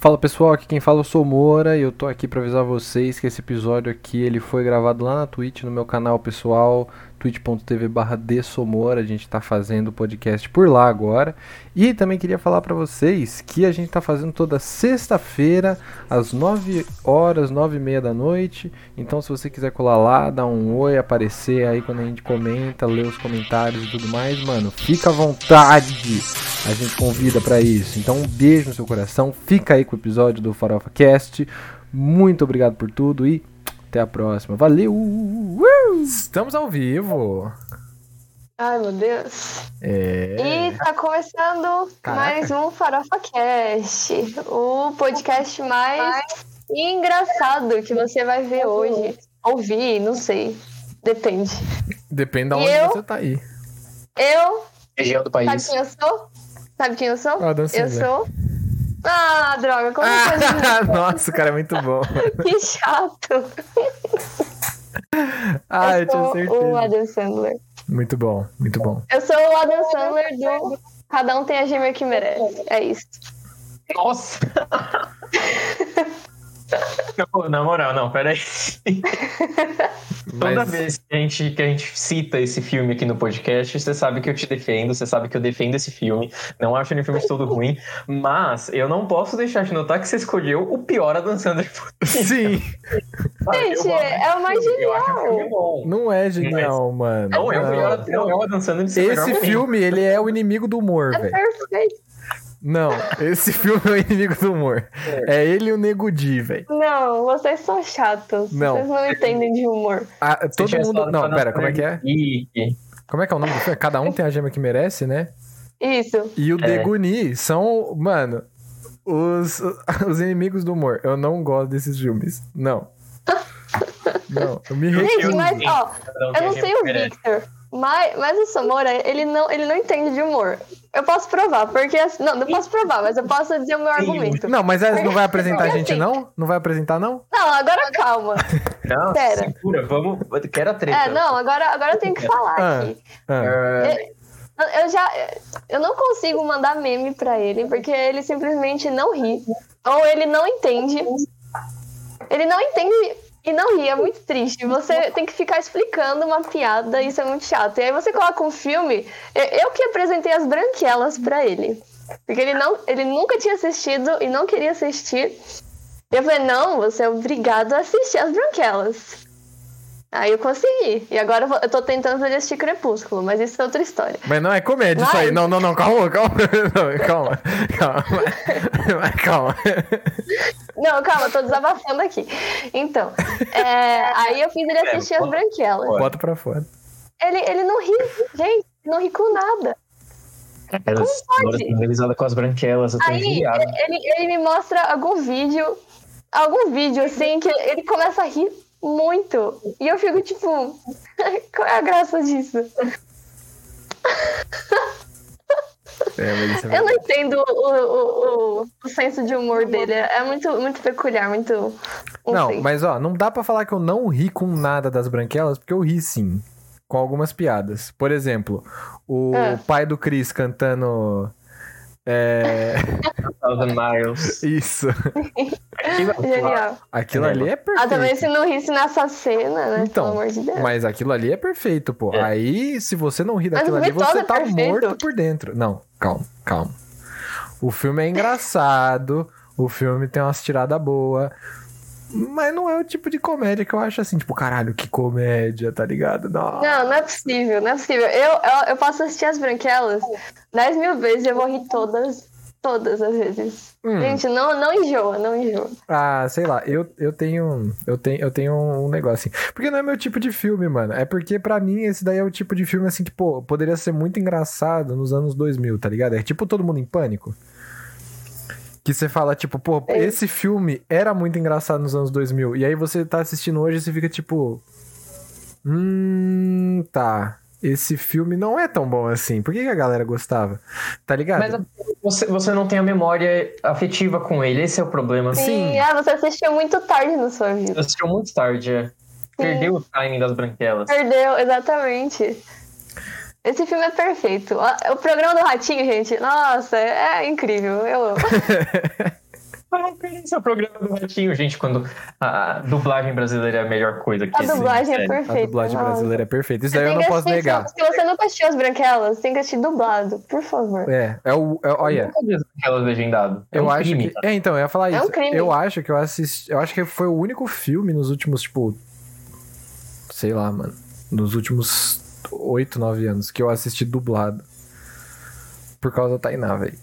Fala pessoal, aqui quem fala eu sou Moura e eu tô aqui pra avisar vocês que esse episódio aqui ele foi gravado lá na Twitch, no meu canal pessoal, twitch.tv barra a gente tá fazendo o podcast por lá agora. E também queria falar para vocês que a gente tá fazendo toda sexta-feira, às 9 horas, 9 e meia da noite. Então se você quiser colar lá, dar um oi, aparecer aí quando a gente comenta, ler os comentários e tudo mais, mano, fica à vontade. A gente convida para isso. Então um beijo no seu coração, fica aí com o episódio do Farofa Cast. Muito obrigado por tudo e até a próxima. Valeu! Estamos ao vivo. Ai, meu Deus. É. E tá começando Caraca. mais um Farofa Cast, o podcast mais engraçado que você vai ver hoje. Ouvir, não sei. Depende. Depende de E onde eu? você tá aí. Eu, região do sabe país. quem eu sou? Sabe quem eu sou? Adam eu sou. Ah, droga, como eu tô Nossa, o cara é muito bom. Que chato. Ah, eu eu tinha sou o certeza. Adam Sandler. Muito bom, muito bom. Eu sou o Adam Sandler do Cada um tem a gêmea que merece. É isso. Nossa! Não, na moral, não, peraí. Toda Mas- vez que a, gente, que a gente cita esse filme aqui no podcast, você sabe que eu te defendo, você sabe que eu defendo esse filme. Não acho ele um filme de todo ruim, mas eu não posso deixar de notar que você escolheu o pior Adam Sandler. Sim, eu Gente, é o mais genial. não é genial, mano. Não, é o melhor, não é o Adam Sandler Esse momento. filme, ele é o inimigo do humor, É velho. perfeito. Não, esse filme é o inimigo do humor. É ele e o Nego Di, velho. Não, vocês são chatos. Não. Vocês não entendem de humor. Ah, todo mundo. Não, pera, como é que é? Como é que é o nome do filme? Cada um tem a gema que merece, né? Isso. E o É. Deguni são, mano, os, os inimigos do humor. Eu não gosto desses filmes. Não. Não, eu me Gente, recuso. mas, ó, eu não sei o. Victor, mas, mas o Samora, ele não, ele não entende de humor. Eu posso provar, porque. assim- Não, não posso provar, mas eu posso dizer o meu argumento. Não, mas é- não vai apresentar a Porque gente, assim- não? Não vai apresentar, não? Não, agora calma. Não, Pera. segura, vamos. Quero a treta. É, não, agora, agora eu tenho que falar Ah. aqui. Ah, É, Eu já. Eu não consigo mandar meme pra ele, porque ele simplesmente não ri. Ou ele não entende. Ele não entende e não ri, é muito triste. Você tem que ficar explicando uma piada, isso é muito chato. E aí você coloca um filme. eu- que apresentei as branquelas pra ele. Porque ele, não, ele nunca tinha assistido e não queria assistir. E eu falei, não, você é obrigado a assistir as branquelas. Aí eu consegui. E agora eu, vou- eu tô tentando fazer assistir Crepúsculo, mas isso é outra história. mas não é comédia isso Vai. aí. Não, não, não, calma, calma. Não, calma, calma. Mas calma. Não, calma, tô desabafando aqui. Então, é, aí eu fiz ele assistir as bota- branquelas. Bota pra fora. Ele, ele não ri, gente, não ri com nada. Aquela senhora pode? finalizada com as branquelas, eu tô Aí ele, ele me mostra algum vídeo, algum vídeo assim, que ele começa a rir muito. E eu fico tipo, qual é a graça disso? É, é Eu não entendo o, o, o, o senso de humor dele. É muito, muito peculiar, muito. Não, Não, mas ó, não dá pra falar que eu não ri com nada das branquelas, porque eu ri sim. Com algumas piadas. Por exemplo, o Ah. pai do Chris cantando. É. Thousand Miles. Isso. Genial. Aquilo ali é perfeito. Ah, também se não risse nessa cena, né? Então, Pelo amor de Deus. Mas aquilo ali é perfeito, pô. É. Aí, se você não rir Mas daquilo ali, você é tá perfeito. morto por dentro. Não, calma, calma. O filme é engraçado, o filme tem umas tiradas boas. Mas não é o tipo de comédia que eu acho assim, tipo, caralho, que comédia, tá ligado? Não. Não, não é possível, não é possível. Eu, eu, eu posso assistir as branquelas 10 mil vezes e eu vou rir todas, todas as vezes. Hum. Gente, não, não enjoa, não enjoa. Ah, sei lá, eu, eu tenho. Eu tenho, eu tenho um negócio assim. Porque não é meu tipo de filme, mano. É porque pra mim esse daí é o tipo de filme assim que, pô, poderia ser muito engraçado nos anos 2000, tá ligado? É tipo Todo Mundo em Pânico. Que você fala, tipo, pô, É. esse filme era muito engraçado nos anos 2000. E aí você tá assistindo hoje e você fica tipo. Hum, tá. Esse filme não é tão bom assim. Por que, que a galera gostava? Tá ligado? Mas você, você não tem a memória afetiva com ele, esse é o problema. Sim. Sim, ah, você assistiu muito tarde na sua vida. Você assistiu muito tarde, é. Perdeu o timing das branquelas. Perdeu, exatamente. Esse filme é perfeito. O programa do Ratinho, gente, nossa, é incrível. Eu amo. Esse é o programa do Ratinho, gente, quando a dublagem brasileira é a melhor coisa que A existe. dublagem é sério. A perfeita. dublagem nossa. brasileira é perfeita. Isso daí eu não posso assistir- negar. Se você nunca assistiu As Branquelas, tem que assistir dublado, por favor. É, é o. é- olha, vi aquela legendado. É eu um acho crime, que. É, então, eu ia falar É um isso. crime. Eu acho que eu assisti. Eu acho que foi o único filme nos últimos, tipo. Sei lá, mano. Nos últimos 8, 9 anos que eu assisti dublado. Por causa da Tainá, velho.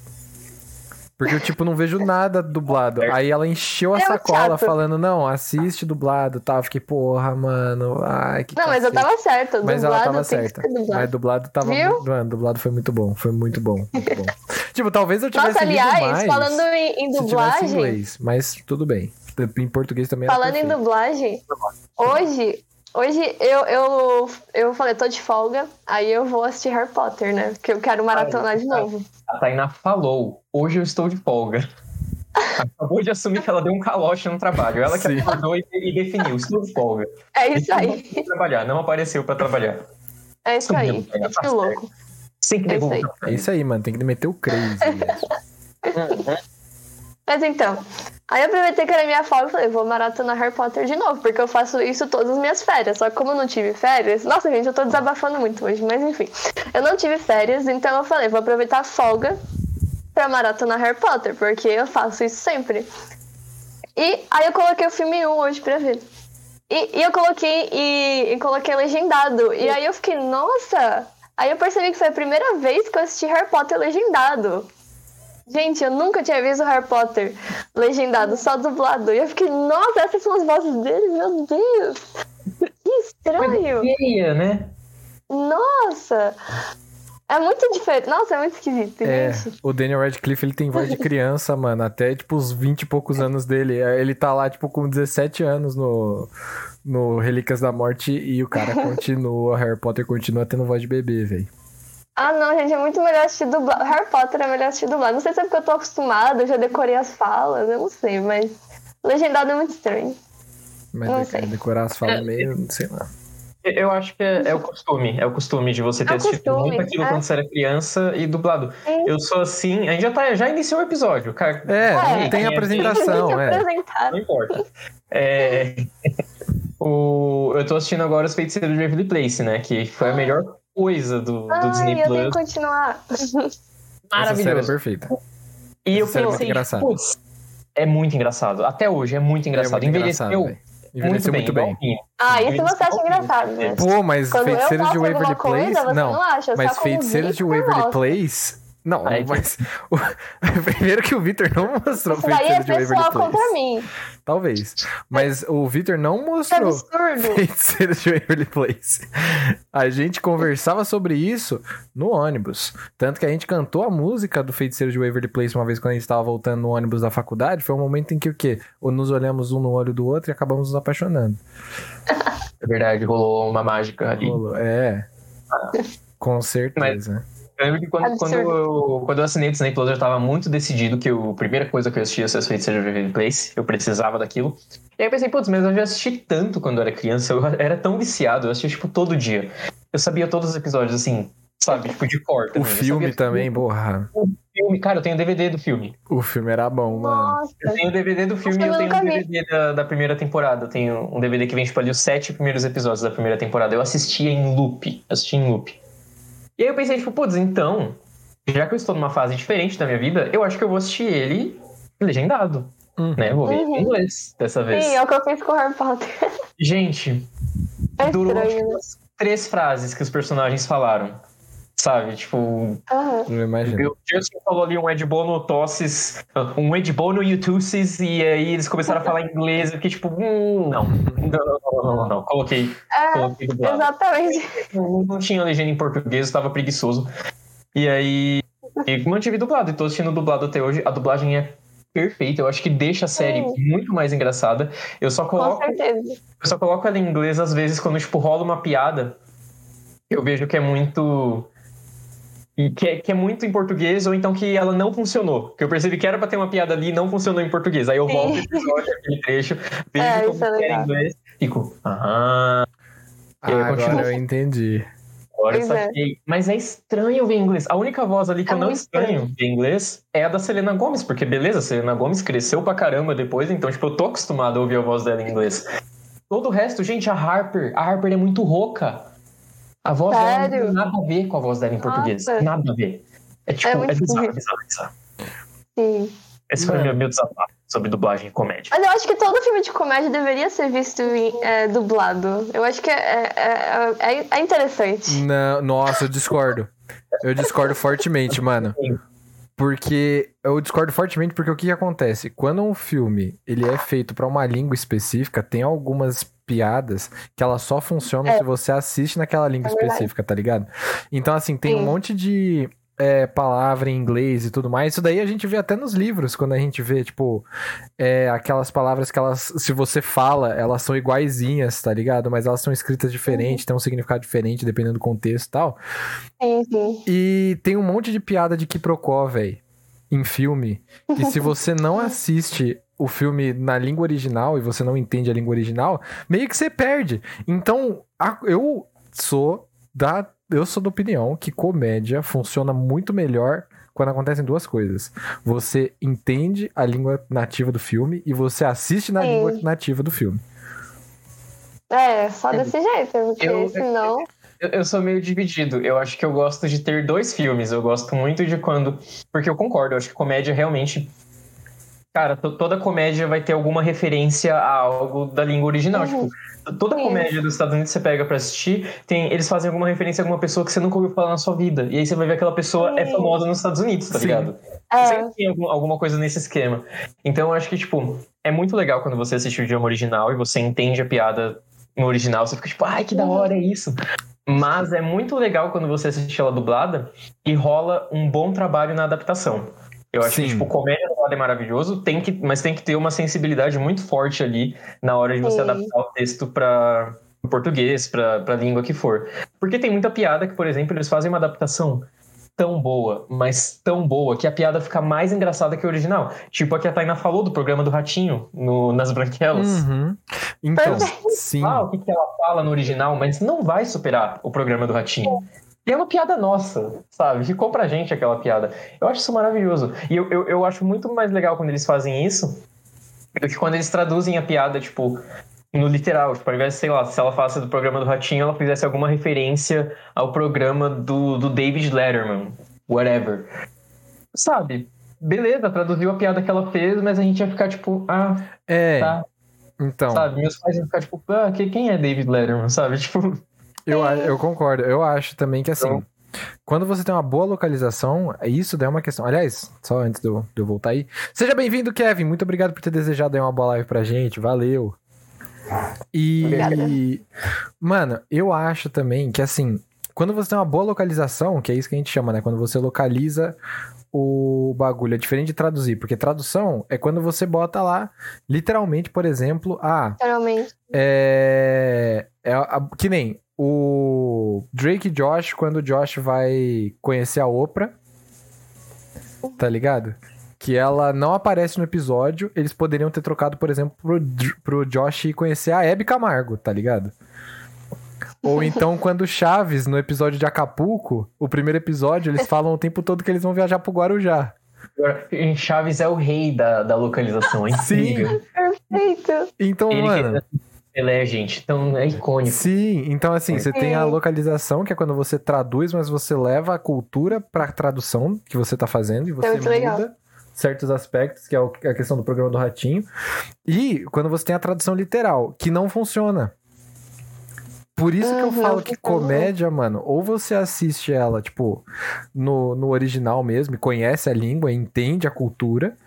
Porque eu, tipo, não vejo nada dublado. Aí ela encheu a É sacola chato. falando, não, assiste dublado tal. Eu Fiquei, porra, mano. Ai, que Não, mas eu cacete." tava certa. Mas dublado ela tava certa. Mas dublado tava. Viu? Mano, dublado foi muito bom. Foi muito bom. Muito bom. tipo, talvez eu tivesse Nossa, aliás, mais falando em, em se dublagem, inglês. Mas tudo bem. Em português também falando em dublagem, hoje, hoje eu, eu, eu falei, tô de folga, aí eu vou assistir Harry Potter, né? Porque eu quero maratonar de novo. A Tainá falou, hoje eu estou de folga. Acabou de assumir que ela deu um calote no trabalho. Ela que acordou e, e definiu, estou de folga. É isso aí. Não trabalhar, não apareceu pra trabalhar. É isso aí. Tá Isso que louco. Sem que É isso devolver. É isso aí, mano. Tem que meter o crazy. Mas então, aí eu aproveitei que era minha folga e falei, vou maratonar Harry Potter de novo, porque eu faço isso todas as minhas férias. Só que como eu não tive férias, nossa gente, eu tô desabafando muito hoje, mas enfim. Eu não tive férias, então eu falei, vou aproveitar a folga pra maratonar Harry Potter, porque eu faço isso sempre. E aí eu coloquei o filme 1 hoje pra ver. E, e eu coloquei e, e coloquei legendado. E aí eu fiquei, nossa! Aí eu percebi que foi a primeira vez que eu assisti Harry Potter legendado. Gente, eu nunca tinha visto Harry Potter legendado, só dublado. E eu fiquei, nossa, essas são as vozes deles, meu Deus! Que estranho! Feia, né? Nossa! É muito diferente. Nossa, é muito esquisito, É, gente. o Daniel Radcliffe, ele tem voz de criança, mano. Até, tipo, os 20 e poucos anos dele. Ele tá lá, tipo, com 17 anos no, no Relíquias da Morte e o cara continua, Harry Potter continua tendo voz de bebê, velho. Ah, não, gente, é muito melhor assistir dublado. Harry Potter é melhor assistir dublado. Não sei se é porque eu tô acostumada, eu já decorei as falas, eu não sei, mas legendado é muito estranho. Mas Não de- sei. decorar as falas meio, sei lá. Eu acho que é, é o costume. É o costume de você ter É assistido costume, muito aquilo é. quando você era criança e dublado. Sim. Eu sou assim. A gente já, tá, já iniciou o episódio, cara. É, É, não tem é, apresentação, é. Não importa. É, o, eu tô assistindo agora Os Feiticeiros de Waverly Place, né? Que foi a melhor coisa do, do Ai, Disney eu tenho Plus. que continuar. Essa série é Maravilhoso. perfeita. E eu Essa é muito pensei, engraçada. putz, é muito engraçado. Até hoje é muito engraçado. É muito engraçado, Envelheceu velho. Envelheceu muito bem. Ah, isso você acha engraçado, né? Pô, mas Quando eu Feiticeiros de Waverly coisa, Place. você Não, não acha, mas Feiticeiros de Waverly mostra. Place. Não, que- mas. o- Primeiro que o Victor não mostrou Isso daí é de Waverly pessoal Place. contra mim. Talvez. Mas o Victor não Que mostrou absurdo. Feiticeiros de Waverly Place. A gente conversava sobre isso no ônibus. Tanto que a gente cantou a música do Feiticeiro de Waverly Place uma vez quando a gente estava voltando no ônibus da faculdade. Foi um momento em que o quê? Ou nos olhamos um no olho do outro e acabamos nos apaixonando. É verdade, rolou uma mágica ali. Rolou. É. Com certeza. Eu lembro que quando, Absurdo. quando, eu, quando eu assinei o Disney Plus, eu já tava muito decidido que a primeira coisa que eu assistia ia ser os Feiticeiros de Waverly Place. Eu precisava daquilo. E aí eu pensei, putz, mas eu já assisti tanto quando eu era criança. Eu era tão viciado, eu assistia, tipo, todo dia. Eu sabia todos os episódios, assim, sabe? Tipo, de cor O também. Eu filme também, porra. O filme, cara, eu tenho DVD do filme. O filme era bom, mano. Nossa. Eu tenho o DVD do filme e eu eu tenho o. DVD da, da primeira temporada. Eu tenho um DVD que vem, tipo, ali os sete primeiros episódios da primeira temporada. Eu assistia em loop. Assisti em loop. E aí eu pensei, tipo, putz, então, já que eu estou numa fase diferente da minha vida, eu acho que eu vou assistir ele legendado. Uhum. Né? Vou ver Uhum. em inglês dessa vez. Sim, é o que eu fiz com o Harry Potter. Gente, É durou estranho, tipo, né? três frases que os personagens falaram. Sabe? Tipo, Aham. Não imagino. o Justin falou ali um Ed Bono tosses, um Ed Bono Yutusses, e aí eles começaram a falar inglês. Eu fiquei tipo, hum, não. Não, não, não, não, não. Coloquei, É, coloquei dublado. exatamente. Não, tinha legenda em português, eu tava preguiçoso. E aí, e mantive dublado, e tô assistindo dublado até hoje. A dublagem é perfeita, eu acho que deixa a série Sim. muito mais engraçada. Eu só Com coloco certeza. eu só coloco ela em inglês às vezes quando, tipo, rola uma piada. Eu vejo que é muito. E Que é, que é muito em português, ou então que ela não funcionou. Que eu percebi que era pra ter uma piada ali e não funcionou em português. Aí eu volto o episódio, aquele trecho, vejo É, como isso é que era em legal. inglês, fico. Aham. Ah, eu agora continuo. eu entendi. Agora eu é. saquei. Mas é estranho ver inglês. A única voz ali que É eu não muito estranho ver em inglês é a da Selena Gomes, porque beleza, a Selena Gomes cresceu pra caramba depois, então, tipo, eu tô acostumado a ouvir a voz dela em inglês. Todo o resto, gente, a Harper, a Harper é muito rouca. A voz dela não Sério? tem nada a ver com a voz dela em português. Nossa. Nada a ver. É tipo, É é, muito bizarro, ruim. bizarro, bizarro. Sim. Esse foi meu, meu desabafo sobre dublagem e comédia. Mas eu acho que todo filme de comédia deveria ser visto em, é, dublado. Eu acho que é, é, é, é interessante. Não, nossa, eu discordo. Eu discordo fortemente, mano. Porque eu discordo fortemente porque o que, que acontece? Quando um filme ele é feito pra uma língua específica, tem algumas piadas que elas só funcionam É. se você assiste naquela língua É específica, tá ligado? Então, assim, tem um Sim. monte de é, palavra em inglês e tudo mais. Isso daí a gente vê até nos livros, quando a gente vê, tipo, é, aquelas palavras que elas, se você fala, elas são iguaizinhas, tá ligado? Mas elas são escritas diferentes, têm um significado diferente dependendo do contexto e tal. Sim. E tem um monte de piada de quiprocó, velho, em filme. Que se você não assiste o filme na língua original e você não entende a língua original, meio que você perde. Então, a- eu sou da. Eu sou da opinião que comédia funciona muito melhor quando acontecem duas coisas. Você entende a língua nativa do filme e você assiste na Sim. língua nativa do filme. É, só desse jeito, porque Eu- senão. Eu, eu sou meio dividido. Eu acho que eu gosto de ter dois filmes. Eu gosto muito de quando. Porque eu concordo, eu acho que comédia realmente. Cara, to- toda comédia vai ter alguma referência a algo da língua original. Uhum. Tipo, toda Sim. comédia dos Estados Unidos que você pega pra assistir, tem, eles fazem alguma referência a alguma pessoa que você nunca ouviu falar na sua vida. E aí você vai ver aquela pessoa é famosa nos Estados Unidos, tá Sim. ligado? É, Sempre tem algum- alguma coisa nesse esquema. Então eu acho que, tipo, é muito legal quando você assiste o idioma original e você entende a piada no original. Você fica tipo, ai, que da hora é isso. Mas é muito legal quando você assiste ela dublada e rola um bom trabalho na adaptação. Eu acho Sim. que, tipo, comédia é maravilhoso, tem que, mas tem que ter uma sensibilidade muito forte ali na hora de você Sim. adaptar o texto para português, pra, pra língua que for. Porque tem muita piada que, por exemplo, eles fazem uma adaptação tão boa, mas tão boa, que a piada fica mais engraçada que a original. Tipo a que a Taina falou do programa do Ratinho, no, nas Branquelas. Uhum. Então, sim. Ah, o que, que ela fala no original, mas não vai superar o programa do Ratinho. E é uma piada nossa, sabe? Ficou pra gente aquela piada. Eu acho isso maravilhoso. E eu, eu, eu acho muito mais legal quando eles fazem isso do que quando eles traduzem a piada, tipo, no literal. Tipo, ao invés de, sei lá, se ela falasse do programa do Ratinho, ela fizesse alguma referência ao programa do, do David Letterman. Whatever. Sabe? Beleza, traduziu a piada que ela fez, mas a gente ia ficar tipo, ah, É, tá. então. Sabe? Meus pais iam ficar tipo, ah, que- quem é David Letterman, sabe? Tipo, Eu, a- eu concordo. Eu acho também que assim, Então- quando você tem uma boa localização, isso daí é uma questão. Aliás, só antes de eu, de eu voltar aí. Seja bem-vindo, Kevin. Muito obrigado por ter desejado aí uma boa live pra gente. Valeu. E. Obrigada. Mano, eu acho também que assim, quando você tem uma boa localização, que é isso que a gente chama, né? Quando você localiza o bagulho. É diferente de traduzir, porque tradução é quando você bota lá, literalmente, por exemplo, ah, geralmente. é, é a- que nem o Drake e Josh quando o Josh vai conhecer a Oprah, tá ligado? Que ela não aparece no episódio, eles poderiam ter trocado, por exemplo, pro, pro Josh ir conhecer a Hebe Camargo, tá ligado? Ou então quando o Chaves, no episódio de Acapulco, o primeiro episódio, eles falam o tempo todo que eles vão viajar pro Guarujá. em Chaves é o rei da, da localização, é Sim. incrível. Perfeito. Então, Ele mano... que Pelé, gente, então é icônico. Sim, então assim, você tem a Sim. localização, que é quando você traduz, mas você leva a cultura pra tradução que você tá fazendo e você muito muda legal. certos aspectos, que é a questão do programa do Ratinho. E quando você tem a tradução literal, que não funciona. Por isso que eu falo que funciona. comédia, mano, ou você assiste ela, tipo, no, no original mesmo, e conhece a língua, entende a cultura,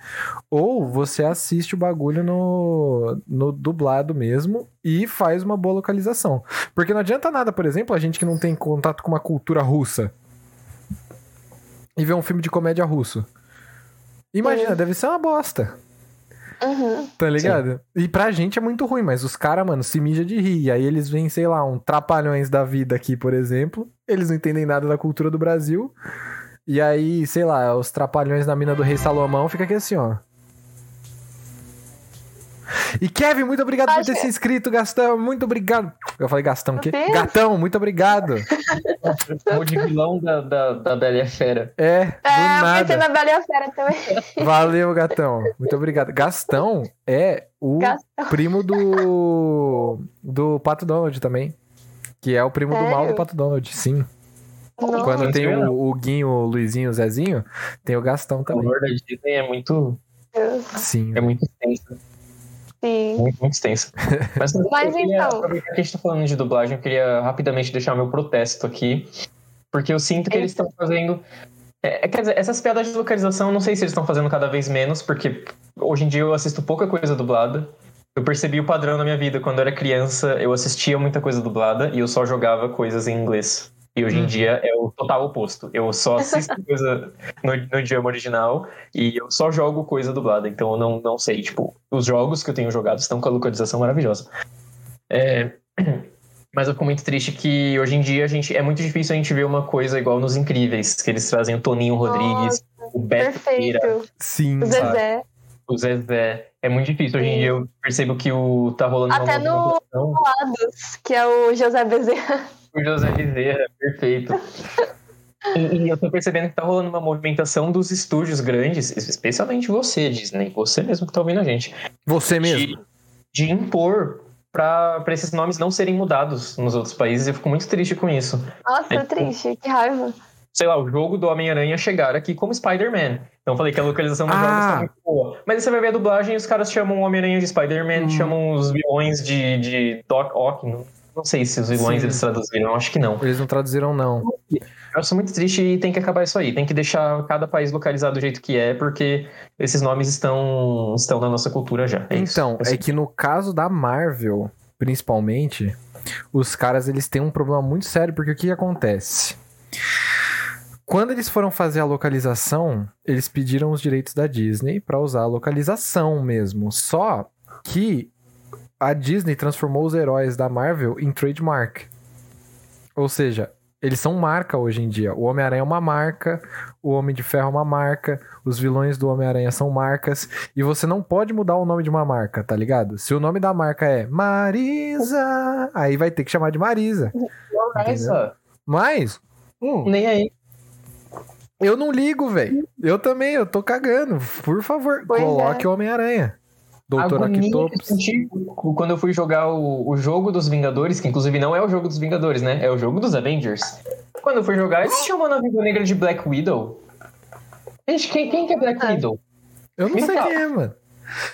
ou você assiste o bagulho no, no dublado mesmo e faz uma boa localização. Porque não adianta nada, por exemplo, a gente que não tem contato com uma cultura russa e ver um filme de comédia russo. Imagina, Sim. deve ser uma bosta. Uhum. Tá ligado? E pra gente é muito ruim, mas os caras, mano, se mija de rir. E aí eles veem, sei lá, um Trapalhões da vida aqui, por exemplo. Eles não entendem nada da cultura do Brasil. E aí, sei lá, os Trapalhões na mina do Rei Salomão fica aqui assim, ó. E Kevin, muito obrigado por ter Acho- se inscrito, Gastão. Muito obrigado. Eu falei Gastão, o quê? Deus. Gatão, muito obrigado. O de vilão da, da, da Bela e a Fera. É, do É, eu nada. pensei na Bela e a Fera também. Valeu, Gatão. Muito obrigado. Gastão é o Gastão. primo do do Pato Donald também. Que é o primo do mal do Sério? Pato Donald, sim. Não. Quando tem o, o Guinho, o Luizinho, o Zezinho, tem o Gastão O também. lore da Disney é muito, Sim. é muito extenso. Sim. Muito, muito extenso. Mas, Mas eu então- aproveitar que a gente tá falando de dublagem, eu queria rapidamente deixar meu protesto aqui. Porque eu sinto que eles estão fazendo. É, quer dizer, essas piadas de localização, eu não sei se eles estão fazendo cada vez menos, porque hoje em dia eu assisto pouca coisa dublada. Eu percebi o padrão na minha vida. Quando eu era criança, eu assistia muita coisa dublada e eu só jogava coisas em inglês. E hoje em Uhum. dia é o total oposto. Eu só assisto coisa no, no idioma original e eu só jogo coisa dublada. Então eu não, não sei. Tipo, os jogos que eu tenho jogado estão com a localização maravilhosa. É, Mas eu fico muito triste que hoje em dia a gente, é muito difícil a gente ver uma coisa igual nos Incríveis, que eles trazem o Toninho Rodrigues, o Beto Feira, Perfeito. Sim. O Zezé. o Zezé. É muito difícil. Hoje em dia eu percebo que o tá rolando Até uma no-. Lados, que é o José Bezerra. O José Bezerra, perfeito. E, e eu tô percebendo que tá rolando uma movimentação dos estúdios grandes, especialmente você, Disney, você mesmo que tá ouvindo a gente, Você mesmo. de, de impor pra, pra esses nomes não serem mudados nos outros países. Eu fico muito triste com isso. Nossa, É, triste, que raiva. sei lá, o jogo do Homem-Aranha chegar aqui como Spider-Man. Então eu falei que a localização dos Ah. jogos tá muito boa. Mas aí você vai ver a dublagem e os caras chamam o Homem-Aranha de Spider-Man, Hum. chamam os vilões de, de Doc Ock. Não, não sei se os vilões Sim. eles traduziram, acho que não. Eles não traduziram, não. Eu sou muito triste e tem que acabar isso aí. Tem que deixar cada país localizado do jeito que é, porque esses nomes estão, estão na nossa cultura já. É isso. Então, Assim, é que no caso da Marvel, principalmente, os caras eles têm um problema muito sério, porque o que, que acontece? Quando eles foram fazer a localização, eles pediram os direitos da Disney pra usar a localização mesmo. Só que a Disney transformou os heróis da Marvel em trademark. Ou seja, eles são marca hoje em dia. O Homem-Aranha é uma marca, o Homem de Ferro é uma marca, os vilões do Homem-Aranha são marcas, e você não pode mudar o nome de uma marca, tá ligado? Se o nome da marca é Marisa, aí vai ter que chamar de Marisa. não é essa. Mas, hum, Nem aí. eu não ligo, velho. Eu também, eu tô cagando. Por favor, Pois é. coloque o Homem-Aranha. Doutor senti quando eu fui jogar o, o jogo dos Vingadores, que inclusive não é o jogo dos Vingadores, né? É o jogo dos Avengers. Quando eu fui jogar, eles chamam a Viúva Negra de Black Widow. Gente, quem, quem que é Black Ah. Widow? Eu não sei Então. quem é, mano.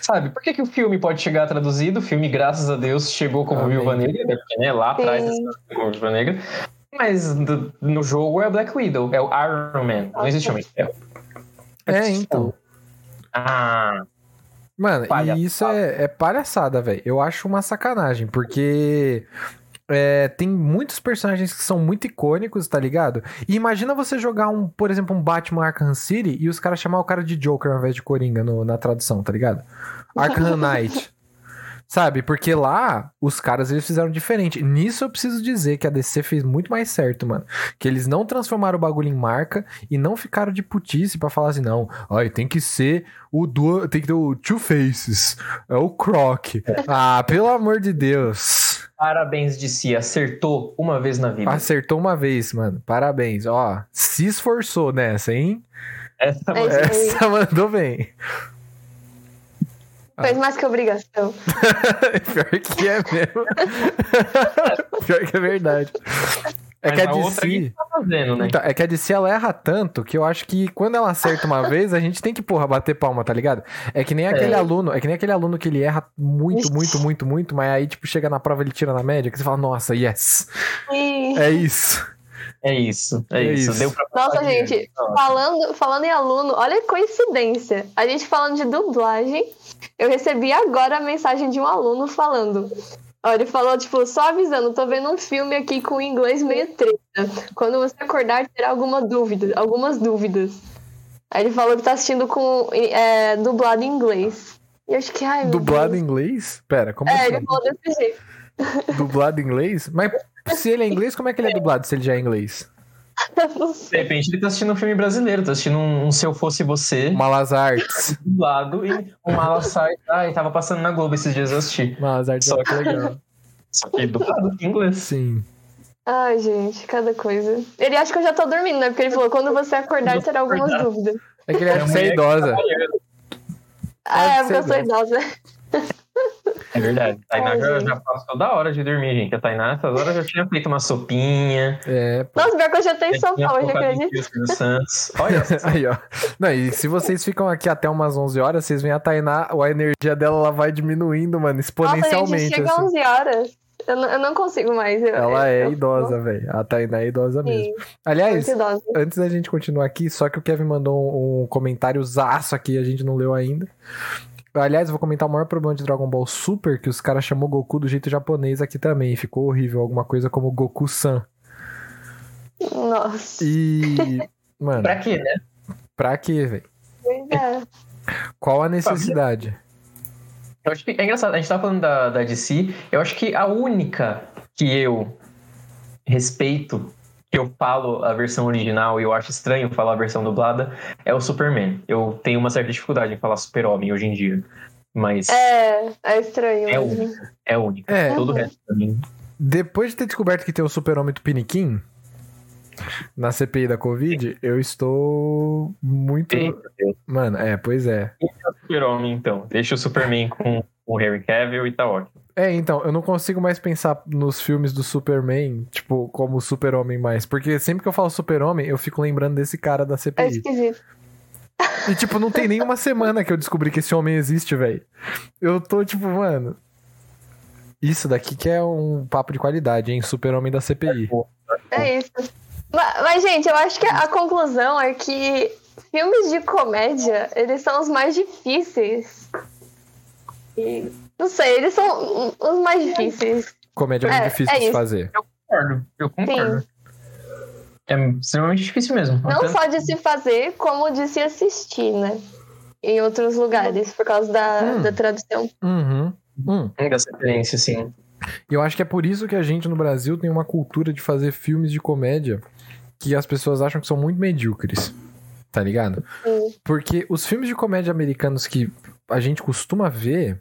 Sabe, por que, que o filme pode chegar traduzido? O filme, graças a Deus, chegou como Amém. Viúva Negra, né? porque né, lá atrás como Viúva Negra. Mas do- no jogo é Black Widow, é o Iron Man. Não existe homem. É, É, então. Ah, Mano, Palhaçada. e isso é, é palhaçada, velho. Eu acho uma sacanagem, porque é, tem muitos personagens que são muito icônicos, tá ligado? E imagina você jogar um, por exemplo, um Batman Arkham City e os caras chamar o cara de Joker ao invés de Coringa no- na tradução, tá ligado? Arkham Knight. Sabe? Porque lá os caras eles fizeram diferente. Nisso eu preciso dizer que a DC fez muito mais certo, mano. Que eles não transformaram o bagulho em marca e não ficaram de putice pra falar assim, não, ai, tem que ser o duo, tem que ter o Two Faces, é o Croc. Ah, pelo amor de Deus. parabéns de si, acertou uma vez na vida. Acertou uma vez, mano. Parabéns. Ó, se esforçou nessa, hein? Essa É. Essa mandou bem. Fez mais que obrigação. Pior que é mesmo. Pior que é verdade. É Mas que a a outra DC. tá fazendo, né? Então, é que a DC ela erra tanto que eu acho que quando ela acerta uma vez, a gente tem que, porra, bater palma, tá ligado? É que nem aquele aluno, é que nem aquele aluno que ele erra muito, muito, muito, muito, mas aí, tipo, chega na prova ele tira na média, que você fala, nossa, yes. E- É isso. É isso, é, É isso. isso. Deu pra Nossa, gente, Nossa. falando, falando em aluno, olha a coincidência. A gente falando de dublagem, eu recebi agora a mensagem de um aluno falando. Ó, ele falou, tipo, só avisando, tô vendo um filme aqui com inglês meio treta. Quando você acordar, terá alguma dúvida, algumas dúvidas. Aí ele falou que tá assistindo com é, dublado em inglês. E eu acho que, ai, Dublado em inglês? Pera, como É, assim? ele falou desse jeito. Dublado em inglês? Mas se ele é inglês, como é que ele é dublado se ele já é inglês? De repente ele tá assistindo um filme brasileiro, tá assistindo um, um Se Eu Fosse Você Malas Artes. do lado e o Mala sai. Ai, tava passando na Globo esses dias eu assisti. Malas Artes Só é que legal. Só que do lado em inglês. Sim. Ai, gente, cada coisa. Ele acha que eu já tô dormindo, né? Porque ele falou, quando você acordar, terá algumas Acordar. dúvidas. É que ele acha que você é mulher que idosa. Ah, é, porque eu sou idosa. É verdade. A Tainá Ai, já, já passou toda hora de dormir, gente. A Tainá, essas horas já tinha feito uma sopinha. É, pô. Nossa, pior que eu já tô em São Paulo, já acredito. Olha, Aí, ó. Não, e se vocês ficam aqui até umas 11 horas, vocês veem a Tainá, a energia dela ela vai diminuindo, mano, Nossa, exponencialmente. gente, chega assim. 11 horas. Eu não, eu não consigo mais. Eu, Ela é eu- idosa, velho. A Tainá é idosa Sim, mesmo. Aliás, idosa. antes da gente continuar aqui, só que o Kevin mandou um, um comentário zaço aqui, a gente não leu ainda. Aliás, eu vou comentar o maior problema de Dragon Ball Super, que os caras chamou Goku do jeito japonês aqui também. Ficou horrível, alguma coisa como Goku-san. Nossa. E. Mano, pra quê, né? pra quê, velho? Pois é. Qual a necessidade? Eu acho que é engraçado, a gente tá falando da, da DC, eu acho que a única que eu respeito, que eu falo a versão original e eu acho estranho falar a versão dublada, é o Superman. Eu tenho uma certa dificuldade em falar super-homem hoje em dia, mas é, É, é estranho. É mesmo. a única. É. Todo o resto pra mim. Depois de ter descoberto que tem o super-homem do Piniquim na CPI da Covid, eu estou muito. Deus. Mano, é, pois é. Super-homem, então. Deixa o Superman com o Harry Cavill e tá ótimo. É, então, eu não consigo mais pensar nos filmes do Superman, tipo, como super-homem mais. Porque sempre que eu falo super-homem, eu fico lembrando desse cara da É CPI. esquisito. E, tipo, não tem nenhuma semana que eu descobri que esse homem existe, velho. Eu tô, tipo, mano. Isso daqui que é um papo de qualidade, hein? Super-homem da CPI. É isso. Mas, mas, gente, eu acho que a conclusão é que filmes de comédia, eles são os mais difíceis. E, não sei, eles são os mais difíceis. Comédia é muito É, difícil é de isso. fazer. Concordo, eu concordo. É extremamente difícil mesmo. Não Tanto- só de se fazer, como de se assistir, né? Em outros lugares, por causa da, Hum. da tradução. Uhum. Hum. Essa experiência, assim. E eu acho que é por isso que a gente no Brasil tem uma cultura de fazer filmes de comédia que as pessoas acham que são muito medíocres. Tá ligado? Sim. Porque os filmes de comédia americanos que a gente costuma ver,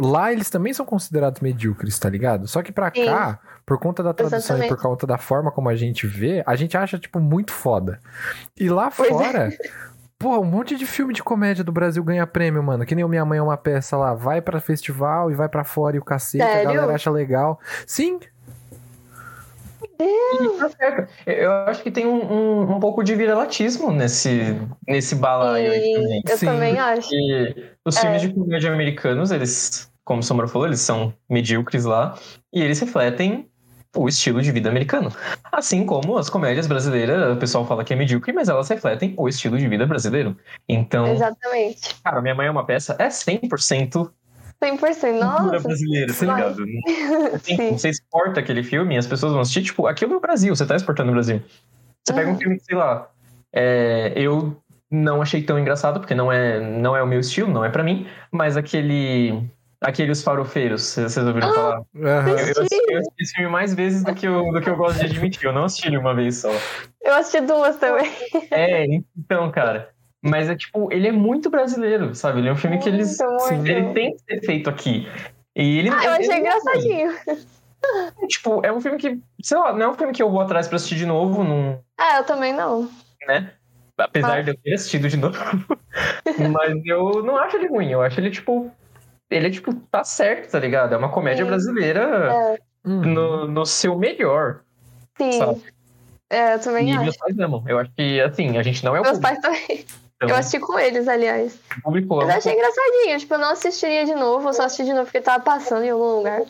lá eles também são considerados medíocres, tá ligado? Só que pra Sim. cá, por conta da tradução e Exatamente. por conta da forma como a gente vê, a gente acha, tipo, muito foda. E lá Pois é. fora. Pô, um monte de filme de comédia do Brasil ganha prêmio, mano. Que nem o Minha Mãe é uma peça lá. Vai pra festival e vai pra fora e o cacete. A Sério? galera acha legal. Sim, E tá certo. Eu acho que tem um, um, um pouco de viralatismo nesse, nesse balaio aí E também. eu Sim. também acho. E os É. filmes de comédia americanos, eles, como o Sombra falou, eles são medíocres lá. E eles refletem o estilo de vida americano. Assim como as comédias brasileiras, o pessoal fala que é medíocre, mas elas refletem o estilo de vida brasileiro. Então, Exatamente. cara, Minha Mãe é uma peça, é 100% 100%. cultura Nossa. brasileira, tá ligado? Assim, você exporta aquele filme e as pessoas vão assistir, tipo, aquilo é o Brasil, você tá exportando o Brasil. Você pega um Uhum. filme que, sei lá, é, eu não achei tão engraçado, porque não é, não é o meu estilo, não é pra mim, mas aquele. Aquele Os Farofeiros, vocês ouviram Ah, falar? Eu, eu assisti, eu assisti esse filme mais vezes do que, eu, do que eu gosto de admitir. Eu não assisti ele uma vez só. Eu assisti duas também. É, então, cara. Mas é tipo, ele é muito brasileiro, sabe? Ele é um filme que eles. Muito. Ele tem que ser feito aqui. E ele Ah, eu ele- achei engraçadinho. Tipo, é um filme que, sei lá, não é um filme que eu vou atrás pra assistir de novo, não, Ah, eu também não. né? Apesar Ah. de eu ter assistido de novo. Mas eu não acho ele ruim, eu acho ele, tipo. Ele é, tipo, tá certo, tá ligado? É uma comédia Sim. brasileira É, Hum. no, no seu melhor. sim. Sabe? É, eu também E acho. meus pais amam. Eu acho que, assim, a gente não é o Meus público. pais também. então, Eu assisti com eles, aliás. o público Mas achei engraçadinho. Tipo, eu não assistiria de novo. Eu só assisti de novo porque tava passando em algum lugar.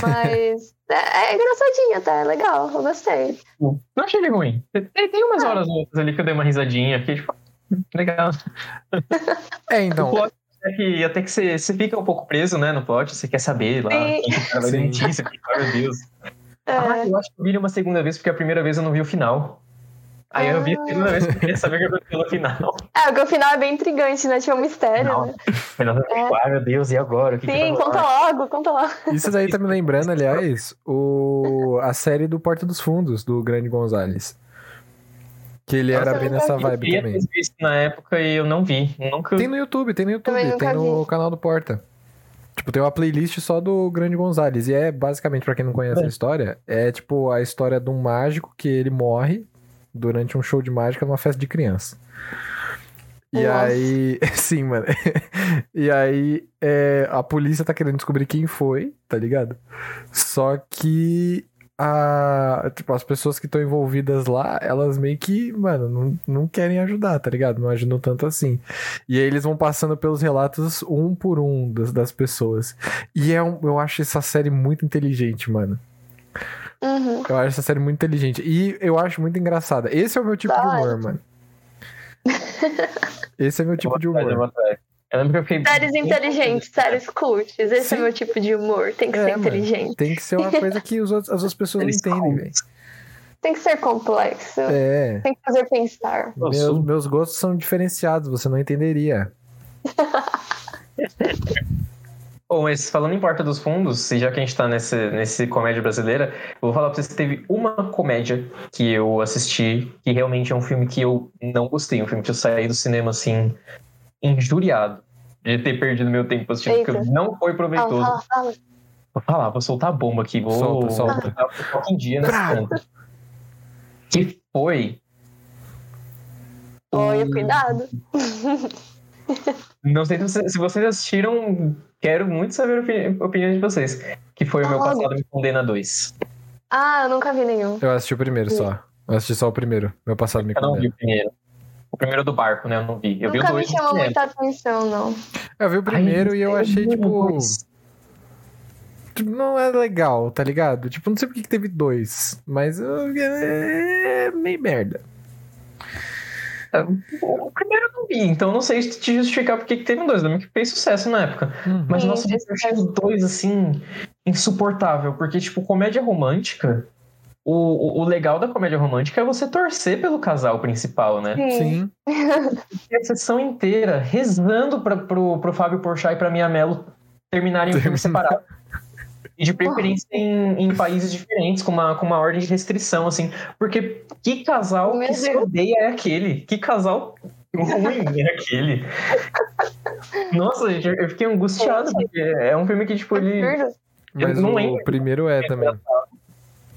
Mas é, é engraçadinho até. É legal. Eu gostei. Não achei ele ruim. Tem, tem umas Ah. horas outras ali que eu dei uma risadinha, que, tipo, legal. É, O então. plot é que até que você, você fica um pouco preso, né, no plot, você quer saber lá, Sim. que o cara vai ai meu Deus. É. Ah, eu acho que eu vi ele uma segunda vez, porque a primeira vez eu não vi o final. Aí eu vi a segunda vez porque eu queria saber o que aconteceu no final. É, porque o final é bem intrigante, né? Tinha um mistério, Não. né? Final fico, ai meu Deus, e agora? O que que Sim, vai conta logo, conta logo. Isso daí tá me lembrando, aliás, o... a série do Porta dos Fundos, do Grande Gonzalez. Que ele era Nossa, bem eu nessa. Eu vibe queria também. ter visto na época e eu não vi. Nunca. Tem no YouTube, tem no YouTube, tem no vi. canal do Porta. Tipo, tem uma playlist só do Grande Gonzalez. E é basicamente, pra quem não conhece É. a história, é tipo a história de um mágico que ele morre durante um show de mágica numa festa de criança. E Nossa. aí. Sim, mano. e aí é, a polícia tá querendo descobrir quem foi, tá ligado? Só que a, tipo, as pessoas que estão envolvidas lá, elas meio que, mano, não, não querem ajudar, tá ligado? Não ajudam tanto assim. E aí eles vão passando pelos relatos um por um das, das pessoas. E é um, eu acho essa série muito inteligente, mano. Uhum. Eu acho essa série muito inteligente. E eu acho muito engraçada. Esse é o meu tipo de Vai. humor, mano. Esse é meu tipo de humor. Eu lembro que eu fiquei. Séries inteligentes, séries cults. Esse Sim. é meu tipo de humor. Tem que É, ser mano. inteligente. Tem que ser uma coisa que os outros- as outras pessoas não entendem, velho. Tem que ser complexo. É. Tem que fazer pensar. Eu Meus, meus gostos são diferenciados, você não entenderia. Bom, mas falando em Porta dos Fundos, e já que a gente tá nesse, nesse comédia brasileira, eu vou falar pra vocês que teve uma comédia que eu assisti, que realmente é um filme que eu não gostei, um filme que eu saí do cinema, assim, injuriado de ter perdido meu tempo assistindo, porque Eita. não foi proveitoso. fala, fala. Vou falar, vou soltar a bomba aqui, vou Solta, solta. foco em dia Bravo. conta. Que foi Olha, cuidado. Não sei se vocês, se vocês assistiram, quero muito saber a opini- opinião de vocês. Que foi o meu passado me condena 2. Ah, eu nunca vi nenhum. Eu assisti o primeiro só. Eu assisti só o primeiro. Meu passado me Eu não vi condena. o primeiro. O primeiro do barco, né? Eu não vi. Eu vi o nunca me dois. no chamou cinema. muita atenção, não. Eu vi o primeiro Ai, e eu achei, tipo, tipo, Não é legal, tá ligado? Tipo, não sei por que teve dois. Mas uh, é meio merda. O primeiro eu não vi, então eu não sei te justificar porque que teve dois. Eu lembro que fez sucesso na época. Mas, Sim, nossa, eu achei os dois, assim, insuportável. Porque, tipo, comédia romântica. O, o, o legal da comédia romântica é você torcer pelo casal principal, né? Sim. Sim. a sessão inteira rezando pra, pro, pro Fábio Porchat e pra Mia Mello terminarem o filme separado. E de preferência em, em países diferentes, com uma, com uma ordem de restrição, assim. Porque que casal Meu que se Deus. odeia é aquele? Que casal ruim é aquele? Nossa, gente, eu fiquei angustiado, porque é um filme que, tipo, ele. Absurdo. Mas não o lembro. primeiro é também. O primeiro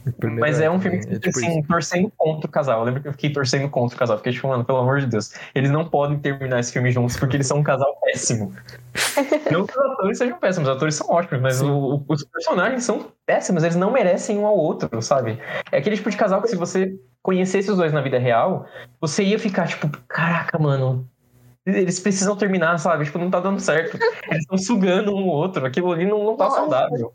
Mas é um filme que É tipo assim, isso. torcendo contra o casal. Eu lembro que eu fiquei torcendo contra o casal. Fiquei tipo, mano, pelo amor de Deus. Eles não podem terminar esse filme juntos porque eles são um casal péssimo. não que os atores sejam péssimos, os atores são ótimos, mas o- os personagens são péssimos, eles não merecem um ao outro, sabe? É aquele tipo de casal que se você conhecesse os dois na vida real, você ia ficar tipo, caraca, mano. Eles precisam terminar, sabe? Tipo, não tá dando certo. Eles estão sugando um ao outro. Aquilo ali não, não tá Nossa. saudável.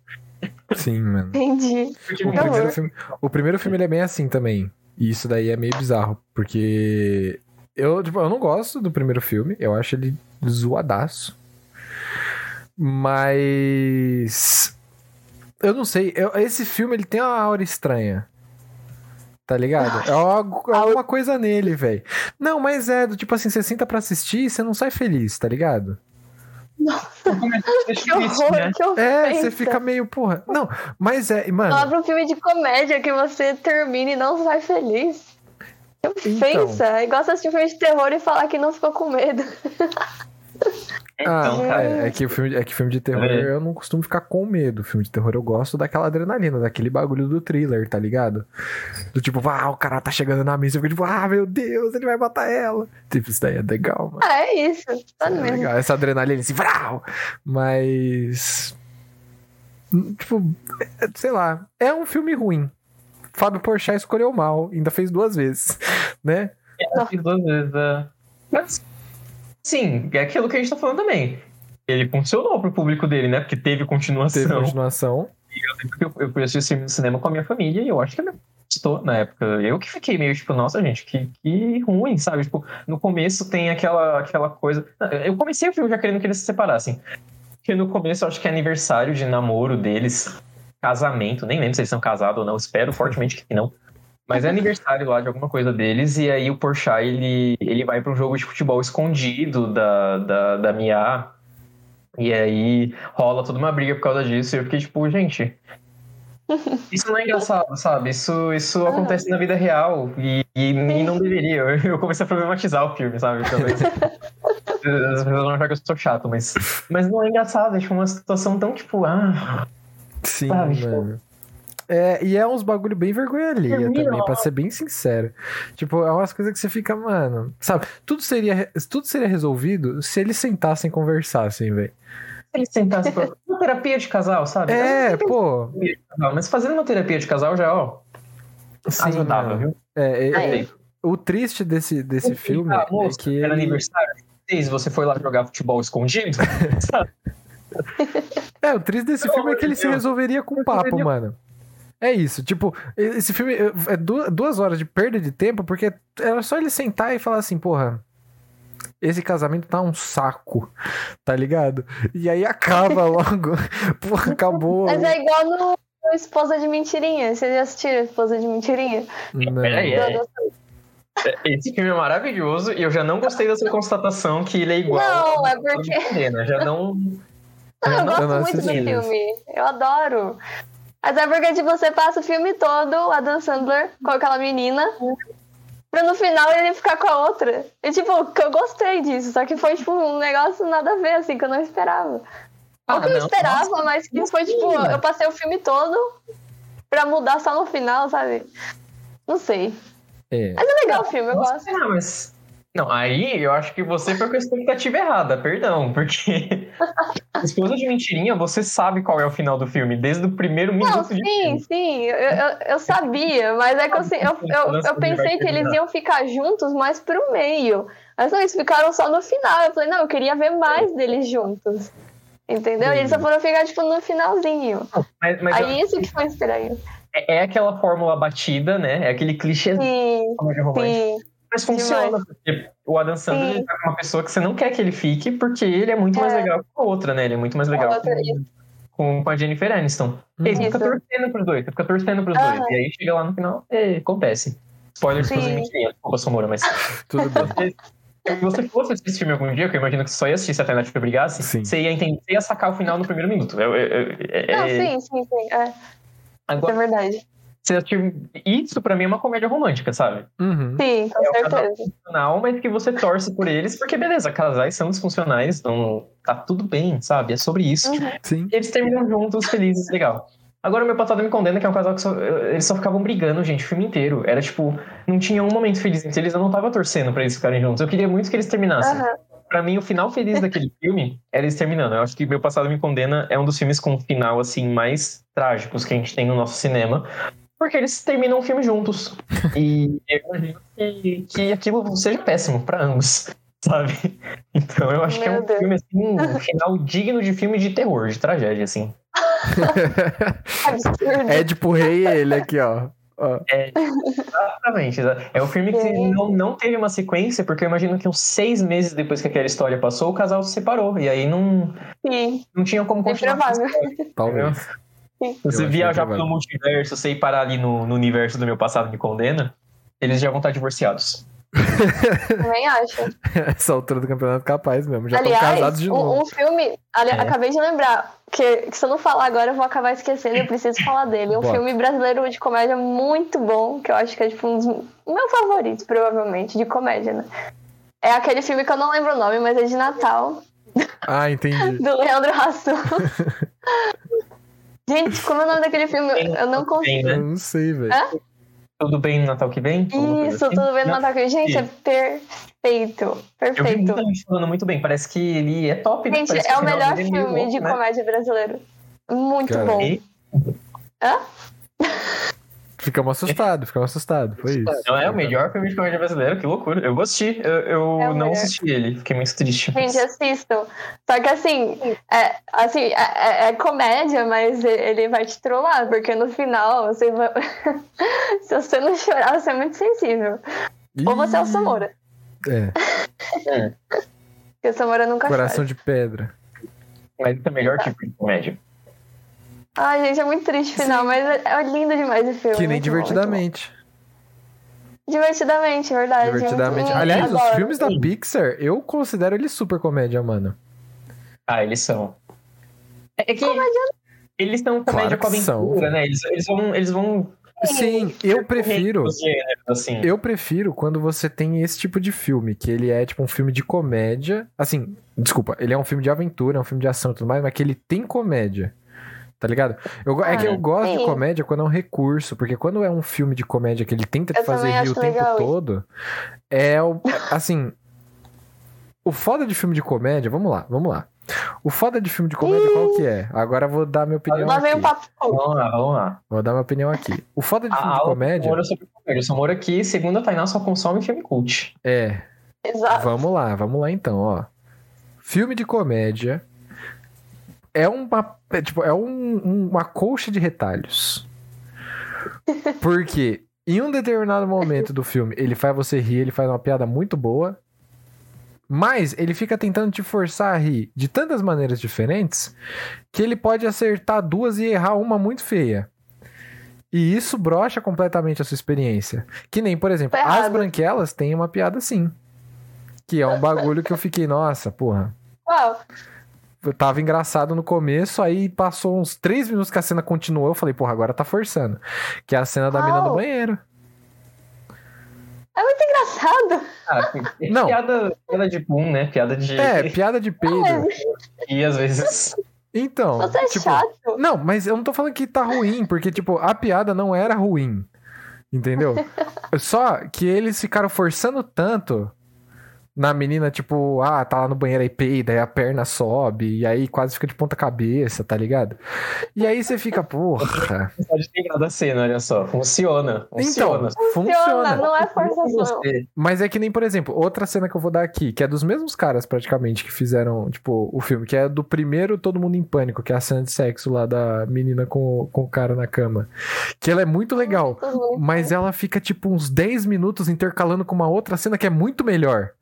Sim, mano. Entendi. O primeiro, horror. filme, o primeiro filme ele é bem assim também. E isso daí é meio bizarro. Porque eu, tipo, eu não gosto do primeiro filme. Eu acho ele zoadaço. Mas. Eu não sei. eu- esse filme ele tem uma aura estranha. Tá ligado? É é uma coisa nele, velho. Não, mas é do tipo assim, você senta pra assistir e você não sai feliz, tá ligado? Que horror, que ofensa. É, você fica meio, porra. Não, mas é, mano. Fala pra um filme de comédia que você termina e não sai feliz. Que ofensa. É igual você assistir um filme de terror e falar que não ficou com medo. Ah, Então, cara, é, é que o filme, é que filme de terror É. eu não costumo ficar com medo. Filme de terror eu gosto daquela adrenalina, daquele bagulho do thriller, tá ligado? Do tipo, ah, o cara tá chegando na mesa, eu fico tipo, ah, meu Deus, ele vai matar ela. Tipo, isso daí é legal, mano. Ah, é isso. Tá É mesmo. legal, essa adrenalina assim, vrau! Mas. Tipo, é- sei lá, é um filme ruim. Fábio Porchat escolheu mal, ainda fez duas vezes, né? Eu fiz duas vezes. é. Mas, sim, é aquilo que a gente tá falando também. Ele funcionou pro público dele, né? Porque teve continuação. Teve continuação. Porque eu, eu esse filme no cinema com a minha família e eu acho que ele gostou na época. Eu que fiquei meio tipo, nossa, gente, que, que ruim, sabe? Tipo, no começo tem aquela, aquela coisa. Eu comecei o filme já querendo que eles se separassem. Porque no começo eu acho que é aniversário de namoro deles, casamento, nem lembro se eles são casados ou não, espero fortemente que não. Mas é aniversário lá de alguma coisa deles, e aí o Porchat, ele, ele vai para um jogo de futebol escondido da, da, da Mia, e aí rola toda uma briga por causa disso, e eu fiquei tipo, gente, Isso não é engraçado, sabe? Isso, isso acontece na vida real e, e, e não deveria. Eu, eu comecei a problematizar o filme, sabe? Talvez. As pessoas vão achar que eu sou chato, mas, mas não é engraçado. É tipo uma situação tão tipo, ah. Sim, Sabe, tipo- mano. É, e é uns bagulho bem vergonha alheia Termina também, pra ser bem sincero. Tipo, é umas coisas que você fica, mano. Sabe, tudo seria, tudo seria resolvido se eles sentassem e conversassem, velho. Se eles sentassem pra... Uma terapia de casal, sabe? É, pô. de casal, Mas fazendo uma terapia de casal já, ó, Sim, ajudava, mano. viu? É, é, é, o triste desse, desse filme Ah, é que. Era ele- aniversário de vocês, você foi lá jogar futebol escondido? sabe? É, o triste desse filme é que ele de se Deus. resolveria com papo, Resolveria- mano. É isso, tipo, esse filme é du- duas horas de perda de tempo, porque era só ele sentar e falar assim, porra, esse casamento tá um saco, tá ligado? E aí acaba logo, porra, acabou. Mas é igual no no Esposa de Mentirinha. Vocês já assistiram Esposa de Mentirinha? Não. Peraí, é. Do- do- Esse filme é maravilhoso e eu já não gostei dessa constatação que ele é igual. Não, é porque- Condena, Já não. Não, eu gosto eu não muito do filme. Eu adoro. Mas é porque tipo, você passa o filme todo, o Adam Sandler, com aquela menina, pra no final ele ficar com a outra. E tipo, que eu gostei disso, só que foi tipo um negócio nada a ver, assim, que eu não esperava. Ah, Ou que eu não, esperava, nossa, mas que foi tipo, eu passei o filme todo pra mudar só no final, sabe? Não sei. É. Mas é legal o filme, eu gosto. mas. Não, aí eu acho que você foi com a expectativa errada, perdão, porque. Esposa de mentirinha, você sabe qual é o final do filme, desde o primeiro minuto Não, sim, filme. sim, eu, eu, eu sabia, mas é que assim, eu, eu, eu pensei que eles iam ficar juntos mais pro meio. Mas não, eles ficaram só no final. Eu falei, não, eu queria ver mais deles juntos. Entendeu? Eles só foram ficar, tipo, no finalzinho. Mas, mas Aí isso que foi estranho. é, é aquela fórmula batida, né? É aquele clichê Sim, sim. Mas funciona, porque o Adam Sandler Sim. ele tá com uma pessoa que você não quer que ele fique, porque ele é muito mais É. legal que a outra, né? Ele é muito mais legal com, com, a Jennifer Aniston. E aí você fica torcendo pros dois, você fica torcendo pros Aham. dois. E aí chega lá no final, é, acontece. Spoiler de Sim. mentirinha, desculpa, Samura, mas Tudo bem. se você fosse assistir esse filme algum dia, que eu imagino que você só ia assistir se a Netflix obrigasse, Sim. você ia entender, você ia sacar o final no primeiro minuto. Eu- eu- é- Não, é- sim, sim, sim. É, isso Agora, é verdade. Você assistiu- isso pra mim é uma comédia romântica, sabe? Uhum. Sim, com É certeza. disfuncional, mas que você torce por eles, porque beleza, casais são disfuncionais, então tá tudo bem, sabe? É sobre isso. Uhum. Sim. Eles terminam juntos, felizes, legal. Agora, o meu passado me condena, que é um casal que só, eles só ficavam brigando, gente, o filme inteiro. Era tipo, não tinha um momento feliz entre eles, eu não tava torcendo pra eles ficarem juntos. Eu queria muito que eles terminassem. Aham. Pra mim, o final feliz daquele filme era eles terminando. Eu acho que Meu Passado Me Condena é um dos filmes com final, assim, mais trágicos que a gente tem no nosso cinema. Porque eles terminam o filme juntos. E eu imagino que, que aquilo seja péssimo pra ambos, sabe? Então eu acho que é Meu um Deus. filme, assim, um final digno de filme de terror, de tragédia, assim. É tipo rei ele aqui, ó. Ó. Exatamente. exa- É um filme que não, não teve uma sequência, porque eu imagino que uns seis meses depois que aquela história passou, o casal se separou. E aí não, Sim, não tinha como é continuar. provável. Talvez. Você acho viajar pelo multiverso, você ir parar ali no, no universo do meu passado me condena, eles já vão estar divorciados. Também acho. Essa altura do campeonato capaz mesmo. Já estão Aliás, casados de um, novo. um filme. ali- É. Acabei de lembrar. Que, que se eu não falar agora, eu vou acabar esquecendo. Eu preciso falar dele. Um Bota. filme brasileiro de comédia muito bom. Que eu acho que é tipo um dos meus favoritos, provavelmente, de comédia, né? É aquele filme que eu não lembro o nome, mas é de Natal, Ah, entendi. do Leandro Hassum. Gente, como é o nome daquele filme? Eu não consigo. Bem, Eu né? não sei, velho. Tudo bem no Natal que vem? Isso, assim? tudo bem no Natal. Gente, é perfeito. Eu vi Perfeito. muita gente falando muito bem. Parece que ele é top. né? Gente, que é o melhor é filme louco, de né? comédia brasileiro. Muito Cara, bom. E- Ficamos assustados, ficamos assustados. Foi isso. Não é o melhor filme de comédia brasileiro, que loucura. Eu assistir. Eu, eu É não melhor. assisti ele, fiquei muito triste. Gente, assistam. Só que assim, é, assim, é, é- é comédia, mas ele vai te trollar, porque no final você vai. Se você não chorar, você é muito sensível. Ou você é o Samora. É, Porque o Samora nunca coração chora. de pedra. Mas esse é o melhor tipo de comédia. Ai, gente, é muito triste o final, mas é, é lindo demais o filme. Que nem muito divertidamente. bom. Divertidamente, verdade. Divertidamente. Hum, Aliás, os adoro. filmes da Pixar, eu considero eles super comédia, mano. Ah, eles são. É que. Comédia Eles são comédia Claro com que são. aventura, né? Eles, eles vão. Eles vão Sim, eu prefiro. os gêneros, assim. Eu prefiro quando você tem esse tipo de filme, que ele é tipo um filme de comédia. Assim, desculpa, ele é um filme de aventura, é um filme de ação e tudo mais, mas que ele tem comédia. Tá ligado? Eu, go- é que eu Ah, gosto de sim. comédia quando é um recurso, porque quando é um filme de comédia que ele tenta te Eu fazer rir o tempo legal todo, é o. Assim. O foda de filme de comédia, vamos lá, vamos lá. O foda de filme de comédia qual que é? Agora eu vou dar minha opinião Lá vem aqui. o papo. Vamos lá, vamos lá. Vou dar minha opinião aqui. O foda de A filme de aula comédia sobre comédia. O Samora aqui, segundo a Tainá, só consome filme cult. é Exato. Vamos lá, vamos lá então, ó. Filme de comédia é uma, é, tipo, é um- um- uma colcha de retalhos. Porque em um determinado momento do filme, ele faz você rir, ele faz uma piada muito boa, mas ele fica tentando te forçar a rir de tantas maneiras diferentes que ele pode acertar duas e errar uma muito feia. E isso brocha completamente a sua experiência. Que nem, por exemplo, Tá As. Branquelas tem uma piada assim. Que é um bagulho que eu fiquei, nossa, porra. Uau. Tava engraçado no começo, aí passou uns três minutos que a cena continuou, eu falei, porra, agora tá forçando. Que é a cena da mina no banheiro. É muito engraçado. Ah, é Não. Piada, piada de boom, né? Piada de. É, piada de peido. E às vezes. Então, Você é tipo, chato. Não, mas eu não tô falando que tá ruim, porque, tipo, a piada não era ruim. Entendeu? Só que eles ficaram forçando tanto na menina, tipo, ah, tá lá no banheiro aí peida, aí a perna sobe, e aí quase fica de ponta cabeça, tá ligado? E aí você fica, porra. Pode ter grado a cena, olha só. Funciona. Então, Funciona. Funciona, funciona. não é forçação. Mas é que nem, por exemplo, outra cena que eu vou dar aqui, que é dos mesmos caras praticamente que fizeram, tipo, o filme, que é do primeiro Todo Mundo em Pânico, que é a cena de sexo lá da menina com, com o cara na cama. Que ela é muito legal. Mas ela fica, tipo, uns 10 minutos intercalando com uma outra cena que é muito melhor.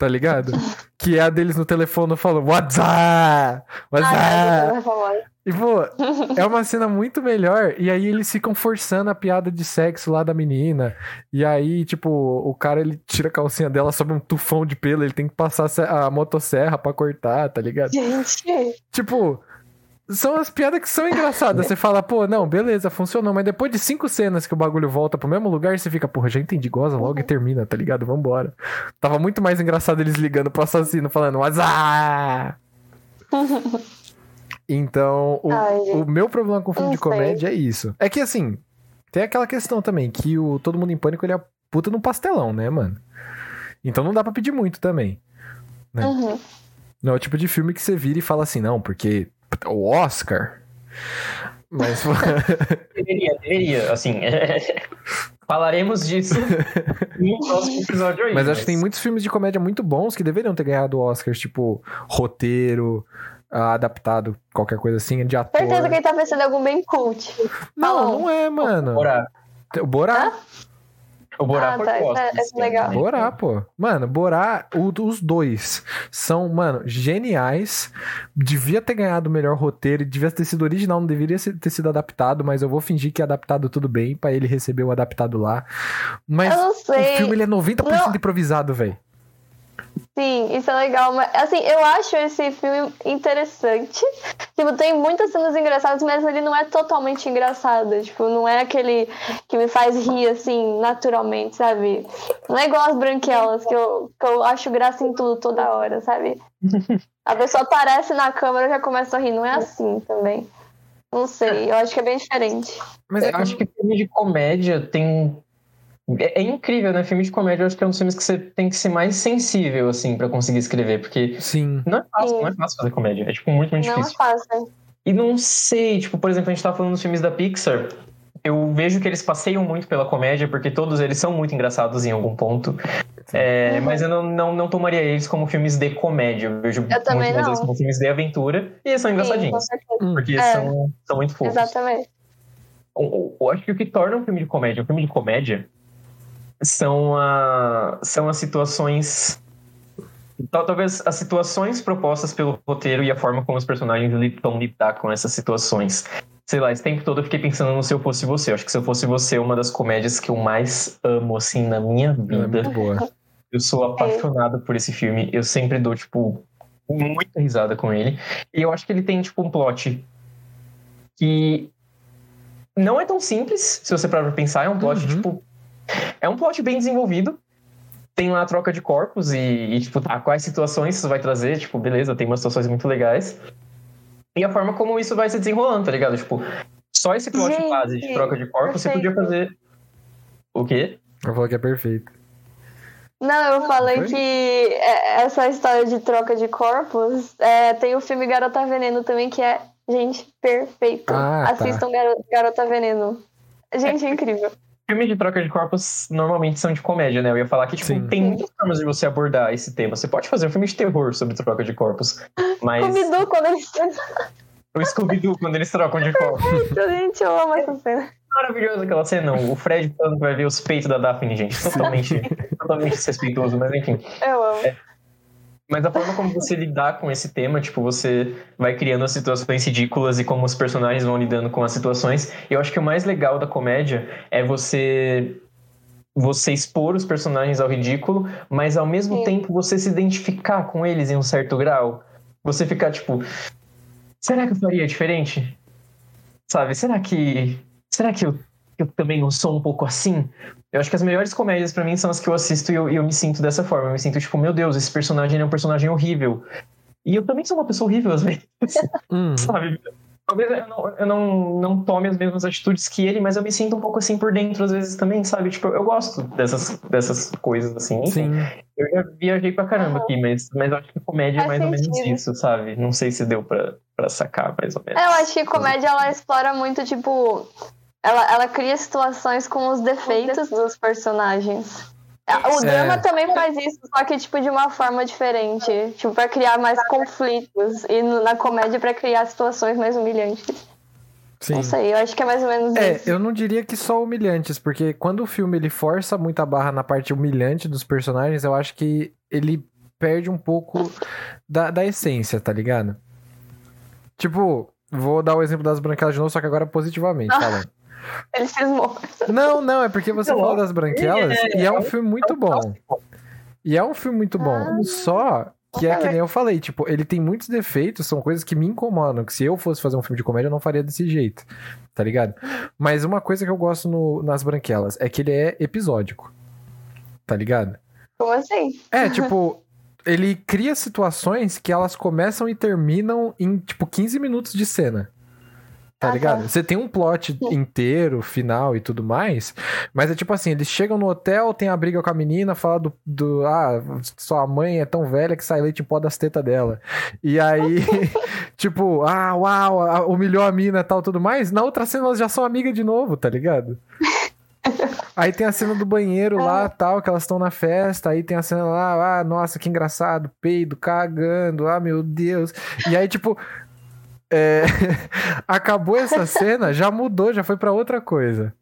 Tá ligado? que é a deles no telefone falando WhatsApp! WhatsApp! E, pô, é uma cena muito melhor. E aí eles ficam forçando a piada de sexo lá da menina. E aí, tipo, o cara ele tira a calcinha dela, sobe um tufão de pelo. Ele tem que passar a motosserra pra cortar, tá ligado? Gente, Tipo, são as piadas que são engraçadas. Você fala, pô, não, beleza, funcionou. Mas depois de cinco cenas que o bagulho volta pro mesmo lugar, você fica, porra, já entendi, goza logo e termina, tá ligado? Vambora. Tava muito mais engraçado eles ligando pro assassino, falando, WhatsApp! Então, o, Ai, o meu problema com filme de comédia é isso. É que, assim, tem aquela questão também, que o Todo Mundo em Pânico, ele é puta no pastelão, né, mano? Então não dá pra pedir muito também. né? Uhum. Não é o tipo de filme que você vira e fala assim, não, porque o Oscar. Mas Deveria, deveria, assim. Falaremos disso no próximo episódio aí. Mas acho que tem muitos filmes de comédia muito bons que deveriam ter ganhado Oscars, tipo roteiro, ah, adaptado, qualquer coisa assim, de ator. Certeza que ele tá pensando em algum bem cult. Não, Falou. não é, mano. Borá. O Borá. O Borá Ah, foi tá, gosto é- é legal. né? Borá, pô. Mano, Borá, o- os dois são, mano, geniais. Devia ter ganhado o melhor roteiro, devia ter sido original, não deveria ter sido adaptado, mas eu vou fingir que é adaptado tudo bem pra ele receber o adaptado lá. Mas Eu não o filme ele é 90% Não. improvisado, velho. Sim, isso é legal. Mas, assim, eu acho esse filme interessante. Tipo, tem muitas cenas engraçadas, mas ele não é totalmente engraçado. Tipo, não é aquele que me faz rir, assim, naturalmente, sabe? Não é igual as branquelas, que eu, que eu acho graça em tudo toda hora, sabe? A pessoa aparece na câmera e já começa a rir. Não é assim também. Não sei, eu acho que é bem diferente. Mas Eu acho que filme de comédia tem. É, é incrível, né? Filme de comédia eu acho que é um dos filmes que você tem que ser mais sensível, assim, pra conseguir escrever. Porque sim. não é fácil, Sim. não é fácil fazer comédia. É, tipo, muito, muito Não é difícil. fácil. E não sei, tipo, por exemplo, a gente tava falando dos filmes da Pixar. Eu vejo que eles passeiam muito pela comédia, porque todos eles são muito engraçados em algum ponto. É, Uhum. Mas eu não, não, não tomaria eles como filmes de comédia. Eu vejo muito também mais não. eles como filmes de aventura. E eles são engraçadinhos. Porque É. são, são muito fofos. Exatamente. Eu, eu acho que o que torna um filme de comédia um filme de comédia são, a, são as situações. tal- Talvez as situações propostas pelo roteiro e a forma como os personagens vão lidar com essas situações. Sei lá, esse tempo todo eu fiquei pensando no Se Eu Fosse Você. Eu acho que Se Eu Fosse Você é uma das comédias que eu mais amo, assim, na minha é vida. muito boa. Eu sou apaixonado por esse filme. Eu sempre dou, tipo, muita risada com ele. E eu acho que ele tem, tipo, um plot que não é tão simples, se você parar pra pensar. É um plot, Uhum. tipo. É um plot bem desenvolvido. Tem lá a troca de corpos e, e, tipo, tá, quais situações isso vai trazer. Tipo, beleza, tem umas situações muito legais. E a forma como isso vai se desenrolando, tá ligado? Tipo, só esse plot Gente, base de troca de corpos, você podia perfeito. fazer. O quê? Eu falo que é perfeito. Não, eu falei Foi? que é, essa história de troca de corpos é, tem o filme Garota Veneno também, que é, gente, perfeito. Ah, tá. Assistam Garo- Garota Veneno. Gente, é incrível. Filmes de troca de corpos normalmente são de comédia, né? Eu ia falar que, tipo, Sim. tem muitas formas de você abordar esse tema. Você pode fazer um filme de terror sobre troca de corpos. Mas Scooby-Doo, quando eles o Scooby-Doo, quando eles trocam de corpos. Gente, eu amo essa cena. Maravilhosa aquela cena. O Fred falando que vai ver os peitos da Daphne, gente. Totalmente, totalmente desrespeitoso, mas enfim. Eu amo. Mas a forma como você lidar com esse tema, tipo, você vai criando as situações ridículas e como os personagens vão lidando com as situações. Eu acho que o mais legal da comédia é você você expor os personagens ao ridículo, mas ao mesmo Sim. tempo você se identificar com eles em um certo grau. Você ficar tipo, será que eu faria diferente? Sabe? Será que será que eu, eu também não sou um pouco assim? Eu acho que as melhores comédias pra mim são as que eu assisto e eu, eu me sinto dessa forma. Eu me sinto tipo, meu Deus, esse personagem é um personagem horrível. E eu também sou uma pessoa horrível às vezes, Hum, sabe? Talvez eu, não, eu não, não tome as mesmas atitudes que ele, mas eu me sinto um pouco assim por dentro às vezes também, sabe? Tipo, eu gosto dessas, dessas coisas assim. sim. Eu já viajei pra caramba Aham. aqui, mas, mas eu acho que comédia é mais ou menos sentido. isso, sabe? Não sei se deu pra, pra sacar mais ou menos. É, eu acho que comédia ela explora muito, tipo. Ela, ela cria situações com os defeitos dos personagens. O É. drama também faz isso, só que, tipo, de uma forma diferente. Tipo, pra criar mais conflitos. E na comédia, pra criar situações mais humilhantes. Sim. Não sei, eu acho que é mais ou menos É, isso. eu não diria que só humilhantes, porque quando o filme ele força muito a barra na parte humilhante dos personagens, eu acho que ele perde um pouco da, da essência, tá ligado? Tipo, vou dar o exemplo das branquelas de novo, só que agora positivamente falando. Ele cismou. Não, não, é porque você falou das branquelas e é um filme muito bom. E é um filme muito bom. Ah. Só que é que nem eu falei, tipo, ele tem muitos defeitos, são coisas que me incomodam. Que se eu fosse fazer um filme de comédia, eu não faria desse jeito. Tá ligado? Mas uma coisa que eu gosto no- nas branquelas é que ele é episódico. Tá ligado? Como assim? É, tipo, ele cria situações que elas começam e terminam em, tipo, 15 minutos de cena. Tá Ah, ligado? tá. Você tem um plot inteiro, final e tudo mais, mas é tipo assim, eles chegam no hotel, tem a briga com a menina, fala do, do ah, sua mãe é tão velha que sai leite em pó das tetas dela. E aí, tipo, ah, uau, humilhou a mina e tal, tudo mais. Na outra cena elas já são amigas de novo, tá ligado? Aí tem a cena do banheiro lá, tal, que elas estão na festa. Aí tem a cena lá, ah, nossa, que engraçado, peido, cagando, ah, meu Deus. E aí, tipo, é, acabou essa cena, já mudou, já foi pra outra coisa.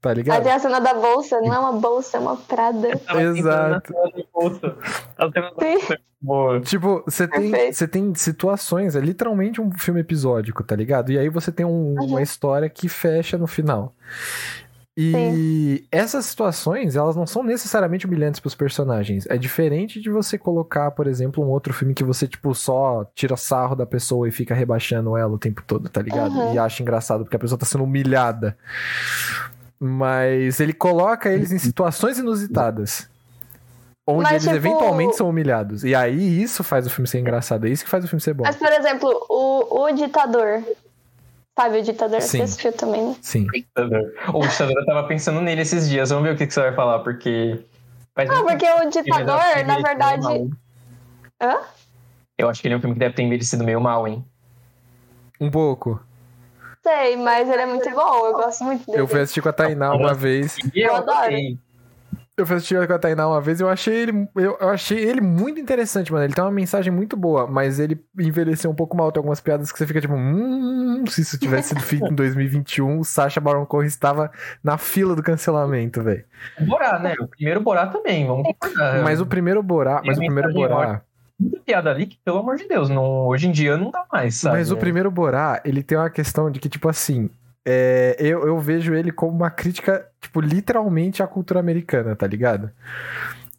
Tá Aí ligado? tem a cena da bolsa, não é uma bolsa, é uma prada. Na Exato. bolsa é boa. Tipo, você tem, você tem situações, é literalmente um filme episódico, tá ligado? E aí você tem um- Uhum. uma história que fecha no final. E essas situações, elas não são necessariamente humilhantes pros personagens. É diferente de você colocar, por exemplo, um outro filme que você, tipo, só tira sarro da pessoa e fica rebaixando ela o tempo todo, tá ligado? Uhum. E acha engraçado porque a pessoa tá sendo humilhada. Mas ele coloca eles em situações inusitadas. Onde Mas, eles tipo- eventualmente são humilhados. E aí isso faz o filme ser engraçado. É isso que faz o filme ser bom. Mas, por exemplo, o, o ditador. Sabe, o ditador Sim. assistiu também, né? Sim. O ditador eu tava pensando nele esses dias. Vamos ver o que, que você vai falar, porque. faz Não, muito porque o ditador, na verdade. Hã? Eu acho que ele é um filme que deve ter envelhecido meio mal, hein? Um pouco. Sei, mas ele é muito bom, eu gosto muito dele. Eu fui assistir com a Tainá uma vez. Eu adoro. adorei. Eu fui assistir com a Tainá uma vez e eu achei ele. Eu, eu achei ele muito interessante, mano. Ele tem uma mensagem muito boa, mas ele envelheceu um pouco mal. Tem algumas piadas que você fica tipo, hum, se isso tivesse sido feito em 2021, o Sacha Baron Cohen estava na fila do cancelamento, velho. Borá, né? O primeiro Borá também, vamos concordar. Mas o primeiro Borá, mas o primeiro Borá, Muita piada ali que, pelo amor de Deus, não, hoje em dia não dá mais, sabe? mas o primeiro Borá, ele tem uma questão de que tipo assim, é, eu, eu vejo ele como uma crítica, tipo, literalmente à cultura americana, tá ligado?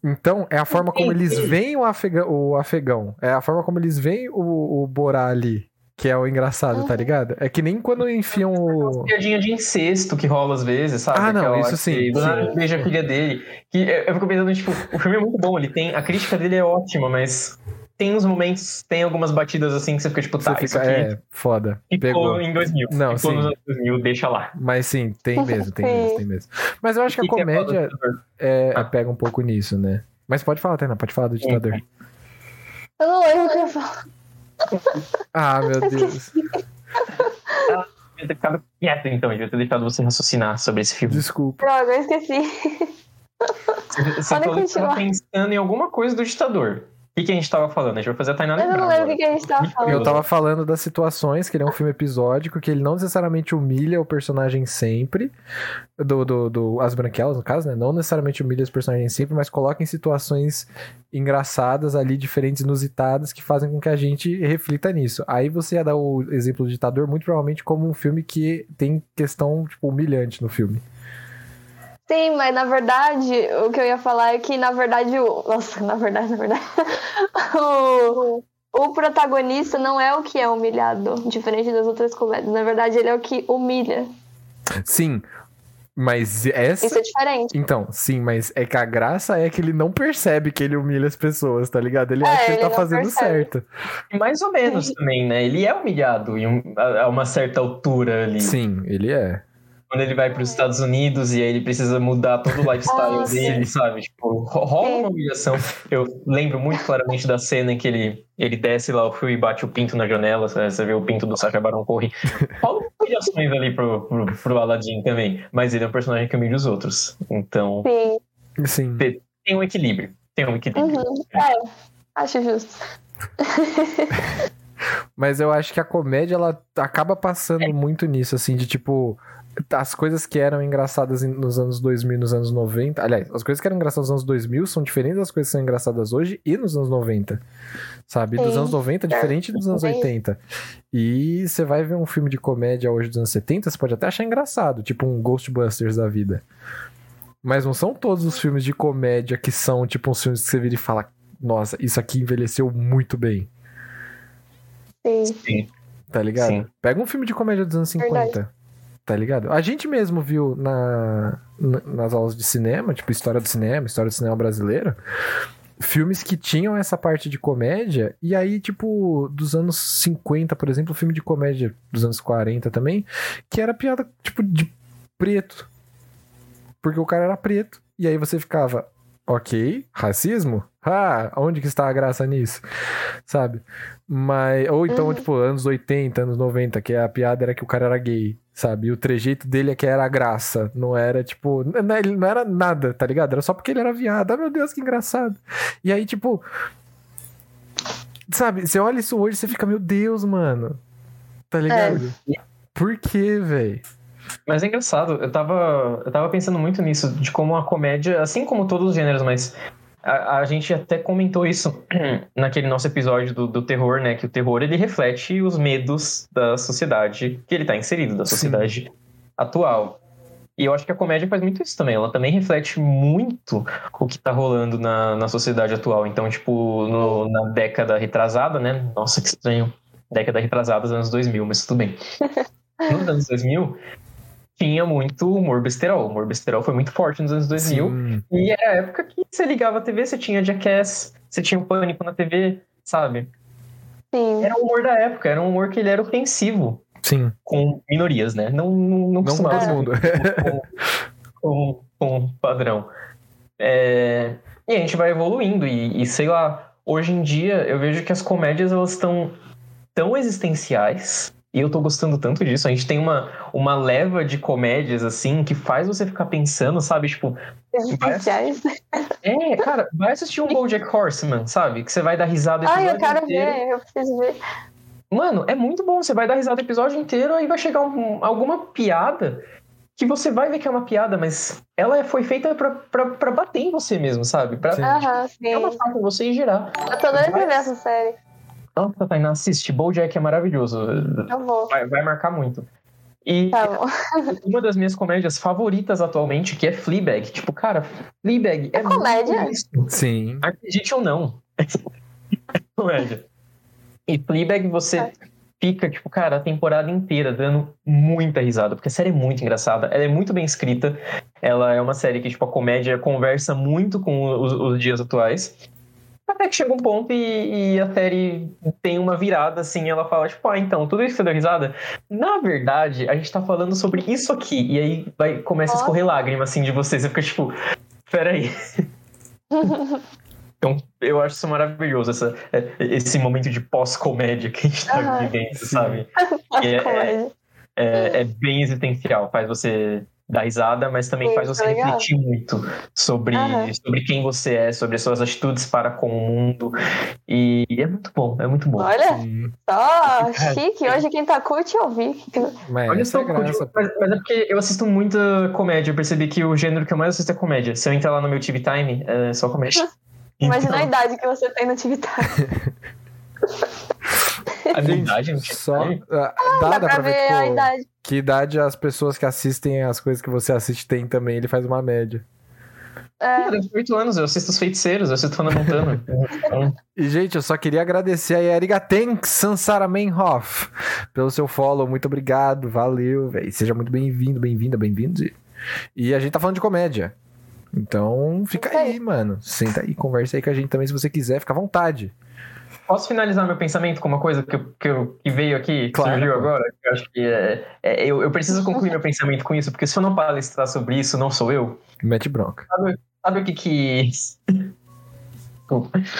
Então, é a forma como eles veem o afegão, o afegão. É a forma como eles veem o, o Borá ali. que é o engraçado, tá ligado? É que nem quando enfiam o. Piadinha de incesto que rola às vezes, sabe? Ah, não, Aquela isso que sim, nada sim. Beija a filha dele. Que eu eu fico pensando, tipo, o filme é muito bom, ele tem. A crítica dele é ótima, mas tem uns momentos, tem algumas batidas assim que você fica, tipo, tá, Você isso fica, aqui é, foda. ficou Pegou. em 2000. Não, ficou sim. nos anos 2000, deixa lá. Mas sim, tem mesmo, tem mesmo, tem mesmo. Mas eu acho que a que é foda comédia ditador? é, Ah. pega um pouco nisso, né? Mas pode falar, Tainá, pode falar do ditador. Eu não lembro o que eu falo. Ah, meu Deus. devia ter ficado quieto, então. Eu devia ter deixado você raciocinar sobre esse filme. Desculpa. Droga, eu esqueci. Você, você continuar. tava pensando em alguma coisa do ditador. O que, que a gente tava falando? A gente vai fazer a Tainá Eu lembrar não lembro o que, que a gente tava falando. Eu tava falando das situações, que ele é um filme episódico, que ele não necessariamente humilha o personagem sempre. Do, do, do As Branquelas, no caso, né? Não necessariamente humilha os personagens sempre, mas coloca em situações engraçadas ali, diferentes, inusitadas, que fazem com que a gente reflita nisso. Aí você ia dar o exemplo do ditador, muito provavelmente como um filme que tem questão, tipo, humilhante no filme. Sim, mas na verdade, o que eu ia falar é que, na verdade, o. Nossa, na verdade, na verdade. o, o protagonista não é o que é humilhado, diferente das outras comédias. Na verdade, ele é o que humilha. Sim, mas essa. Isso é diferente. Então, sim, mas é que a graça é que ele não percebe que ele humilha as pessoas, tá ligado? Ele É, acha que ele ele tá fazendo percebe. certo. Mais ou menos também, né? Ele é humilhado em um- a, a uma certa altura ali. Sim, ele é. Quando ele vai para os Estados Unidos e aí ele precisa mudar todo o lifestyle Ah, dele, sabe? Tipo, ro- rola Sim. uma humilhação. Eu lembro muito claramente da cena em que ele, ele desce lá o fio e bate o pinto na janela, você você vê o pinto do Sacha Baron Cohen. Rola humilhações ali pro, pro, pro Aladdin também, mas ele é um personagem que humilha os outros. Então, Sim. Tem um equilíbrio. Tem um equilíbrio. Uhum. É, acho justo. Mas eu acho que a comédia, ela acaba passando muito nisso, assim, de tipo. As coisas que eram engraçadas nos anos 2000 nos anos 90. Aliás, as coisas que eram engraçadas nos anos 2000 são diferentes das coisas que são engraçadas hoje e nos anos 90. Sabe? Dos Sim. anos 90 é diferente dos anos Sim. 80. E você vai ver um filme de comédia hoje dos anos 70, você pode até achar engraçado, tipo um Ghostbusters da vida. Mas não são todos os filmes de comédia que são, tipo, uns filmes que você vira e fala: Nossa, isso aqui envelheceu muito bem. Sim. Tá ligado? Sim. Pega um filme de comédia dos anos 50. Verdade. Tá ligado? A gente mesmo viu na, na- nas aulas de cinema, tipo história do cinema, história do cinema brasileiro, filmes que tinham essa parte de comédia, e aí, tipo, dos anos 50, por exemplo, filme de comédia dos anos 40 também, que era piada, tipo, de preto. Porque o cara era preto. E aí você ficava, ok, racismo? Ah, onde que está a graça nisso? Sabe? Mas, ou então, Uhum. tipo, anos 80, anos 90, que a piada era que o cara era gay, sabe? E o trejeito dele é que era a graça, não era, tipo, n- n- ele não era nada, tá ligado? Era só porque ele era viado. Ah, meu Deus, que engraçado. E aí, tipo, sabe, você olha isso hoje e você fica, meu Deus, mano. Tá ligado? Por quê, velho? Mas é engraçado, eu tava, eu tava pensando muito nisso, de como a comédia, assim como todos os gêneros, mas a, a gente até comentou isso naquele nosso episódio do, do terror, né? Que o terror ele reflete os medos da sociedade que ele tá inserido, da Sim. sociedade atual. E eu acho que a comédia faz muito isso também. Ela também reflete muito o que tá rolando na, na sociedade atual. Então, tipo, no- na década retrasada, né? Nossa, que estranho. Década retrasada, dos anos 2000, mas tudo bem. Nos anos 2000, tinha muito humor besterol. O humor besterol foi muito forte nos anos 2000. Sim. E era a época que você ligava a TV, você tinha Jackass, você tinha o Pânico na TV, sabe? Sim. Era o humor da época, era um humor que ele era ofensivo Sim. com minorias, né? Não, não, não Não todo mundo. com, com, com padrão. É, e a gente vai evoluindo e, e, sei lá, hoje em dia eu vejo que as comédias elas estão tão existenciais e eu tô gostando tanto disso. A gente tem uma, uma leva de comédias assim que faz você ficar pensando, sabe? Tipo, Existenciais. é, cara, vai assistir um BoJack Horseman, sabe? Que você vai dar risada Ai, eu quero inteiro. ver, eu preciso ver. Mano, é muito bom. Você vai dar risada o episódio inteiro, aí vai chegar um- alguma piada que você vai ver que é uma piada, mas ela foi feita pra, pra, pra bater em você mesmo, sabe? Pra Sim. Aham, sim. é uma faca em você e girar. Eu tô doida pra ver essa série. Nossa, Tainá, assiste. BoJack é maravilhoso. Eu vou. Vai, vai marcar muito. E Tá bom. uma das minhas comédias favoritas atualmente, que é Fleabag. Tipo, cara, Fleabag é, É comédia? Sim. Acredite ou não. É comédia. E Fleabag, você fica, tipo, cara, a temporada inteira dando muita risada, porque a série é muito engraçada, ela é muito bem escrita, ela é uma série que, tipo, a comédia conversa muito com os, os dias atuais. Até que chega um ponto e, e, a série tem uma virada, assim, ela fala, tipo, ah, então, tudo isso que você deu risada, na verdade, a gente tá falando sobre isso aqui. E aí vai, começa Nossa. a escorrer lágrima, assim, de você. Você fica, tipo, peraí. Então, eu acho isso maravilhoso, essa, é, esse momento de pós-comédia que a gente tá uhum. vivendo, sabe? É, é, é, bem existencial, faz você dar risada, mas também Sim, faz você legal. refletir muito sobre, uhum. sobre quem você é, sobre as suas atitudes para com o mundo. E é muito bom, é muito bom. Olha, Sim. só chique. Hoje quem tá curte ouvir. Mas, Olha só, graça. Mas, mas, é porque eu assisto muita comédia. Eu percebi que o gênero que eu mais assisto é comédia. Se eu entrar lá no meu TV Time, é só comédia. Imagina então... a idade que você tem no atividade. a minha idade Só, ah, dá, ah, dá, dá pra ver, ver tipo, a idade. que idade as pessoas que assistem as coisas que você assiste têm também. Ele faz uma média. É. Eu tenho 8 anos, eu assisto os feiticeiros, eu assisto Hannah Montana. e, gente, eu só queria agradecer a Erika Tank Sansara Menhoff pelo seu follow. Muito obrigado, valeu, velho. Seja muito bem-vindo, bem-vinda, bem-vindos. E a gente tá falando de comédia. Então, fica aí, mano. Senta aí, conversa aí com a gente também se você quiser, fica à vontade. Posso finalizar meu pensamento com uma coisa que, que, que veio aqui, que claro, surgiu agora? Eu acho que é, é, eu, eu preciso concluir meu pensamento com isso, porque se eu não palestrar sobre isso, não sou eu. Mete bronca. Sabe, sabe o que que.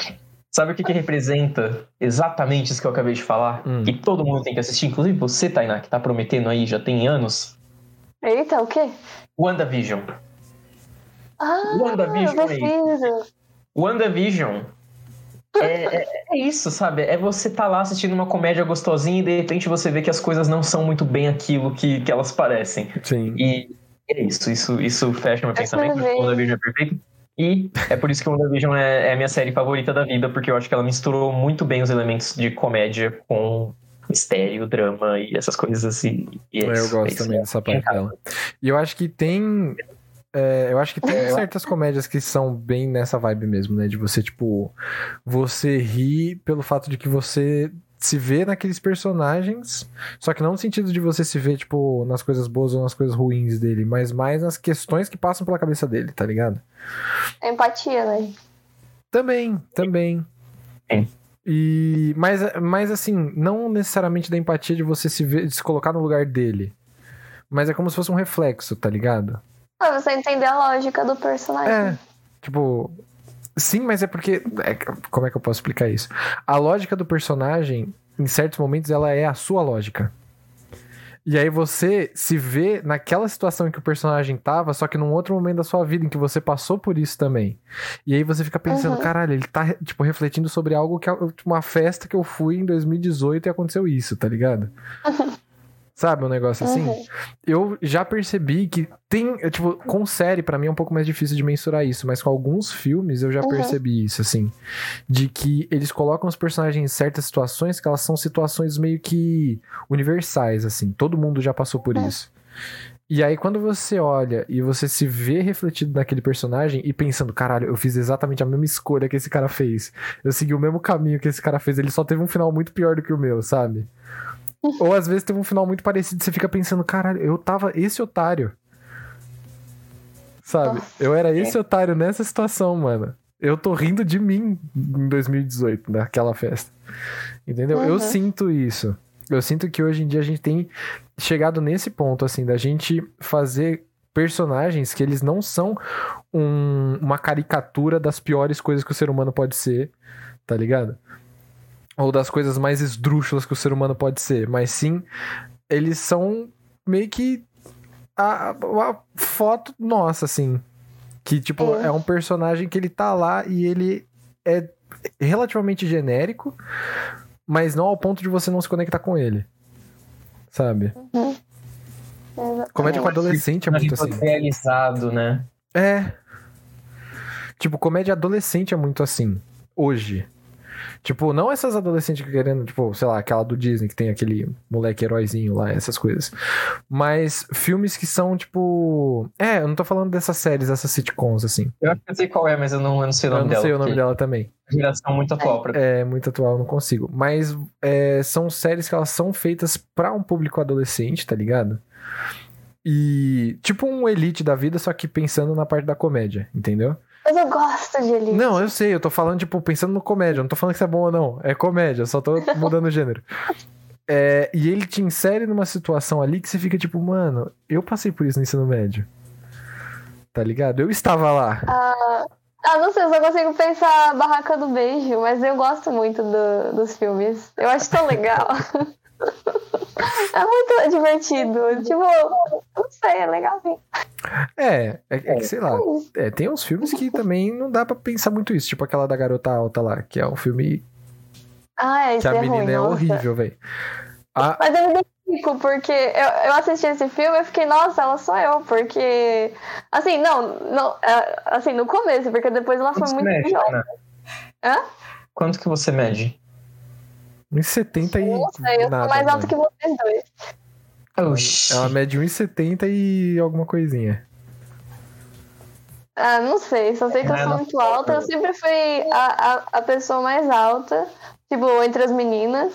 Sabe o que, que representa exatamente isso que eu acabei de falar? Hum. Que todo mundo tem que assistir, inclusive você, Tainá, que tá prometendo aí já tem anos. Eita, o quê? WandaVision. Ah, WandaVision é isso. WandaVision é, é, é, isso, sabe? É você tá lá assistindo uma comédia gostosinha e de repente você vê que as coisas não são muito bem aquilo que, que elas parecem. Sim. E é isso, isso, isso fecha meu é pensamento. O WandaVision é perfeito. E é por isso que o WandaVision é, é a minha série favorita da vida, porque eu acho que ela misturou muito bem os elementos de comédia com mistério, drama e essas coisas assim. E é eu gosto também dessa parte dela. E eu acho que tem é, eu acho que tem certas comédias que são bem nessa vibe mesmo, né? De você, tipo, você rir pelo fato de que você se vê naqueles personagens, só que não no sentido de você se ver, tipo, nas coisas boas ou nas coisas ruins dele, mas mais nas questões que passam pela cabeça dele, tá ligado? Empatia, né? Também, também. É. E, mas, mas assim, não necessariamente da empatia de você se ver, de se colocar no lugar dele. Mas é como se fosse um reflexo, tá ligado? Ah, você entender a lógica do personagem. É, tipo. Sim, mas é porque. É, como é que eu posso explicar isso? A lógica do personagem, em certos momentos, ela é a sua lógica. E aí você se vê naquela situação em que o personagem tava, só que num outro momento da sua vida em que você passou por isso também. E aí você fica pensando, uhum. caralho, ele tá, tipo, refletindo sobre algo que é tipo, uma festa que eu fui em 2018 e aconteceu isso, tá ligado? Uhum. Sabe, um negócio assim? Uhum. Eu já percebi que tem, tipo, com série para mim é um pouco mais difícil de mensurar isso, mas com alguns filmes eu já uhum. percebi isso, assim, de que eles colocam os personagens em certas situações que elas são situações meio que universais, assim, todo mundo já passou por uhum. isso. E aí, quando você olha e você se vê refletido naquele personagem e pensando, caralho, eu fiz exatamente a mesma escolha que esse cara fez. Eu segui o mesmo caminho que esse cara fez, ele só teve um final muito pior do que o meu, sabe? Ou às vezes tem um final muito parecido, você fica pensando, caralho, eu tava esse otário. Sabe? Eu era esse otário nessa situação, mano. Eu tô rindo de mim em 2018, naquela festa. Entendeu? Uhum. Eu sinto isso. Eu sinto que hoje em dia a gente tem chegado nesse ponto, assim, da gente fazer personagens que eles não são um, uma caricatura das piores coisas que o ser humano pode ser, tá ligado? Ou das coisas mais esdrúxulas que o ser humano pode ser, mas sim eles são meio que a, a foto nossa, assim. Que, tipo, é. é um personagem que ele tá lá e ele é relativamente genérico, mas não ao ponto de você não se conectar com ele. Sabe? Uhum. Comédia com adolescente é muito assim. realizado, né? É. Tipo, comédia adolescente é muito assim. Hoje. Tipo, não essas adolescentes que querendo, tipo, sei lá, aquela do Disney que tem aquele moleque heróizinho lá, essas coisas. Mas filmes que são, tipo. É, eu não tô falando dessas séries, essas sitcoms, assim. Eu acho que eu sei qual é, mas eu não, eu não sei o Eu nome não dela. sei o nome dela também. é geração muito atual pra É muito atual, eu não consigo. Mas é, são séries que elas são feitas pra um público adolescente, tá ligado? E tipo um Elite da vida, só que pensando na parte da comédia, entendeu? Mas eu gosto de Elite. Não, eu sei, eu tô falando, tipo, pensando no comédia. Eu não tô falando que isso é bom ou não. É comédia, só tô mudando o gênero. É, e ele te insere numa situação ali que você fica tipo, mano, eu passei por isso no ensino médio. Tá ligado? Eu estava lá. Ah, ah, não sei, eu só consigo pensar Barraca do Beijo, mas eu gosto muito do- dos filmes. Eu acho tão legal. é muito divertido. Tipo, não sei, é legalzinho. É, é, é que sei lá. É, tem uns filmes que também não dá pra pensar muito isso. Tipo aquela da Garota Alta lá, que é um filme Ah, que esse a é menina ruim, é nossa. horrível, velho. A- Mas eu me identifico, porque eu, eu assisti esse filme e fiquei, nossa, ela sou eu, porque. Assim, não, não é, assim, no começo, porque depois ela foi Quanto muito mede, pior. Tainá? Hã? Quanto que você mede? Uns 70 e Não sei, eu nada. sou mais alta mano. que vocês dois. Oxi. Ela mede 1,70 e alguma coisinha. Ah, não sei, só sei que eu É, sou muito alta. Eu sempre fui a, a, a pessoa mais alta, tipo, entre as meninas.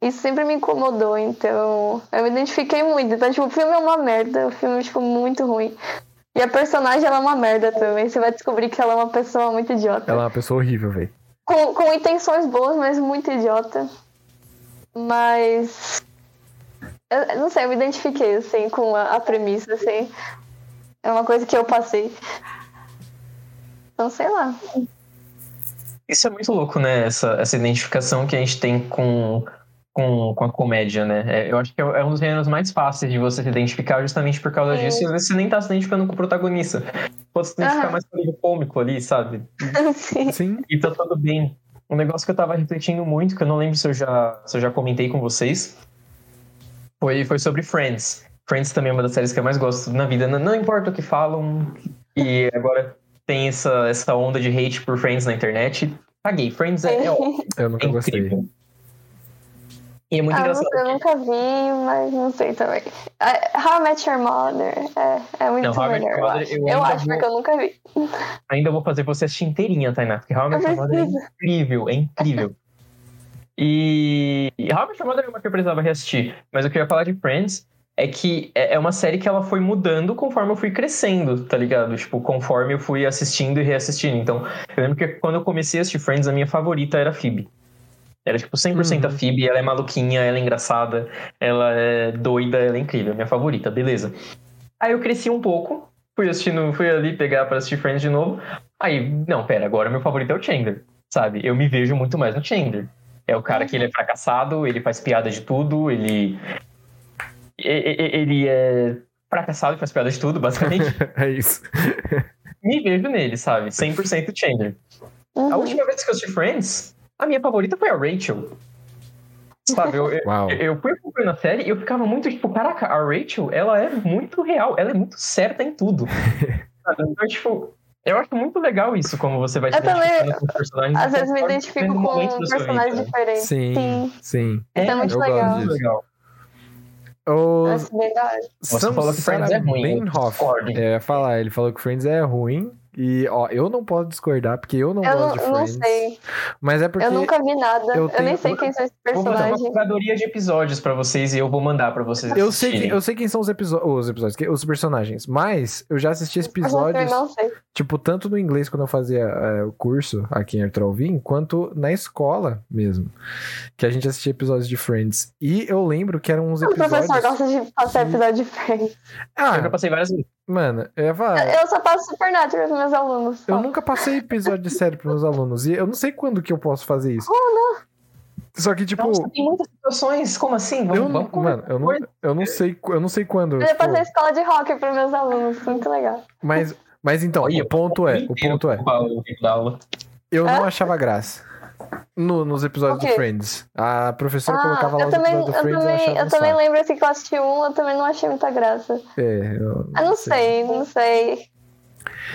Isso sempre me incomodou, então eu me identifiquei muito. Então, tipo, o filme é uma merda, o filme ficou muito ruim. E a personagem ela é uma merda também. Você vai descobrir que ela é uma pessoa muito idiota. Ela é uma pessoa horrível, velho. Com, com intenções boas, mas muito idiota. Mas. Eu, não sei, eu me identifiquei, assim, com a, a premissa, assim. É uma coisa que eu passei. Então, sei lá. Isso é muito louco, né? Essa, essa identificação que a gente tem com, com, com a comédia, né? É, eu acho que é é um dos gêneros mais fáceis de você se identificar justamente por causa Sim. disso. E às vezes você nem tá se identificando com o protagonista. Pode se identificar Aham. mais com o cômico ali, sabe? Sim. Sim. E tá tudo bem. Um negócio que eu tava refletindo muito, que eu não lembro se eu já, se eu já comentei com vocês, foi, foi sobre Friends. Friends também é uma das séries que eu mais gosto na vida. Não, não importa o que falam. E agora tem essa, essa onda de hate por Friends na internet. Caguei. Friends é, é ótimo. Eu nunca É gostei. incrível. E é muito Ah, engraçado. sei, eu nunca vi, mas não sei também. Ah, How I Met Your Mother é, é muito Não, melhor, eu acho. eu Eu, acho, vou- porque eu nunca vi. Ainda vou fazer você assistir inteirinha, Tainá. Porque How I Met Your Mother é incrível, é incrível. E, How I Met Your Mother é uma que eu precisava reassistir. Mas o que eu ia falar de Friends é que é é uma série que ela foi mudando conforme eu fui crescendo, tá ligado? Tipo, conforme eu fui assistindo e reassistindo. Então, eu lembro que quando eu comecei a assistir Friends, a minha favorita era a Phoebe. Era tipo 100% a Uhum. Phoebe, ela é maluquinha, ela é engraçada, ela é doida, ela é incrível, minha favorita, beleza. Aí eu cresci um pouco, fui assistindo, fui ali pegar pra assistir Friends de novo. Aí, não, pera, agora meu favorito é o Chandler, sabe? Eu me vejo muito mais no Chandler. É o cara que ele é fracassado, ele faz piada de tudo, ele. Ele é fracassado e faz piada de tudo, basicamente. é isso. me vejo nele, sabe? 100% Chandler. A Uhum. última vez que eu assisti Friends, a minha favorita foi a Rachel. Sabe, eu, eu, Uau. eu fui acompanhando a série e eu ficava muito tipo, caraca, a Rachel, ela é muito real, ela é muito certa em tudo. Sabe? Então, tipo, eu acho muito legal isso, como você vai se Eu identificando com os personagens. Às vezes me identifico com sua personagens vida. diferentes. Sim, Sim. sim. Isso é muito eu gosto legal. disso. legal. O bem da hora. Você Sam falou que Friends é ruim, Benhoff, é, eu ia falar, ele falou que Friends é ruim. E, ó, eu não posso discordar, porque eu não Eu gosto não, de não Friends. sei. Mas é porque. Eu nunca vi nada. eu Eu, tenho- nem sei quem são esses Vou fazer uma personagens. curadoria de episódios pra vocês e eu vou mandar pra vocês Eu sei, assistirem. quem, eu sei quem são os, episo- os episódios, que- os personagens, mas eu já assisti eu episódios, não sei. tipo, tanto no inglês quando eu fazia é, o curso aqui em Arthur Alvim, quanto na escola mesmo. Que a gente assistia episódios de Friends. E eu lembro que eram uns O episódios. professor gosta de passar episódio de Friends. Eu já Ah, passei várias vezes. Mano, falar. Eu só passo Supernatural pros meus alunos. só. Eu nunca passei episódio de série pros meus alunos. E eu não sei quando que eu posso fazer isso. Só que, tipo. Nossa, tem muitas situações, como assim? Vamos, eu não, vamos mano, eu não, eu não sei, eu não sei quando. Eu tipo, passei escola de rock pros meus alunos. Muito legal. mas, mas então, Olha, o ponto é, o ponto é, eu não achava graça. No- nos episódios O do? Friends. A professora colocava lá eu os também, episódios do eu Friends eu também, eu um também lembro assim que eu assisti um, eu também não achei muita graça. É, eu Eu não sei, não sei.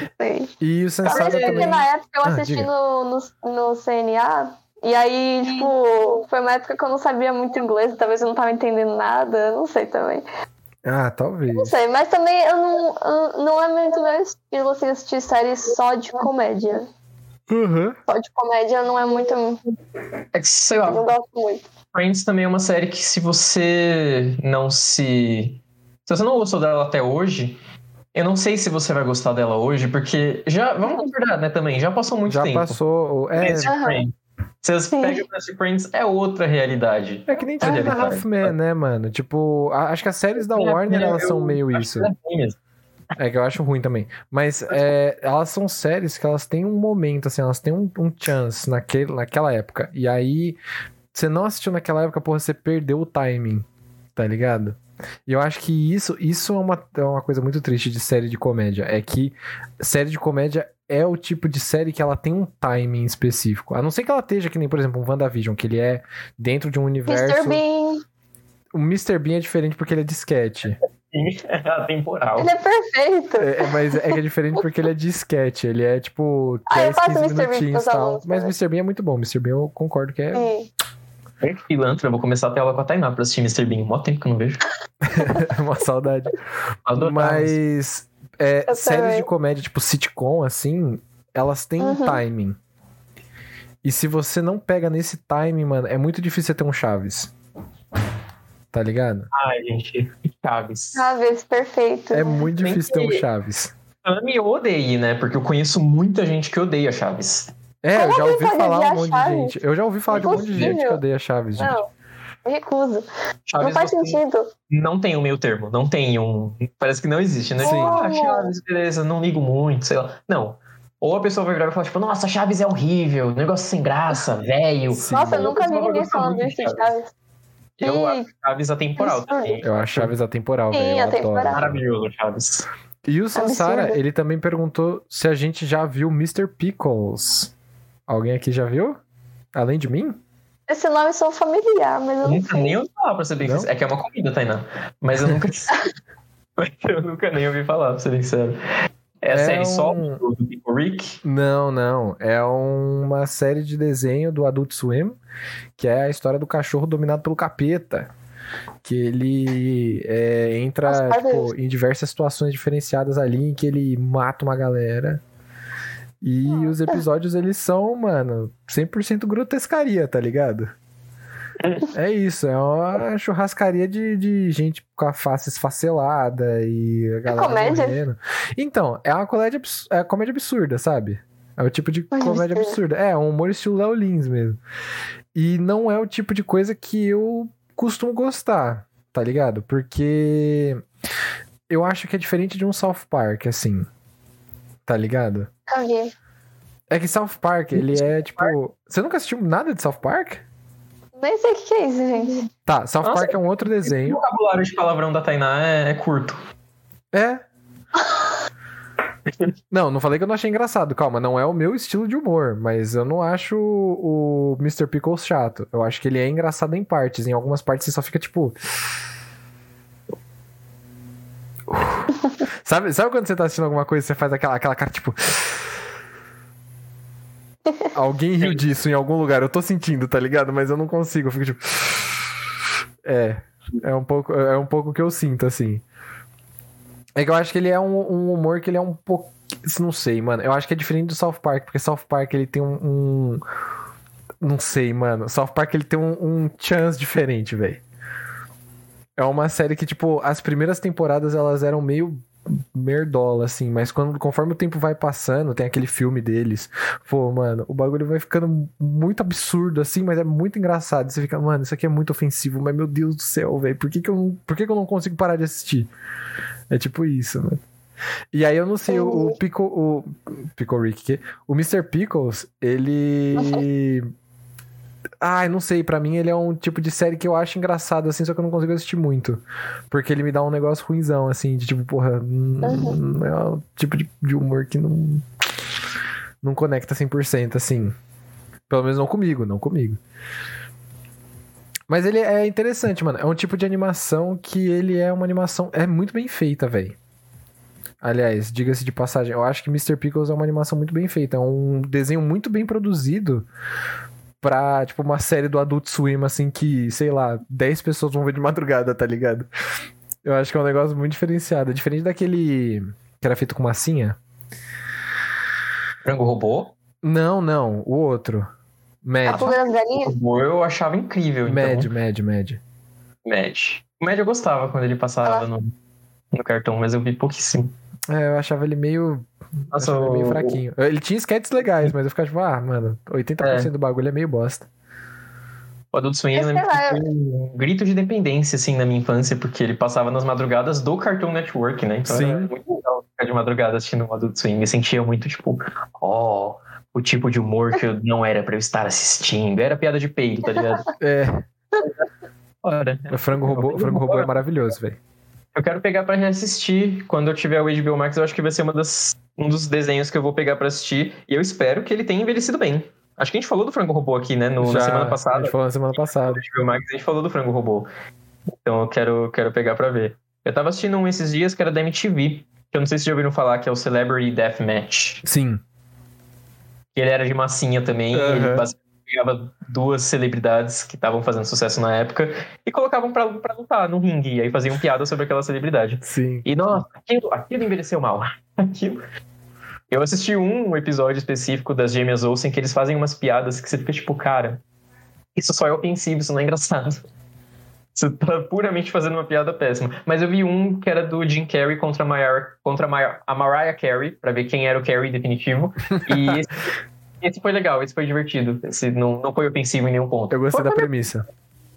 Não sei. E o Sensado porque também. na época eu Ah, assisti diga. no, no, no CNA E aí, tipo, foi uma época que eu não sabia muito inglês, talvez eu não tava entendendo nada, não sei também. Ah, talvez. Não sei, mas também eu não, eu- não é muito meu estilo assim, assistir séries só de comédia. Uhum. Só de comédia não é muito. É que, sei lá, não gosto muito. Friends também é uma série que se você não se. Se você não gostou dela até hoje, eu não sei se você vai gostar dela hoje, porque já. Vamos concordar, né, também, já passou muito Já tempo. passou. o- É, Friends Aham. Friends. Se você Sim. pega Friends é outra realidade. é que nem É tipo na realidade. Half-Man, né, mano? Tipo, a- acho que as séries da É, Warner, é, elas eu são meio isso. é mesmo. É que eu acho ruim também. Mas é, elas são séries que elas têm um momento, assim, elas têm um, um chance naquele, naquela época. E aí, você não assistiu naquela época, porra, você perdeu o timing, tá ligado? E eu acho que isso, isso é, uma, é uma coisa muito triste de série de comédia. É que série de comédia é o tipo de série que ela tem um timing específico. A não ser que ela esteja que nem, por exemplo, um WandaVision, que ele é dentro de um universo. Mr. Bean, O Mr. Bean é diferente porque ele é de É atemporal. ele é perfeito. É, é, mas é que é diferente porque ele é de sketch. Ele é tipo Ah, eu 10, faço 15 Mr. Bean e tal. Mas também. Mr. Bean é muito bom. Mr. Bean eu concordo que é Sim. Pilantra, eu vou começar a ter aula com a Tainá pra assistir Mr. Bean. Mó tempo que eu não vejo. uma saudade. Adorava. Mas é, séries de comédia, tipo sitcom, assim, elas têm um Uhum. timing. E se você não pega nesse timing, mano, é muito difícil você ter um Chaves. Tá ligado? Ai, gente. Chaves. Chaves, perfeito. É muito Nem difícil ter um Chaves. Ame ou odeie, né? Porque eu conheço muita gente que odeia Chaves. É, eu Como já alguém ouvi falar um monte de Chaves? gente. Eu já ouvi falar de um monte de gente que Impossível. odeia Chaves, gente. Não, eu recuso. Chaves não faz você- sentido. não tem um meio termo, não tem um. Parece que não existe, né? Sim. Tipo, ah, Chaves, beleza, não ligo muito, sei lá. Não. Ou a pessoa vai virar e falar, tipo, nossa, Chaves é horrível, negócio sem graça, velho. Nossa, eu nunca vi ninguém falando de isso de Chaves. Eu Sim. acho Chaves atemporal Absurdo. também. Eu acho Chaves atemporal, Sim, velho. Eu atemporal. adoro. Maravilhoso, Chaves. E o Sansara, ele também perguntou se a gente já viu Mr. Pickles. Alguém aqui já viu? Além de mim? Esse nome sou familiar, mas eu Eu não nunca sei. nem ouvi falar, pra ser bem sincero. É que é uma comida, Tainá. Mas eu nunca. Eu nunca nem ouvi falar, pra ser bem sincero. É a É série um- solo do Pico Rick. Não, não. É uma série de desenho do Adult Swim, que é a história do cachorro dominado pelo capeta. Que ele é, entra tipo, em diversas situações diferenciadas ali, em que ele mata uma galera. E os episódios, eles são, mano, 100% grotescaria, tá ligado? É isso, é uma churrascaria de, de gente com a face esfacelada e a galera comédia? morrendo. Então, é uma comédia, é comédia absurda, sabe? É o tipo de Comédia absurda. É, um humor estilo Léo Lins mesmo. E não é o tipo de coisa que eu costumo gostar, tá ligado? Porque eu acho que é diferente de um South Park, assim. Tá ligado? Vi. É que South Park, ele é tipo. Você nunca assistiu nada de South Park? Nem sei o que é isso, gente. Tá, South Nossa. Park é um outro O desenho. vocabulário de palavrão da Tainá é, é curto. É. Não, não falei que eu não achei engraçado. Calma, não é o meu estilo de humor, mas eu não acho o Mr. Pickles chato. Eu acho que ele é engraçado em partes. Em algumas partes você só fica tipo. sabe, sabe quando você tá assistindo alguma coisa e você faz aquela, aquela cara tipo. Alguém riu disso em algum lugar. Eu tô sentindo, tá ligado? Mas eu não consigo. Eu fico tipo. É. É um pouco, é um pouco que eu sinto, assim. É que eu acho que ele é um, um humor que ele é um pouco. Não sei, mano. Eu acho que é diferente do South Park, porque South Park ele tem um. um- Não sei, mano. South Park ele tem um, um chance diferente, velho. É uma série que, tipo, as primeiras temporadas elas eram meio merdola, assim, mas quando, conforme o tempo vai passando, tem aquele filme deles. Pô, mano, o bagulho vai ficando muito absurdo, assim, mas é muito engraçado. Você fica, mano, isso aqui é muito ofensivo, mas meu Deus do céu, velho, por que, que, eu, não- por que, que eu não consigo parar de assistir? É tipo isso, mano. E aí eu não sei, o, o Pico. O Pico Rick, o Mr. Pickles, ele. Ai, não sei, pra mim ele é um tipo de série que eu acho engraçado, assim, só que eu não consigo assistir muito. Porque ele me dá um negócio ruimzão, assim, de tipo, porra, não é o tipo de, de humor que não. Não conecta 100%, assim. Pelo menos não comigo, não comigo. Mas ele é interessante, mano. É um tipo de animação que ele é uma animação. É muito bem feita, velho. Aliás, diga-se de passagem, eu acho que Mr. Pickles é uma animação muito bem feita. É um desenho muito bem produzido pra, tipo, uma série do Adult Swim, assim, que, sei lá, 10 pessoas vão ver de madrugada, tá ligado? Eu acho que é um negócio muito diferenciado. É diferente daquele que era feito com massinha. Frango robô? Não, não, o outro. A Mad. fuga das galinhas? Robô eu achava incrível. Mad, Então. Mad, Mad. Mad. O Mad eu gostava quando ele passava Ah. no, no cartão, mas eu vi pouquíssimo. É, eu achava ele meio. Nossa, achava ele meio o- fraquinho. Ele tinha sketches legais, mas eu ficava tipo, ah, mano, 80% do bagulho é meio bosta. O Adult Swim eu lá, que foi um grito de dependência, assim, na minha infância, porque ele passava nas madrugadas do Cartoon Network, né? Então Sim. era muito legal ficar de madrugada assistindo o Adult Swim. Me sentia muito, tipo, ó, o tipo de humor que eu não era pra eu estar assistindo. Era piada de peito, tá ligado? É, Ora, o frango robô, o frango robô é maravilhoso, velho. Eu quero pegar pra reassistir quando eu tiver o HBO Max. Eu acho que vai ser uma das, um dos desenhos que eu vou pegar pra assistir. E eu espero que ele tenha envelhecido bem. Acho que a gente falou do frango robô aqui, né? No, na Já, semana A passada. gente falou na semana passada. HBO Max, a gente falou do frango robô. Então eu quero, quero pegar pra ver. Eu tava assistindo um esses dias que era da MTV. Que eu não sei se já ouviram falar, que é o Celebrity Deathmatch. Sim. Ele era de massinha também. e Ele basicamente pegava duas celebridades que estavam fazendo sucesso na época e colocavam pra, pra lutar no ringue. E aí faziam piada sobre aquela celebridade. Sim. E nossa, aquilo, aquilo envelheceu mal. Aquilo. Eu assisti um episódio específico das Gêmeas Olsen que eles fazem umas piadas que você fica tipo, cara, isso só é ofensivo, isso não é engraçado. Você tá puramente fazendo uma piada péssima. Mas eu vi um que era do Jim Carrey contra a Mariah, contra a Mariah, a Mariah Carey, pra ver quem era o Carrey definitivo. E esse, esse foi legal, esse foi divertido. Esse não, não foi ofensivo em nenhum ponto. Eu gostei Foi- da premissa.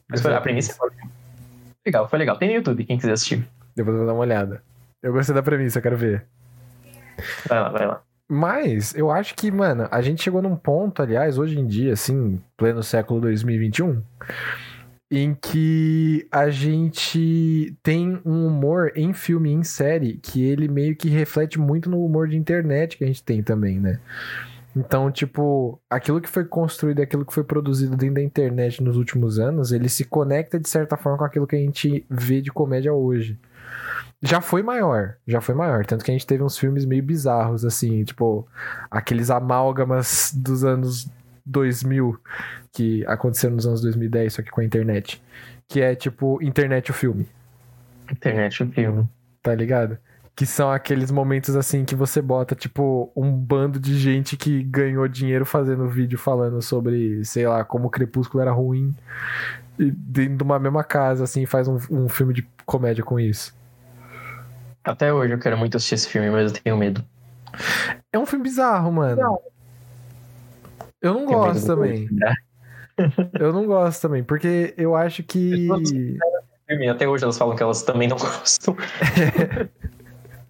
mas foi- a premissa foi legal, foi legal. Tem no YouTube, quem quiser assistir. Depois eu vou dar uma olhada. Eu gostei da premissa, eu quero ver. Vai lá, vai lá. Mas eu acho que, mano, a gente chegou num ponto, aliás, hoje em dia, assim, pleno século 2021, em que a gente tem um humor em filme e em série que ele meio que reflete muito no humor de internet que a gente tem também, né? Então, tipo, aquilo que foi construído, aquilo que foi produzido dentro da internet nos últimos anos, ele se conecta de certa forma com aquilo que a gente vê de comédia hoje. Já foi maior, já foi maior. Tanto que a gente teve uns filmes meio bizarros, assim, tipo, aqueles amálgamas dos anos 2000 que aconteceram nos anos 2010, só que com a internet. Que é tipo, internet o filme, Internet, o filme. tá ligado? Que são aqueles momentos assim que você bota, tipo, um bando de gente que ganhou dinheiro fazendo vídeo falando sobre, sei lá, como o Crepúsculo era ruim. E dentro de uma mesma casa, assim, faz um, um filme de comédia com isso. Até hoje eu quero muito assistir esse filme, mas eu tenho medo. É um filme bizarro, mano. Eu não Tenho gosto também. filme. Eu não gosto também, porque eu acho que. Até hoje elas falam que elas também não gostam.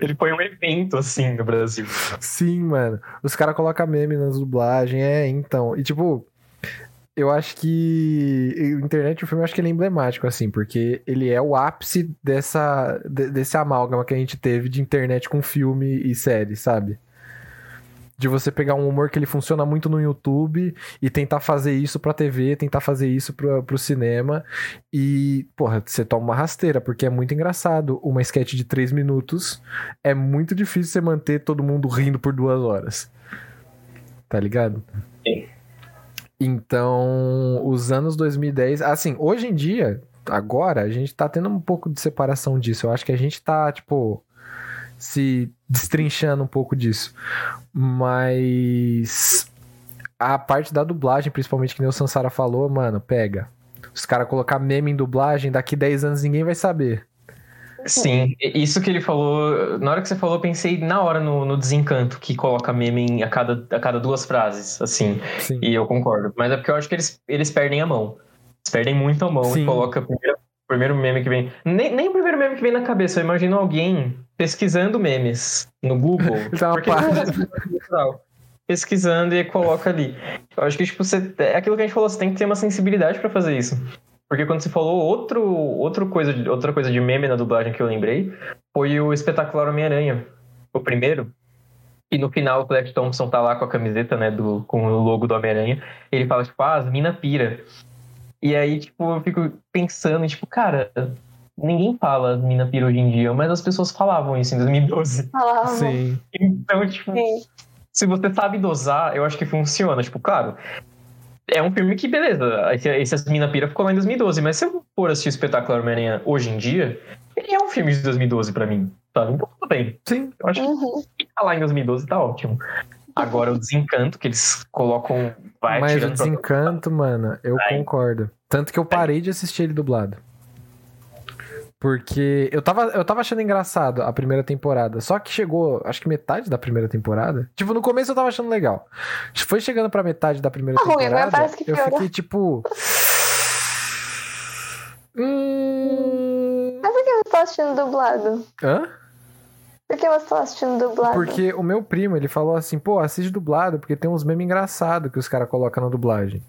Ele foi um evento, assim, no Brasil. Sim, mano. Os caras colocam meme nas dublagens, é, então. E tipo, eu acho que. Internet, o filme, eu acho que ele é emblemático, assim, porque ele é o ápice dessa, de- desse amálgama que a gente teve de internet com filme e série, sabe? De você pegar um humor que ele funciona muito no YouTube e tentar fazer isso pra TV, tentar fazer isso pro, pro cinema. E, porra, você toma uma rasteira, porque é muito engraçado. Uma sketch de três minutos é muito difícil você manter todo mundo rindo por duas horas. Tá ligado? Sim. Então, os anos 2010, assim, hoje em dia, agora, a gente tá tendo um pouco de separação disso. Eu acho que a gente tá, tipo, se destrinchando um pouco disso. Mas a parte da dublagem, principalmente que nem o Sansara falou, mano, pega. Os caras colocar meme em dublagem, daqui 10 anos ninguém vai saber. Sim, isso que ele falou. Na hora que você falou, eu pensei na hora no, no desencanto, que coloca meme em- a cada, a cada duas frases, assim. Sim. E eu concordo. Mas é porque eu acho que eles, eles perdem a mão. Eles perdem muito a mão Sim. e coloca o primeiro, primeiro meme que vem. Nem, nem o primeiro meme que vem na cabeça. Eu imagino alguém pesquisando memes no Google. Uma porque parte- não é pesquisando e coloca ali. Eu acho que, tipo, você, é aquilo que a gente falou, você tem que ter uma sensibilidade pra fazer isso. Porque quando você falou outro, outro coisa, outra coisa de meme na dublagem que eu lembrei, foi o espetacular Homem-Aranha. O primeiro. E no final o Flash Thompson tá lá com a camiseta, né, do, com o logo do Homem-Aranha. Ele fala, tipo, ah, as mina pira. E aí, tipo, eu fico pensando, tipo, cara, ninguém fala mina pira hoje em dia, mas as pessoas falavam isso em 2012. Falavam. Sim. Então, tipo, Sim. se você sabe dosar, eu acho que funciona. Tipo, claro, é um filme que, beleza, esse, esse Mina Pira ficou lá em 2012, mas se eu for assistir o Espetáculo Homem-Aranha hoje em dia, ele é um filme de 2012 pra mim, sabe? Então tudo bem. Sim. Eu acho Uhum. que tá lá em 2012 tá ótimo. Agora o desencanto que eles colocam vai Mas o tirando pra- desencanto, mano, eu concordo. Tanto que eu parei de assistir ele dublado. Porque eu tava, eu tava achando engraçado a primeira temporada. Só que chegou, acho que metade da primeira temporada. Tipo, no começo eu tava achando legal. Foi chegando pra metade da primeira Tá ruim, temporada. eu fiquei tipo. Hum... Mas por que você tá assistindo dublado? Hã? Por que você tá assistindo dublado? Porque o meu primo, ele falou assim, pô, assiste dublado, porque tem uns memes engraçados que os caras colocam na dublagem.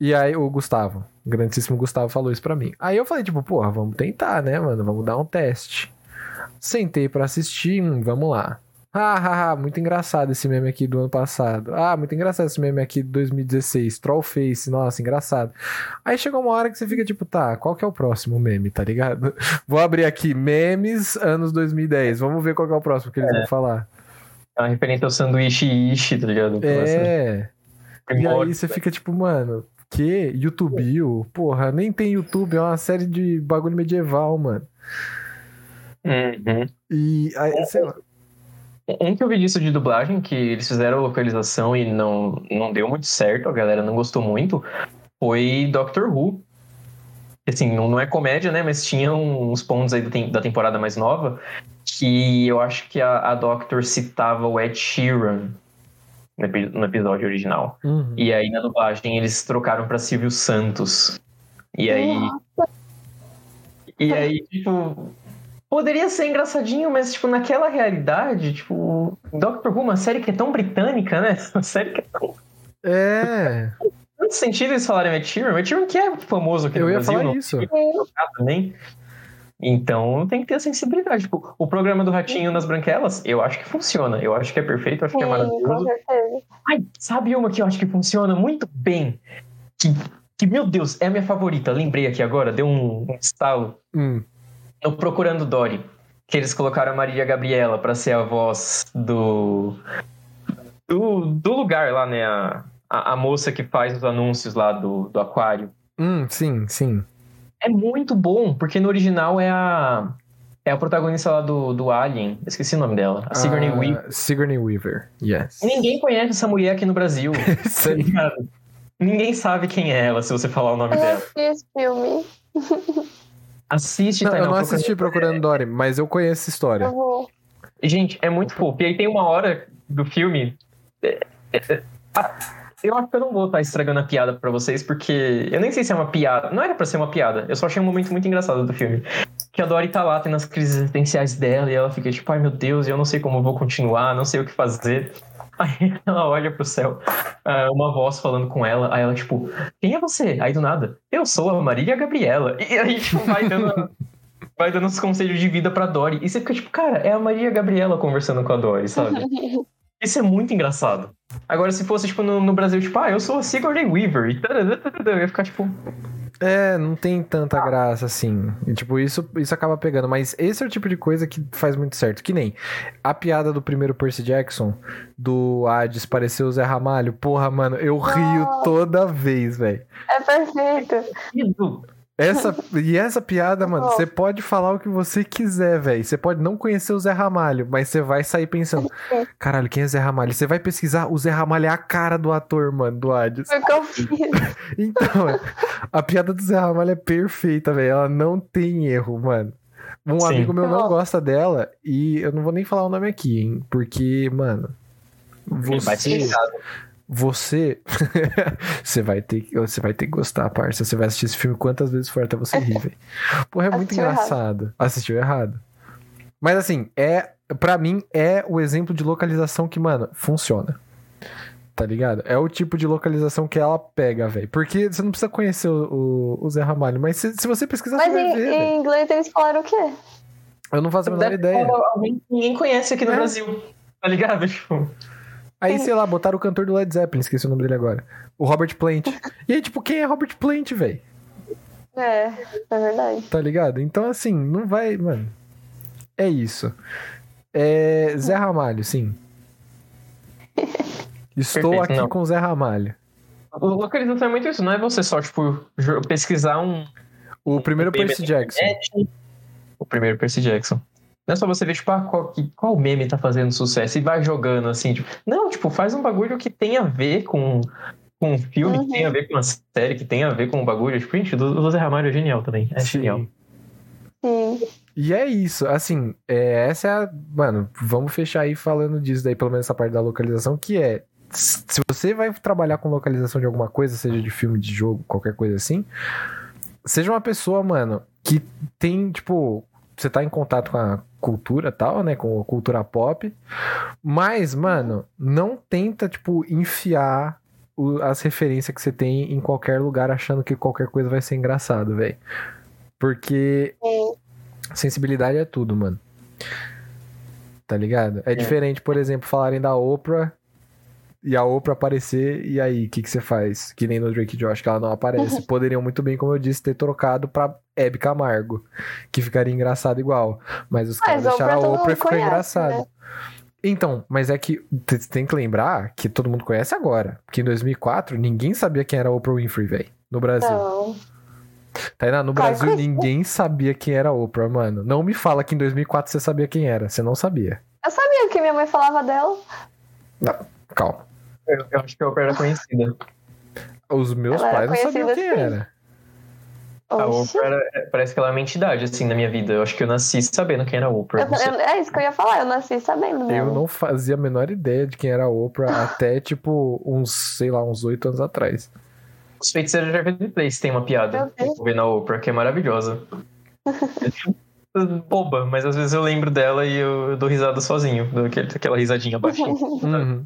E aí o Gustavo, o grandíssimo Gustavo, falou isso pra mim. Aí eu falei, tipo, porra, vamos tentar, né, mano? Vamos dar um teste. Sentei pra assistir, hum, vamos lá. Ah, ah, ah, muito engraçado esse meme aqui do ano passado. Ah, muito engraçado esse meme aqui de 2016. Trollface, nossa, engraçado. Aí chegou uma hora que você fica tipo, tá, qual que é o próximo meme, tá ligado? Vou abrir aqui memes anos 2010. Vamos ver qual que é o próximo que eles vão falar. É uma referência ao sanduíche ishi, tá ligado? É. E aí você fica tipo, mano, que? YouTube? Porra, nem tem YouTube, é uma série de bagulho medieval, mano. Uhum. E aí, sei lá. Um que eu vi disso de dublagem, que eles fizeram localização e não, não deu muito certo, a galera não gostou muito, foi Doctor Who. Assim, não, não é comédia, né? Mas tinha uns pontos aí da temporada mais nova que eu acho que a, a Doctor citava o Ed Sheeran no, epi- no episódio original. Uhum. E aí na dublagem eles trocaram pra Silvio Santos. E aí. E aí, tipo. Poderia ser engraçadinho, mas, tipo, naquela realidade, tipo. Doctor Who, uma série que é tão britânica, né? Uma série que é tão. É, Tanto sentido eles falarem Ed Sheeran. O Ed Sheeran que é famoso aqui eu no ia Brasil. falar não isso. também. Então tem que ter a sensibilidade. Tipo, o programa do Ratinho nas Branquelas, eu acho que funciona. Eu acho que é perfeito, eu acho que é Sim, com maravilhoso. certeza. Ai, sabe uma que eu acho que funciona muito bem? Que, que meu Deus, é a minha favorita. Lembrei aqui agora, deu um, um estalo. Hum. No Procurando Dory. Que eles colocaram a Maria Gabriela pra ser a voz do. Do, do lugar lá, né? A, a, a moça que faz os anúncios lá do, do aquário. Hum, sim, sim. É muito bom, porque no original é a. É a protagonista lá do, do Alien. Eu esqueci o nome dela. A Sigourney Ah, Weaver. Sigourney Weaver, yes. Ninguém conhece essa mulher aqui no Brasil. Sim. Ninguém sabe quem é ela se você falar o nome Eu dela. assisti esse filme. Assiste, Não, Tainá, eu não Procurando assisti Procurando Dory, mas eu conheço essa história. Eu vou. Gente, é muito fofo. E aí tem uma hora do filme. é, é, é, ah, Eu acho que eu não vou estar estragando a piada pra vocês, porque eu nem sei se é uma piada. Não era pra ser uma piada. Eu só achei um momento muito engraçado do filme. Que a Dory tá lá tendo as crises existenciais dela e ela fica tipo, ai meu Deus, eu não sei como eu vou continuar, não sei o que fazer. Aí ela olha pro céu, ah, uma voz falando com ela, aí ela, tipo, quem é você? Aí do nada, eu sou a Marília Gabriela. E aí, tipo, vai dando, vai dando uns conselhos de vida pra Dory. E você fica tipo, cara, é a Maria Gabriela conversando com a Dory, sabe? Isso é muito engraçado. Agora, se fosse, tipo, no, no Brasil, tipo, ah, eu sou a Sigourney Weaver, e tarará, eu ia ficar, tipo, É, não tem tanta graça assim. E, tipo, isso, isso acaba pegando. Mas esse é o tipo de coisa que faz muito certo. Que nem a piada do primeiro Percy Jackson, do Hades parecer o Zé Ramalho. Porra, mano, eu rio Nossa. toda vez, velho. É perfeito. "Ih, Essa, e essa piada, mano, Bom. você pode falar o que você quiser, velho. Você pode não conhecer o Zé Ramalho, mas você vai sair pensando: caralho, quem é Zé Ramalho? Você vai pesquisar, o Zé Ramalho é a cara do ator, mano, do Hades. Foi o que eu fiz. Então, a piada do Zé Ramalho é perfeita, velho. Ela não tem erro, mano. Um Sim. amigo meu não Não. gosta dela e eu não vou nem falar o nome aqui, hein? Porque, mano, vai ser você. Você, você vai ter, que- você vai ter que gostar, parça. Você vai assistir esse filme quantas vezes for até você rir, velho. Porra, é muito Assistiu errado. engraçado. Assistiu errado. Mas assim, é, para mim é o exemplo de localização que, mano, funciona. Tá ligado? É o tipo de localização que ela pega, velho. Porque você não precisa conhecer o, o- o Zé Ramalho, mas se, se você pesquisar, Mas você vai em, ver, em inglês eles falaram o quê? Eu não faço a menor Deve ideia. Alguém que ninguém conhece aqui no É. Brasil. Tá ligado? Tipo, Aí, sei lá, botaram o cantor do Led Zeppelin, esqueci o nome dele agora. O Robert Plant. E aí, tipo, quem é Robert Plant, velho? É, é verdade. Tá ligado? Então, assim, não vai, mano. É isso. É. Zé Ramalho, sim. Estou Perfeito, aqui não. com o Zé Ramalho. o localização é muito isso, não é você só, tipo, pesquisar um. O primeiro meme Percy Jackson. internet. O primeiro Percy Jackson. Não é só você ver, tipo, ah, qual, que- qual meme tá fazendo sucesso e vai jogando assim, tipo. Não, tipo, faz um bagulho que tem a ver com, com um filme, Uhum. que tem a ver com uma série, que tem a ver com um bagulho. Tipo, gente, o José Ramalho é genial também. É Sim. genial. Sim. E é isso, assim, é, essa é a. Mano, vamos fechar aí falando disso daí, pelo menos essa parte da localização, que é. Se você vai trabalhar com localização de alguma coisa, seja de filme, de jogo, qualquer coisa assim, seja uma pessoa, mano, que tem, tipo, você tá em contato com a cultura tal, né, com a cultura pop, mas, mano, não tenta, tipo, enfiar o- as referências que você tem em qualquer lugar achando que qualquer coisa vai ser engraçado, velho. Porque sensibilidade é tudo, mano. Tá ligado? É, diferente, por exemplo, falarem da Oprah e a Oprah aparecer, e aí, o que, que você faz? Que nem no Drake Josh, que ela não aparece. Poderiam muito bem, como eu disse, ter trocado pra Hebe Camargo, que ficaria engraçado igual. Mas os caras deixaram a Oprah e ficou engraçado. né? Então, mas é que você tem que lembrar que todo mundo conhece agora. Que em 2004 ninguém sabia quem era a Oprah Winfrey, velho. No Brasil. Então, Tainá, no Brasil ninguém sabia quem era a Oprah, mano. Não me fala que em 2004 você sabia quem era. Você não sabia. eu sabia que minha mãe falava dela. Calma. Eu, eu acho que a Oprah era conhecida. Os meus Ela pais não sabiam quem assim. era. A Oxi. Oprah era- parece que ela é uma entidade, assim, na minha vida. Eu acho que eu nasci sabendo quem era a Oprah. Eu- eu- é isso que eu ia falar, eu nasci sabendo dela. Eu não fazia a menor ideia de quem era a Oprah até, tipo, uns, sei lá, uns oito anos atrás. Os feiticeiros de Waverly Place tem uma piada envolvendo a Oprah, que é maravilhosa. É Boba, mas às vezes eu lembro dela e eu, eu dou risada sozinho. Dou aquele- aquela risadinha baixinha. Uhum.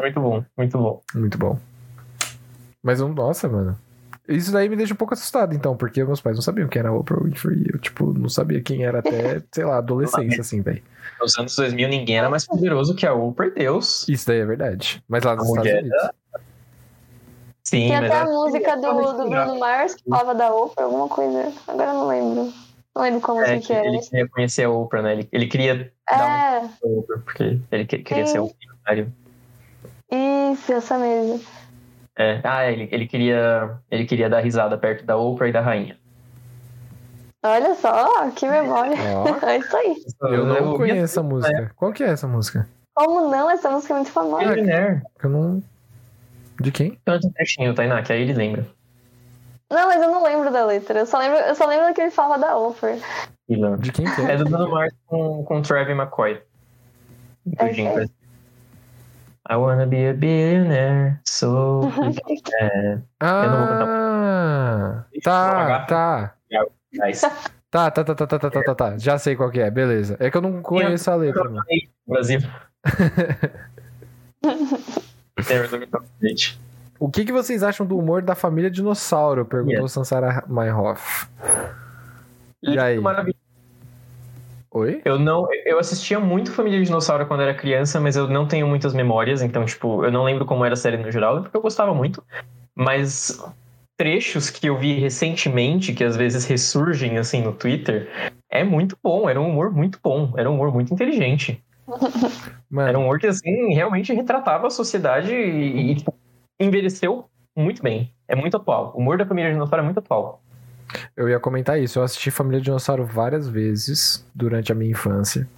É muito bom, muito bom. Muito bom. Mas, um- nossa, mano. Isso daí me deixa um pouco assustado, então, porque meus pais não sabiam quem era a Oprah Winfrey. Eu, tipo, não sabia quem era até, sei lá, adolescência, assim, velho. Nos anos 2000 ninguém era mais poderoso que a Oprah e Deus. Isso daí é verdade. Mas lá nos A Estados Unidos. Sim, Tinha mas até a música do, do. Bruno Mars que falava da Oprah, alguma coisa. Agora eu não lembro. Não lembro como é, assim que era. ele queria conhecer a Oprah, né? Ele, ele queria dar É, um pra Oprah, porque ele que- queria Sim. ser um milionário. Isso, essa mesmo. É. Ah, ele, ele queria ele queria dar risada perto da Oprah e da rainha. Olha só, que memória. Ó. É isso aí. Eu não ouvi conheço essa música. Qual que é essa música? Como não? Essa música é muito famosa. Millionaire. Eu não. De quem? Canta um trechinho, Tainá, que aí ele lembra. Não, mas eu não lembro da letra. Eu só lembro, eu só lembro que ele falava da Oprah. De quem que É é? do Bruno Mars com, com Travis McCoy. É Do Jim aí. Preston. I wanna be a billionaire, so... é, Eu não vou cantar. Ah! Tá, tá. Tá, tá, tá, tá, tá, tá, tá, tá, tá. Já sei qual que é, beleza. É que eu não conheço a letra, mano. Brasil. Tem o nome pra frente. O que, que vocês acham do humor da família dinossauro? Perguntou Yeah. Sansara Mayhoff. E aí? Maravilhoso. Oi? Eu não, eu assistia muito Família de Dinossauro quando era criança, mas eu não tenho muitas memórias, então, tipo, eu não lembro como era a série no geral, porque eu gostava muito. Mas trechos que eu vi recentemente, que às vezes ressurgem assim no Twitter, é muito bom, era um humor muito bom, era um humor muito inteligente. Era Mano, um humor que, assim, realmente retratava a sociedade e, e, tipo, envelheceu muito bem. É muito atual. O humor da Família de Dinossauro é muito atual. Eu ia comentar isso. Eu assisti Família Dinossauro várias vezes durante a minha infância.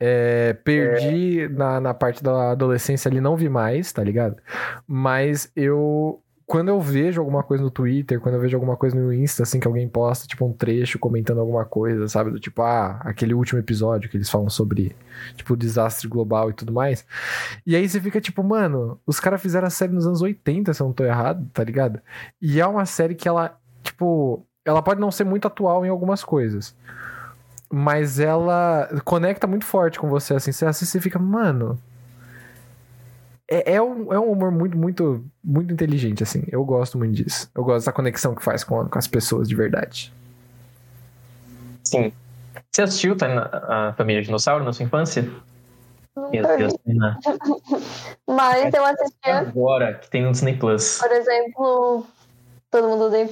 É, perdi Na, na parte da adolescência ali, não vi mais, tá ligado? Mas eu. Quando eu vejo alguma coisa no Twitter, quando eu vejo alguma coisa no Insta, assim, que alguém posta, tipo, um trecho comentando alguma coisa, sabe? Do tipo, ah, aquele último episódio que eles falam sobre, tipo, o desastre global e tudo mais. E aí você fica tipo, mano, os caras fizeram a série nos anos 80, se eu não tô errado, tá ligado? E é uma série que ela, tipo, ela pode não ser muito atual em algumas coisas. Mas ela conecta muito forte com você, assim. Você assiste e fica, mano. É, é, um, é um humor muito, muito, muito inteligente, assim. Eu gosto muito disso. Eu gosto dessa conexão que faz com, com as pessoas de verdade. Sim. Você assistiu Tainá, a Família Dinossauro na sua infância? Meu. Deus. Mas eu assistia, Agora que tem no Disney Plus. por exemplo, Todo Mundo Odeia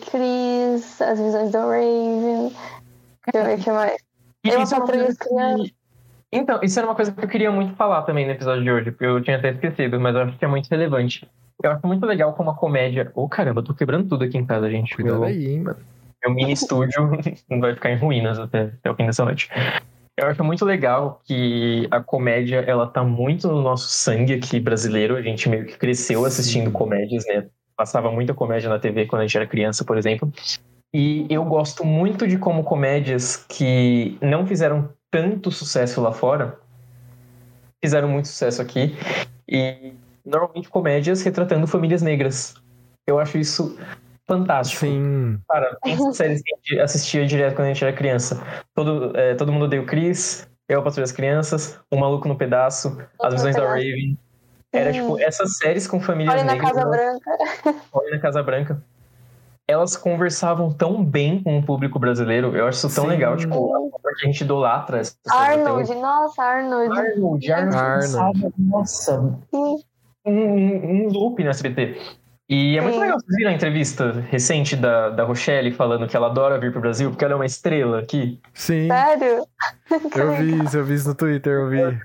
As Visões do Raven. Deixa eu ver o que mais. Eu isso é que- Então, isso era uma coisa que eu queria muito falar também no episódio de hoje, porque eu tinha até esquecido, mas eu acho que é muito relevante. Eu acho muito legal como a comédia. Ô, oh, caramba, eu tô quebrando tudo aqui em casa, gente. Cuidado meu, aí, hein, mano. Meu mini estúdio vai ficar em ruínas até, até o fim dessa noite. Eu acho muito legal que a comédia, ela tá muito no nosso sangue aqui brasileiro. A gente meio que cresceu assistindo comédias, né? Passava muita comédia na TV quando a gente era criança, por exemplo. E eu gosto muito de como comédias que não fizeram tanto sucesso lá fora fizeram muito sucesso aqui. E normalmente comédias retratando famílias negras. Eu acho isso fantástico. Sim. Cara, tem séries que a gente assistia direto quando a gente era criança. Todo, é, todo mundo deu Chris, Eu, a Patrulha das Crianças, O Maluco no Pedaço, As Visões da Raven. Era tipo essas séries com famílias Olha negras. Olha na Casa Branca. Olha na Casa Branca. Elas conversavam tão bem com o público brasileiro. Eu acho isso tão Sim. legal. Tipo, a gente idolatra. Arnold, nossa, Arnold. Arnold, Arnold. Arnold. Nossa. Um, um, um loop no SBT. E é muito legal vocês viram a entrevista recente da, da Rochelle falando que ela adora vir pro Brasil porque ela é uma estrela aqui. Sim. Sério? Eu vi isso, eu vi isso no Twitter, eu vi.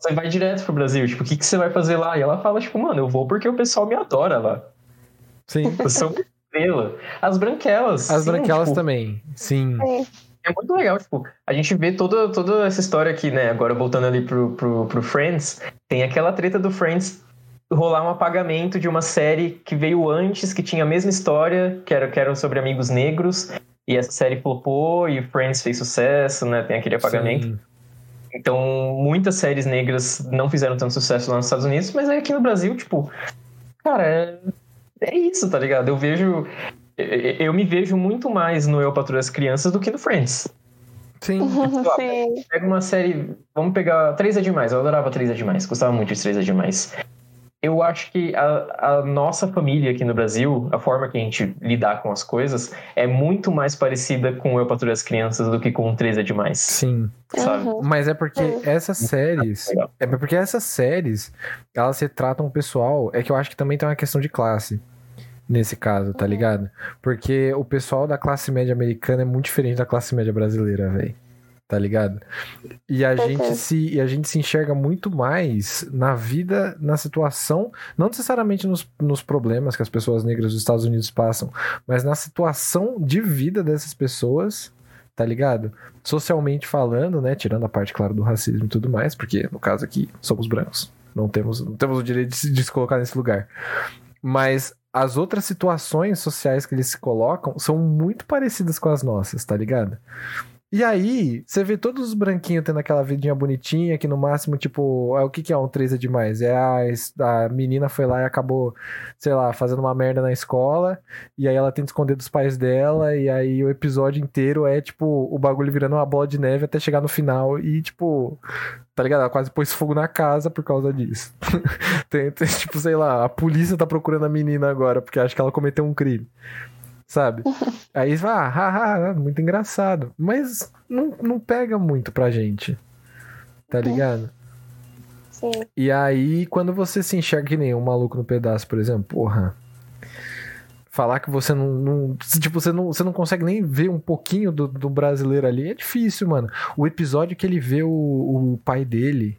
Você vai direto pro Brasil, tipo, o que, que você vai fazer lá? E ela fala, tipo, mano, eu vou porque o pessoal me adora lá. Sim. Você é uma estrela. As branquelas. As sim, branquelas tipo, também, sim. sim. É muito legal, tipo, a gente vê toda, toda essa história aqui, né? Agora voltando ali pro, pro, pro Friends, tem aquela treta do Friends rolar um apagamento de uma série que veio antes, que tinha a mesma história, que era, que era sobre amigos negros, e essa série flopou e Friends fez sucesso, né? Tem aquele apagamento. Sim. Então, muitas séries negras não fizeram tanto sucesso lá nos Estados Unidos, mas aqui no Brasil, tipo, cara, é, é isso, tá ligado? Eu vejo. Eu me vejo muito mais no Eu Patrulho das Crianças do que no Friends. Sim. Sim. Pega uma série. Vamos pegar. Três é demais. Eu adorava Três é demais. Gostava muito de Três é demais eu acho que a, a, nossa família aqui no Brasil, a forma que a gente lidar com as coisas, é muito mais parecida com Eu Patrulho as Crianças do que com 13 é Demais. Sim. Sabe? Uhum. Mas é porque essas séries. É porque essas séries, elas retratam o pessoal. É que eu acho que também tem uma questão de classe. Nesse caso, tá uhum. ligado? Porque o pessoal da classe média americana é muito diferente da classe média brasileira, velho tá ligado? E a, gente se, e a gente se enxerga muito mais na vida, na situação, não necessariamente nos, nos problemas que as pessoas negras dos Estados Unidos passam, mas na situação de vida dessas pessoas, tá ligado? Socialmente falando, né? Tirando a parte, claro, do racismo e tudo mais, porque no caso aqui somos brancos. Não temos, não temos o direito de se, de se colocar nesse lugar. Mas as outras situações sociais que eles se colocam são muito parecidas com as nossas, tá ligado? E aí, você vê todos os branquinhos tendo aquela vidinha bonitinha, que no máximo, tipo, é, o que, que é um 3 é demais? É a, a menina foi lá e acabou, sei lá, fazendo uma merda na escola, e aí ela tenta esconder dos pais dela, e aí o episódio inteiro é, tipo, o bagulho virando uma bola de neve até chegar no final, e, tipo, tá ligado? Ela quase pôs fogo na casa por causa disso. tem, tem, tipo, sei lá, a polícia tá procurando a menina agora, porque acha que ela cometeu um crime sabe? Aí você fala, ah, ah, muito engraçado. Mas não, não pega muito pra gente. Tá uhum. ligado? Sim. E aí, quando você se enxerga que nem um maluco no pedaço, por exemplo, porra. Falar que você não, não. tipo, você não, você não consegue nem ver um pouquinho do, do brasileiro ali é difícil, mano. O episódio que ele vê o, o pai dele.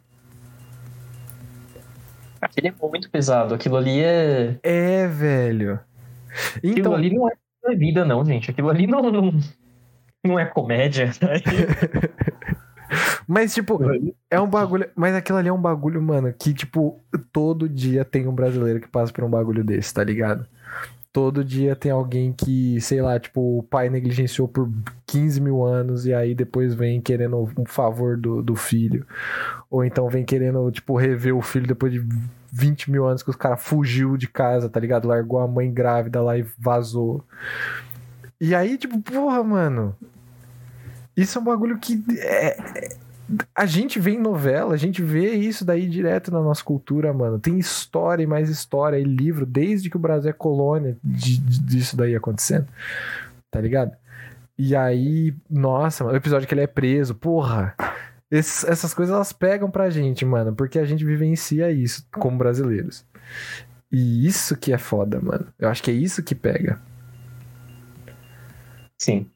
Aquele é muito pesado. Aquilo ali é. É, velho. Então, Aquilo ali não é não é vida, não, gente. Aquilo ali não, não, não é comédia. Mas, tipo, é um bagulho. Mas aquilo ali é um bagulho, mano, que, tipo, todo dia tem um brasileiro que passa por um bagulho desse, tá ligado? Todo dia tem alguém que, sei lá, tipo, o pai negligenciou por 15 mil anos e aí depois vem querendo um favor do, do filho. Ou então vem querendo, tipo, rever o filho depois de 20 mil anos que os cara fugiu de casa, tá ligado? Largou a mãe grávida lá e vazou. E aí, tipo, porra, mano. Isso é um bagulho que. É, é, a gente vê em novela, a gente vê isso daí direto na nossa cultura, mano. Tem história e mais história e livro, desde que o Brasil é colônia de, de, disso daí acontecendo. Tá ligado? E aí, nossa, mano, o episódio que ele é preso, porra. Esses, essas coisas elas pegam pra gente, mano, porque a gente vivencia isso como brasileiros. E isso que é foda, mano. Eu acho que é isso que pega. Sim.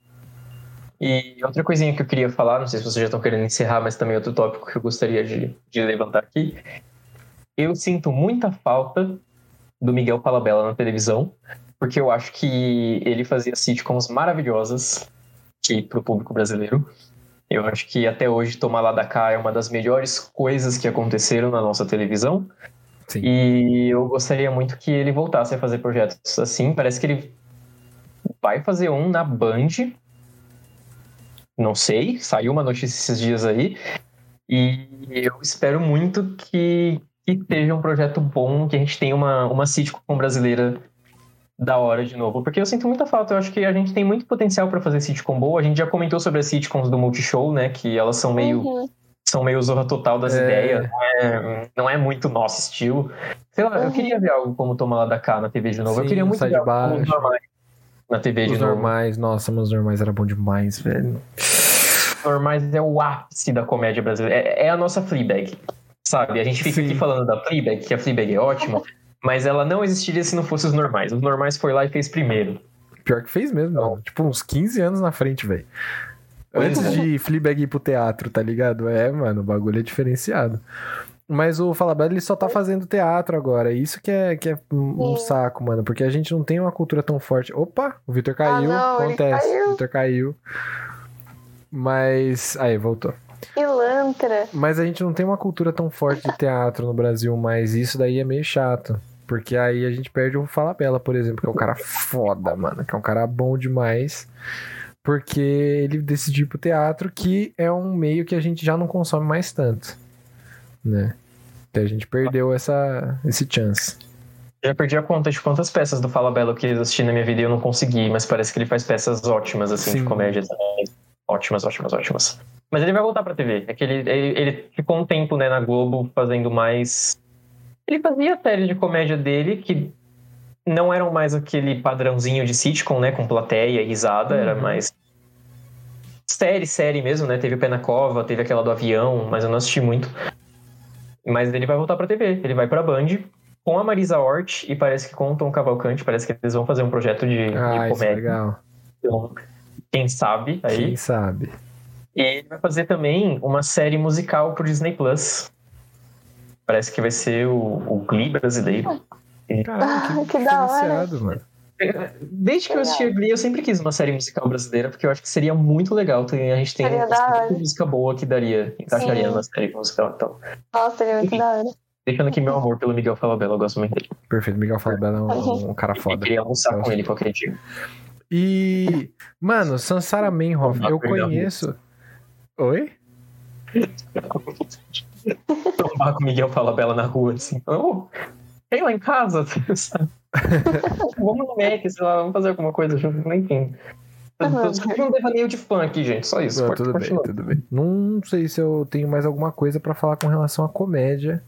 E outra coisinha que eu queria falar, não sei se vocês já estão querendo encerrar, mas também outro tópico que eu gostaria de, de levantar aqui. Eu sinto muita falta do Miguel Falabella na televisão, porque eu acho que ele fazia sitcoms maravilhosas que pro público brasileiro. Eu acho que até hoje Tomar Lá da Cá é uma das melhores coisas que aconteceram na nossa televisão. Sim. E eu gostaria muito que ele voltasse a fazer projetos assim. Parece que ele vai fazer um na Band. Não sei, saiu uma notícia esses dias aí. E eu espero muito que, que seja um projeto bom, que a gente tenha uma, uma sitcom brasileira da hora de novo. Porque eu sinto muita falta. Eu acho que a gente tem muito potencial para fazer sitcom boa. A gente já comentou sobre as sitcoms do Multishow, né? Que elas são meio. Uhum. São meio zorra total das É. ideias, não é, não é muito nosso estilo. Sei lá, eu Uhum. queria ver algo como Tomar Lá da Cá na TV de novo. eu Sim, queria muito ver algo normais na TV de Os novo. normais, nossa, mas os normais era bom demais, velho. normais é o ápice da comédia brasileira. É, é a nossa Fleabag, sabe? A gente fica Sim. aqui falando da Fleabag, que a Fleabag é ótima, mas ela não existiria se não fosse os normais. Os normais foi lá e fez primeiro. Pior que fez mesmo, mano. Tipo, uns 15 anos na frente, velho. Antes é. de Fleabag ir pro teatro, tá ligado? É, mano, o bagulho é diferenciado. Mas o Falabella, ele só tá fazendo teatro agora. Isso que é, que é um, um saco, mano. Porque a gente não tem uma cultura tão forte. Opa, o Vitor caiu. Ah, não, acontece. caiu. O Vitor caiu. Mas. Aí, voltou. Pilantra. Mas a gente não tem uma cultura tão forte de teatro no Brasil, mas isso daí é meio chato. Porque aí a gente perde o Falabella, por exemplo, que é um cara foda, mano. Que é um cara bom demais. Porque ele decidiu ir pro teatro, que é um meio que a gente já não consome mais tanto. Né? Então a gente perdeu essa, esse chance. Já perdi a conta de quantas peças do Fala Belo que eu assisti na minha vida e eu não consegui, mas parece que ele faz peças ótimas, assim, Sim. de comédia também. Ótimas, ótimas, ótimas. Mas ele vai voltar pra TV. É que ele, ele, ele ficou um tempo, né, na Globo fazendo mais. Ele fazia séries de comédia dele que não eram mais aquele padrãozinho de sitcom, né, com plateia e risada, era Uhum. mais. Série, série mesmo, né? Teve o Pé na Cova, teve aquela do avião, mas eu não assisti muito. Mas ele vai voltar pra TV, ele vai pra Band com a Marisa Hort e parece que com o Tom Cavalcante, parece que eles vão fazer um projeto de, de Ah, isso é comédia. legal. Então, quem sabe aí. Quem sabe? E ele vai fazer também uma série musical pro Disney Plus. Parece que vai ser o, o Glee brasileiro. Caralho, que, Que da hora. mano. Desde que eu assisti a Glee, eu sempre quis uma série musical brasileira, porque eu acho que seria muito legal. A gente tem Seria música boa que daria, encaixaria Sim. numa série musical. Então, Nossa, ele é muito da hora. deixando aqui meu amor pelo Miguel Falabella, eu gosto muito dele. Perfeito, Miguel Falabella é um, um cara Eu foda. queria almoçar Eu com ele qualquer dia. E, mano, Sansara Menhoff, eu conheço. Oi? Tomar com o Miguel Falabella na rua, assim. Oh, tem lá em casa, sabe? vamos no Mac, sei lá, vamos fazer alguma coisa junto, enfim. Uhum. Um devaneio de fã aqui, gente, só isso. Não, pode tudo bem, tudo bem. Não sei se eu tenho mais alguma coisa pra falar com relação à comédia.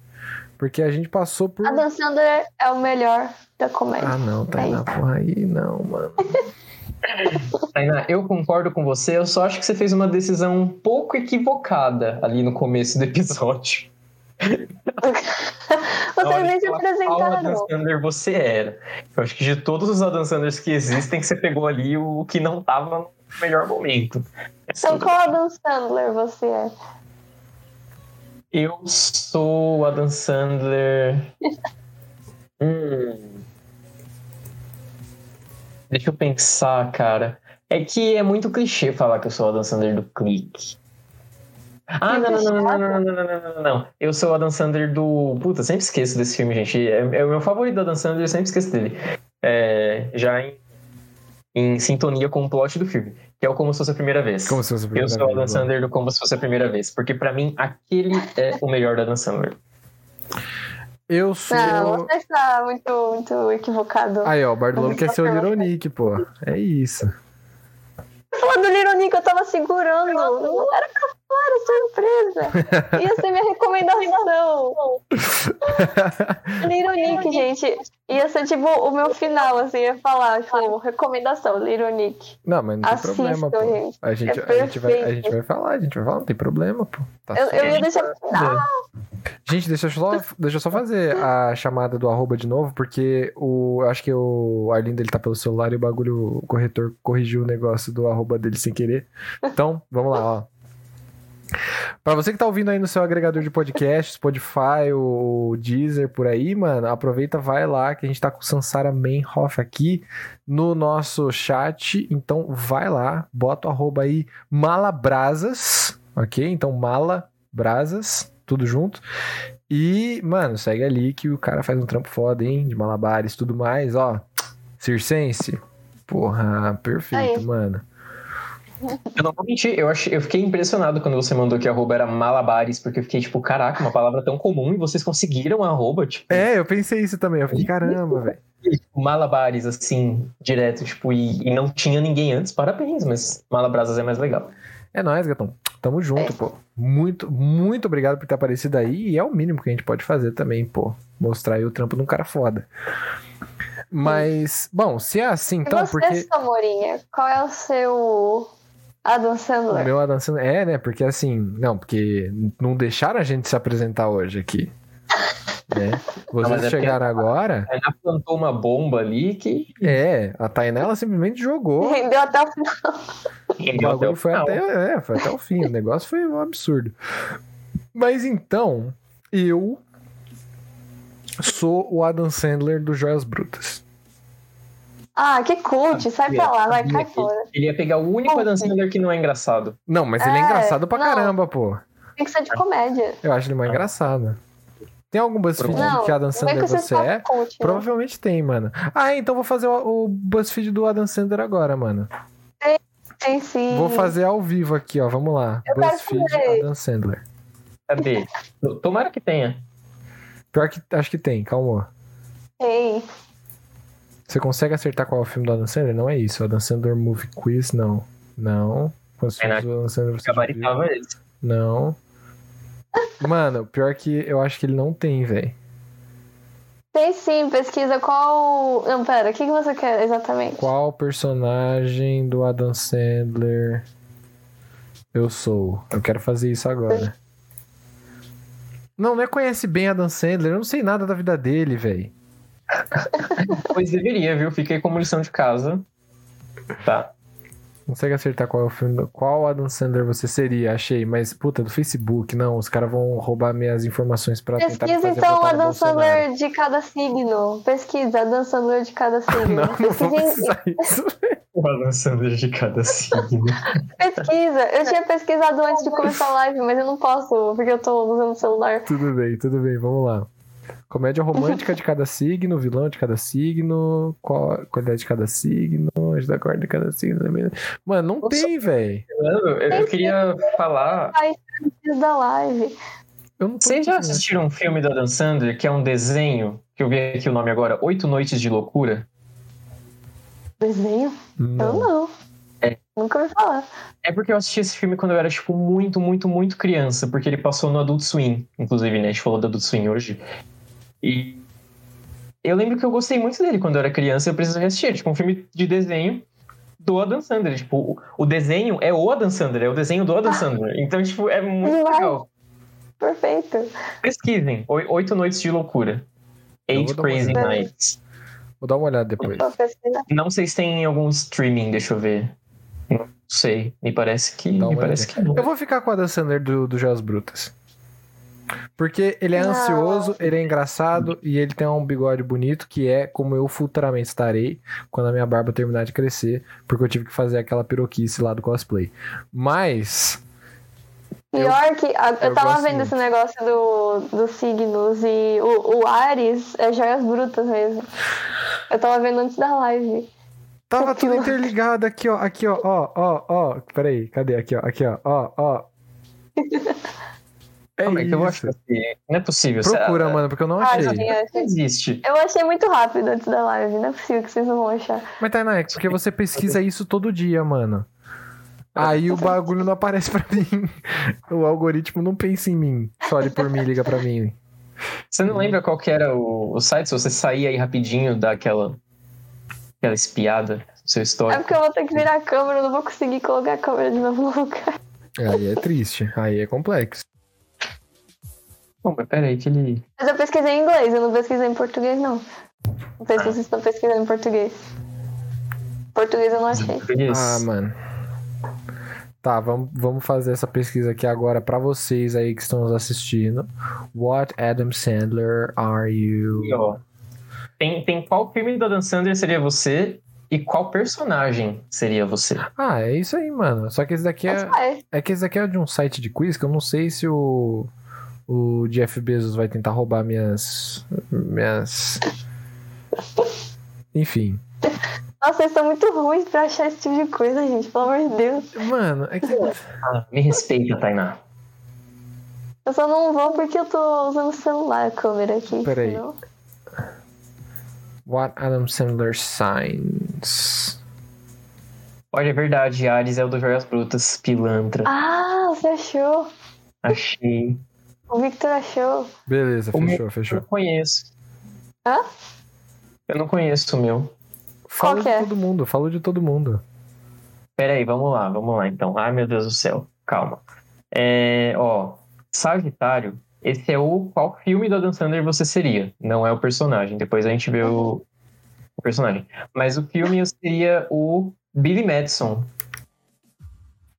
Porque a gente passou por. A Dan Sandler é o melhor da comédia. Ah, não, tá aí na porra aí, não, mano. Tainá, eu concordo com você, eu só acho que você fez uma decisão um pouco equivocada ali no começo do episódio. Vocês nem se falar qual Adam apresentaram. Sandler você era. Eu acho que de todos os Adam Sanders que existem, você pegou ali o que não tava no melhor momento. Então, qual Adam Sandler você é? Eu sou o Adam Sandler. Hum. Deixa eu pensar, cara. É que é muito clichê falar que eu sou o Adam Sandler do clique. Ah, não, não, não, não, não, não, não, não, não, não, não. Eu sou o Adam Sandler do. Puta, sempre esqueço desse filme, gente. É, é o meu favorito do Adam Sandler, eu sempre esqueço dele. É, já em, em sintonia com o plot do filme, que é o Como Se Fosse a Primeira Vez. Como se fosse a Eu primeira sou o Adam? Sandler do Como Se Fosse a Primeira Vez, porque pra mim aquele é o melhor da Adam Sandler. Eu sou. Não, você está muito, muito equivocado. Aí, ó, o Bardolão quer ser o Lironic, pô. É isso. Falando do Lironic, eu tava segurando. Não era pra falar, surpresa. Ia ser minha recomendação. Lironic, gente. Ia ser tipo o meu final, assim, ia falar, tipo, recomendação, Lironic. Não, mas não tem Assistam, problema, pô. gente. A gente, É a, gente vai, a gente vai falar, a gente vai falar, não tem problema, pô. Tá Eu, eu ia deixar. Gente, deixa eu, só, deixa eu só fazer a chamada do arroba de novo, porque o, eu acho que o Arlindo ele tá pelo celular e o bagulho, o corretor corrigiu o negócio do arroba dele sem querer. Então, vamos lá, ó. Pra você que tá ouvindo aí no seu agregador de podcast, Spotify, o Deezer, por aí, mano, aproveita, vai lá, que a gente tá com o Sansara Mainhoff aqui no nosso chat. Então vai lá, bota o arroba aí Malabrasas, ok? Então Malabrasas, tudo junto. E, mano, segue ali que o cara faz um trampo foda, hein? De malabares e tudo mais, ó. Circense. Porra, perfeito, mano. Eu não vou mentir, eu, achei, eu fiquei impressionado quando você mandou que arroba era malabares, porque eu fiquei tipo, caraca, uma palavra tão comum e vocês conseguiram arroba, tipo, É, eu pensei isso também. Eu fiquei, caramba, velho. malabares, assim, direto, tipo, e, e não tinha ninguém antes, parabéns, mas malabrasas é mais legal. É nóis, gatão. Tamo junto, pô. Muito, muito obrigado por ter aparecido aí. E é o mínimo que a gente pode fazer também, pô. Mostrar aí o trampo de um cara foda. Mas, bom, se é assim, então, e você, porque. Samorinha, qual é o seu Adam O Sandler? meu Adam Sandler. É, né? Porque assim. Não, porque não deixaram a gente se apresentar hoje aqui. Né? Vocês é porque- chegaram agora. A Tainá plantou uma bomba ali que É, a Tainá ela simplesmente jogou. Rendeu até o final. O rendeu até bagulho o foi final. até, é, foi até o fim. O negócio foi um absurdo. Mas então, eu sou o Adam Sandler do Joias Brutas. Ah, que cult, sai pra lá, vai, cai fora. Ele ia pegar o único Adam Sandler que não é engraçado. Não, mas ele é É, engraçado pra não. caramba, pô. Tem que ser de comédia. Eu acho ele mais engraçado. Tem algum BuzzFeed Não, que Adam Sandler você é? cult, né? Provavelmente tem, mano. Ah, então vou fazer o, o BuzzFeed do Adam Sandler agora, mano. Tem sim. Vou fazer ao vivo aqui, ó. Vamos lá. Eu BuzzFeed. Adam Sandler. Cadê? Tomara que tenha. Pior que acho que tem, calma. Tem. Você consegue acertar qual é o filme do Adam Sandler? Não é isso. Adam Sandler Movie Quiz, não. Não. Quantos É, filmes do Adam Sandler você? Gabaritava ele. Não. Mano, pior que eu acho que ele não tem, velho. Tem sim, pesquisa qual. Não, pera, o que, que você quer exatamente? Qual personagem do Adam Sandler eu sou? Eu quero fazer isso agora. Não, não é conhece bem Adam Sandler. Eu não sei nada da vida dele, velho. Pois deveria, viu? Fiquei como lição de casa. Tá. Consegue acertar qual é o filme? do- Qual Adam Sandler você seria? Achei, mas puta, do Facebook, não. Os caras vão roubar minhas informações pra tentar Pesquisa fazer então Adam Bolsonaro. Sandler de cada signo. Pesquisa Adam Sandler de cada signo. Não, não vou Pesquisa, precisar isso. O Adam Sandler de cada signo. pesquisa. Eu tinha pesquisado antes de começar a live, mas eu não posso, porque eu tô usando o celular. Tudo bem, tudo bem, vamos lá. Comédia romântica de cada signo, vilão de cada signo, qual, qualidade de cada signo, anjo da guarda de cada signo. Mano, não Nossa. tem, velho. Eu, eu queria falar. Da live. Eu Vocês já assistiram um filme do Adam Sandler que é um desenho, que eu vi aqui o nome agora, Oito Noites de Loucura? Desenho? Eu Não. não. É. Nunca ouvi falar. É porque eu assisti esse filme quando eu era, tipo, muito, muito, muito criança, porque ele passou no Adult Swim, inclusive, né? A gente falou do Adult Swim hoje. E eu lembro que eu gostei muito dele quando eu era criança eu preciso reassistir. Tipo, um filme de desenho do Adam Sandler. Tipo, o- o desenho é o Adam Sandler, é o desenho do Adam Sandler. Então, tipo, é muito Uau. legal. Perfeito. Pesquisem. O- Oito Noites de Loucura. Eight Crazy. Nights. Vou dar uma olhada depois. Não sei se tem em algum streaming, deixa eu ver. Não sei. Me parece que. Me parece que não. Eu vou ficar com o Adam Sandler do, do Joias Brutas. Porque ele é ansioso, ele é engraçado e ele tem um bigode bonito, que é como eu futuramente estarei quando a minha barba terminar de crescer, porque eu tive que fazer aquela piroquice lá do cosplay. Mas. Pior que. a- Eu, eu tava vendo muito. esse negócio do, dos signos e o, o Ares é joias brutas mesmo. Eu tava vendo antes da live. Tava tudo interligado aqui, ó. Aqui, ó, ó, ó, ó. Peraí, cadê? Aqui, ó, aqui, ó, ó, ó. É Como é que eu vou achar Não é possível. Procura, mano, porque eu não Ah, achei. Não existe. Eu achei muito rápido antes da live. Não é possível que vocês não vão achar. Mas, Tainá, é porque você pesquisa isso todo dia, mano. Aí o bagulho não aparece pra mim. O algoritmo não pensa em mim. Só olha por mim e liga pra mim. Você não lembra qual que era o, o site? Se você sair aí rapidinho daquela aquela espiada seu É histórico. porque eu vou ter que virar a câmera, eu não vou conseguir colocar a câmera de novo no lugar. Aí é triste. Aí é complexo. Bom, mas peraí que ele... Mas eu pesquisei em inglês, eu não pesquisei em português, não. Não sei se vocês estão pesquisando em português. Português eu não achei. Português. Ah, mano. Tá, vamos, vamos fazer essa pesquisa aqui agora pra vocês aí que estão nos assistindo. What Adam Sandler are you? E, ó, tem, tem qual filme do Adam Sandler seria você e qual personagem seria você? Ah, é isso aí, mano. Só que esse daqui é. É. É que esse daqui é de um site de quiz que eu não sei se o. O Jeff Bezos vai tentar roubar minhas. Minhas. Enfim. Nossa, vocês são muito ruins pra achar esse tipo de coisa, gente. Pelo amor de Deus. Mano, é que. Ah, me respeita, Tainá. Eu só não vou porque eu tô usando o celular, a câmera aqui. Peraí. senão- What Adam Sandler signs? Olha, é verdade, Ares é o do Joias Brutas, pilantra. Ah, você achou. Achei. O Victor achou. Beleza, O meu- fechou, Eu fechou. não conheço. Hã? Eu não conheço o meu. Falo Qual de que é? todo mundo, falo de todo mundo. Pera aí, vamos lá, vamos lá então. Ai, meu Deus do céu. Calma. É, ó, Sagitário, esse é o qual filme do Adam Sandler você seria, não é o personagem. Depois a gente vê o, o personagem. Mas o filme eu seria o Billy Madison.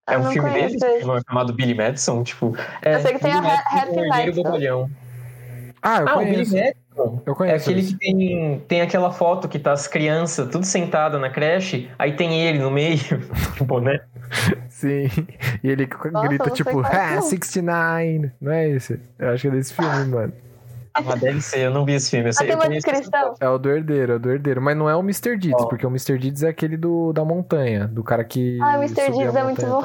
É um não filme conheço dele esse. não é chamado Billy Madison, tipo. É, Eu sei que tem Billy a Happy Madison. bobalhão. Ah, eu Ah, o Billy conheço. Madison Eu é conheço. aquele esse. que tem, tem aquela foto que tá as crianças tudo sentada na creche, aí tem ele no meio, tipo, né? Sim. E ele Nossa, grita tipo, é, ah, não. 69. Não é esse? Eu acho que é desse filme, mano. Ah, deve ser, eu não vi esse filme. Eu sei, eu. É o do herdeiro, é o do herdeiro. Mas não é o Mr. Deeds, Ó. porque o Mr. Deeds é aquele do, da montanha, do cara que. Ah, o Mr. Deeds é muito bom.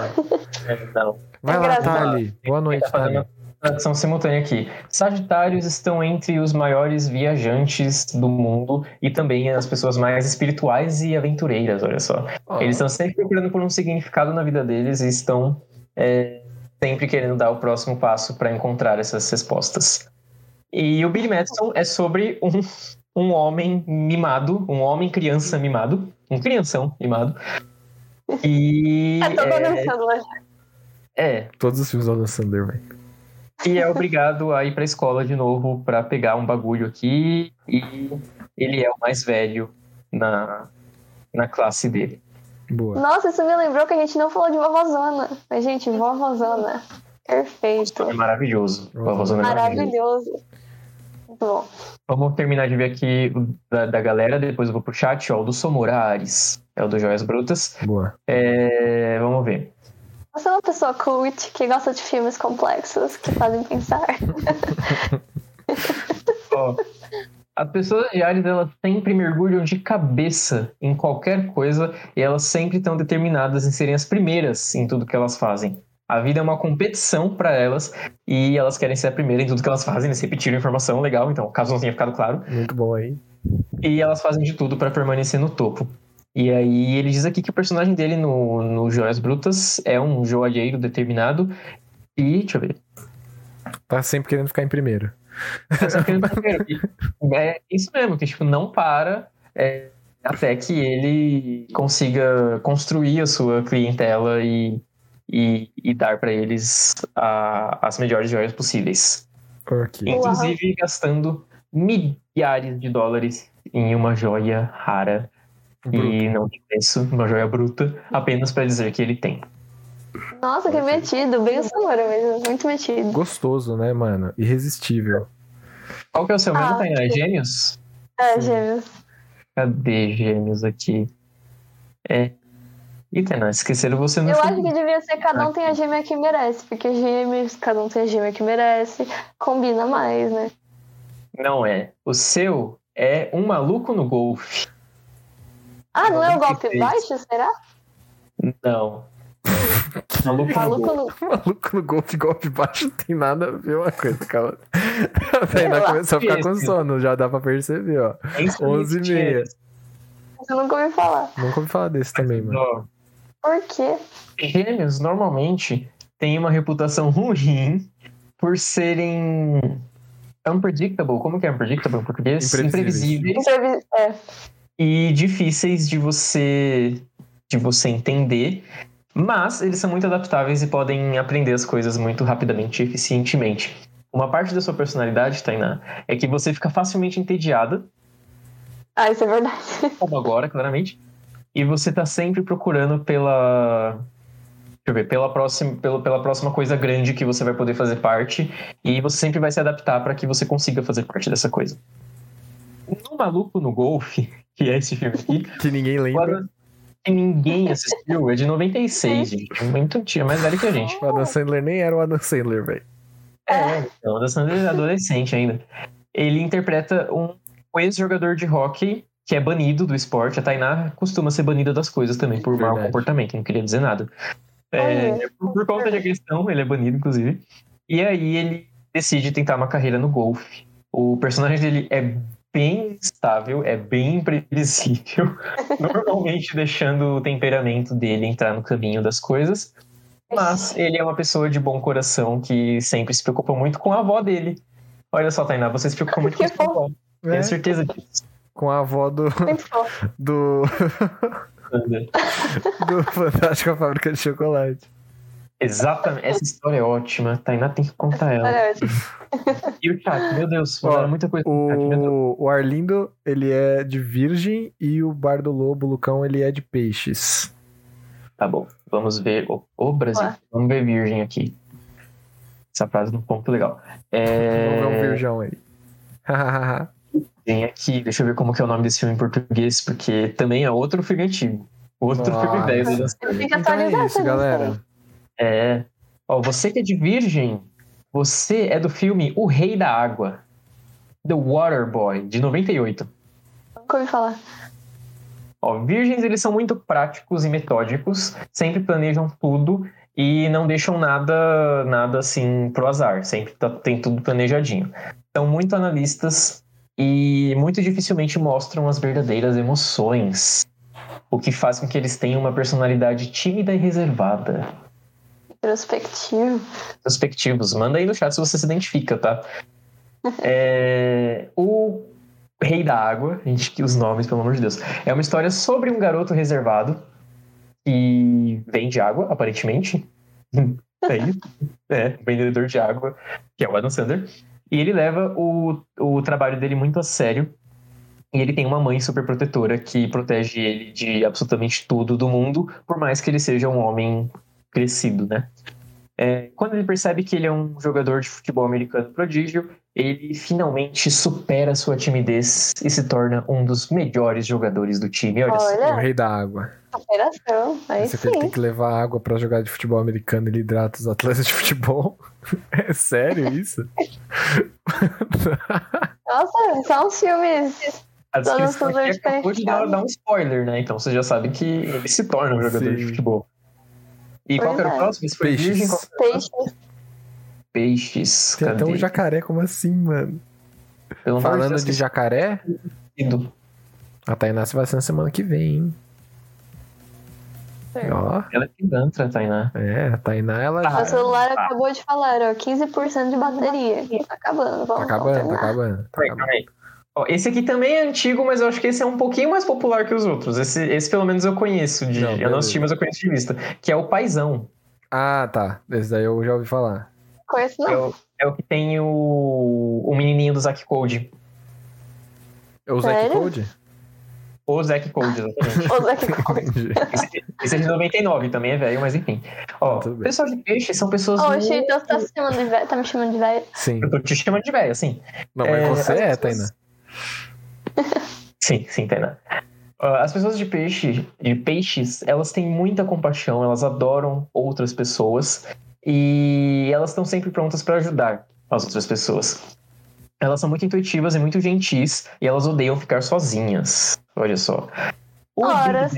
É, não. Vai É lá. Thali. Boa noite, Thali. tradução simultânea aqui. Sagitários estão entre os maiores viajantes do mundo e também as pessoas mais espirituais e aventureiras, olha só. Ó, Eles estão sempre procurando por um significado na vida deles e estão é, sempre querendo dar o próximo passo para encontrar essas respostas. E o Billy Madison é sobre um, um homem mimado, um homem criança mimado, um crianção mimado. E É, tô é, começando, né? é, Todos os filmes do Adam Sandler, velho. e é obrigado a ir pra escola de novo pra pegar um bagulho aqui e ele é o mais velho na, na classe dele. Boa. Nossa, isso me lembrou que a gente não falou de vovozona. Mas, gente, vovozona. Perfeito. É maravilhoso. Vovozona é maravilhoso. Muito bom. Vamos terminar de ver aqui da, da galera, depois eu vou pro chat, ó, o do Somorares, é o do Joias Brutas. Boa. É, vamos ver. Você é uma pessoa cult que gosta de filmes complexos que fazem pensar. Ó, as pessoas de Ares, elas sempre mergulham de cabeça em qualquer coisa e elas sempre estão determinadas em serem as primeiras em tudo que elas fazem. A vida é uma competição para elas e elas querem ser a primeira em tudo que elas fazem. Eles repetiram informação legal, então, caso não tenha ficado claro. Muito bom aí. E elas fazem de tudo para permanecer no topo. E aí ele diz aqui que o personagem dele no, no Joias Brutas é um joalheiro determinado. E, deixa eu ver. Tá sempre querendo ficar em primeiro. Tá sempre querendo primeiro. E É isso mesmo, que tipo, não para é, até que ele consiga construir a sua clientela e, e, e dar para eles a- as melhores joias possíveis. Ok. Uau. Inclusive gastando milhares de dólares em uma joia rara e não de preço, uma joia bruta, apenas para dizer que ele tem. Nossa, que metido. Bem o Samora mesmo. Muito metido. Gostoso, né, mano? Irresistível. Qual que é o seu mesmo, Ah, Tainá? É Gêmeos? É, gêmeos. Cadê Gêmeos aqui? É. Ih, Tainá, esqueceram você no Eu filme. acho que devia ser cada um tem a gêmea que merece. Porque gêmeos, cada um tem a gêmea que merece. Combina mais, né? Não é. O seu é um maluco no golfe. Ah, não é o golpe 96. baixo, será? Não. Maluco no Maluco golfe. no... Maluco no golpe, golpe baixo não tem nada a ver uma coisa, calma. A Tainá lá. começou a ficar com sono, já dá pra perceber, ó. É isso 11 e meia. Eu nunca ouvi falar. Nunca ouvi falar desse também, mano. Ó, Por quê? Gêmeos normalmente têm uma reputação ruim por serem unpredictable. Como que é unpredictable em português? Imprevisíveis. Imprevisíveis É. e difíceis de você de você entender. Mas eles são muito adaptáveis e podem aprender as coisas muito rapidamente e eficientemente. Uma parte da sua personalidade, Tainá, é que você fica facilmente entediada, Ah, isso é verdade. como agora, claramente. E você tá sempre procurando pela eu ver, pela próxima, pela, pela próxima coisa grande que você vai poder fazer parte. E você sempre vai se adaptar para que você consiga fazer parte dessa coisa. No Maluco no Golfe, que é esse filme aqui. Que ninguém lembra. Que ninguém assistiu, é de 96, gente. Muito antigo, mais velho que a gente. O Adam Sandler nem era o Adam Sandler, velho. É, então, o Adam Sandler é adolescente ainda. Ele interpreta um ex-jogador de hockey que é banido do esporte. A Tainá costuma ser banida das coisas também, por mau Verdade. comportamento, não queria dizer nada. É, por, por conta da questão, ele é banido, inclusive. E aí ele decide tentar uma carreira no golfe. O personagem dele é bem instável, é bem imprevisível, normalmente deixando o temperamento dele entrar no caminho das coisas. Mas ele é uma pessoa de bom coração que sempre se preocupa muito com a avó dele. Olha só, Tainá, você se preocupa muito com a Que sua avó. Tenho certeza disso. Com a avó do, do, do Fantástica Fábrica de Chocolate. Exatamente. Essa história é ótima. Tainá tem que contar ela. Ótimo. E o chat, meu Deus, mandaram muita coisa. O, o Arlindo, ele é de virgem e o Bardo Lobo, o Lucão, ele é de peixes. Tá bom, vamos ver. O, o Brasil, Ué. vamos ver virgem aqui. Essa frase no ponto legal. Vamos ver um É, virgão aí. Tem aqui, deixa eu ver como que é o nome desse filme em português, porque também é outro filme antigo. Outro Nossa. filme velho. né? Tem que então atualizar é isso, galera. É. Ó, você que é de virgem, você é do filme O Rei da Água. The Water Boy, de 98. Nunca ouvi falar. Ó, virgens, eles são muito práticos e metódicos, sempre planejam tudo e não deixam nada, nada assim pro azar, sempre tá- tem tudo planejadinho. São muito analistas e muito dificilmente mostram as verdadeiras emoções, o que faz com que eles tenham uma personalidade tímida e reservada. Introspectivo. Perspectivos, manda aí no chat se você se identifica, tá? É, o Rei da Água, a gente que os nomes, pelo amor de Deus. É uma história sobre um garoto reservado que vende água, aparentemente. É isso. É, vendedor de água, que é o Adam Sandler. E ele leva o, o trabalho dele muito a sério. E ele tem uma mãe super protetora que protege ele de absolutamente tudo do mundo, por mais que ele seja um homem crescido, né? É, quando ele percebe que ele é um jogador de futebol americano prodígio, ele finalmente supera sua timidez e se torna um dos melhores jogadores do time. Olha só. O Olha, rei da água. Operação. Aí aqui ele tem sim. que levar água pra jogar de futebol americano, ele hidrata os atletas de futebol. É sério isso? Nossa, são uns filmes. A descrição Todos aqui os acabou de dar, dar um spoiler, né? Então você já sabe que ele se torna um jogador de Sim. futebol. E qual Pois que era o é. próximo? Foi Peixes. virgem? Qual o próximo? Peixes. Peixes. Tem até um jacaré, como assim, mano? Pelo Falando de jacaré, sentido. a Tainá se vai ser na semana que vem, hein? Ó, Ela é pilantra, Tainá. é, a Tainá, ela Ah, já Meu celular tá. acabou de falar, ó, 15% de bateria. Tá acabando, vamos tá acabando, tá acabando. Tá acabando. peraí. Ó, esse aqui também é antigo, mas eu acho que esse é um pouquinho mais popular que os outros. Esse, esse pelo menos eu conheço. De, Não, eu não assisti, mas eu conheço de vista. Que é o Paizão. Ah, tá. Esse daí eu já ouvi falar. Conheço É não. o, é o que tem o, o menininho do Zack Code. É o Zack? Code? O Zack Code, exatamente. O Zack Code. Entendi. esse, esse é de 99, também é velho, mas enfim. Ó, pessoal de peixe são pessoas Ô, muito... Chico, então você tá, se chamando de velho, tá me chamando de velho? Sim. Eu tô te chamando de velho, assim. Não, mas É, você as é, pessoas- Tainá. Sim, sim, Tainá. As pessoas de peixe, de peixes, elas têm muita compaixão, elas adoram outras pessoas e elas estão sempre prontas para ajudar as outras pessoas. Elas são muito intuitivas e muito gentis e elas odeiam ficar sozinhas. Olha só. O Horas.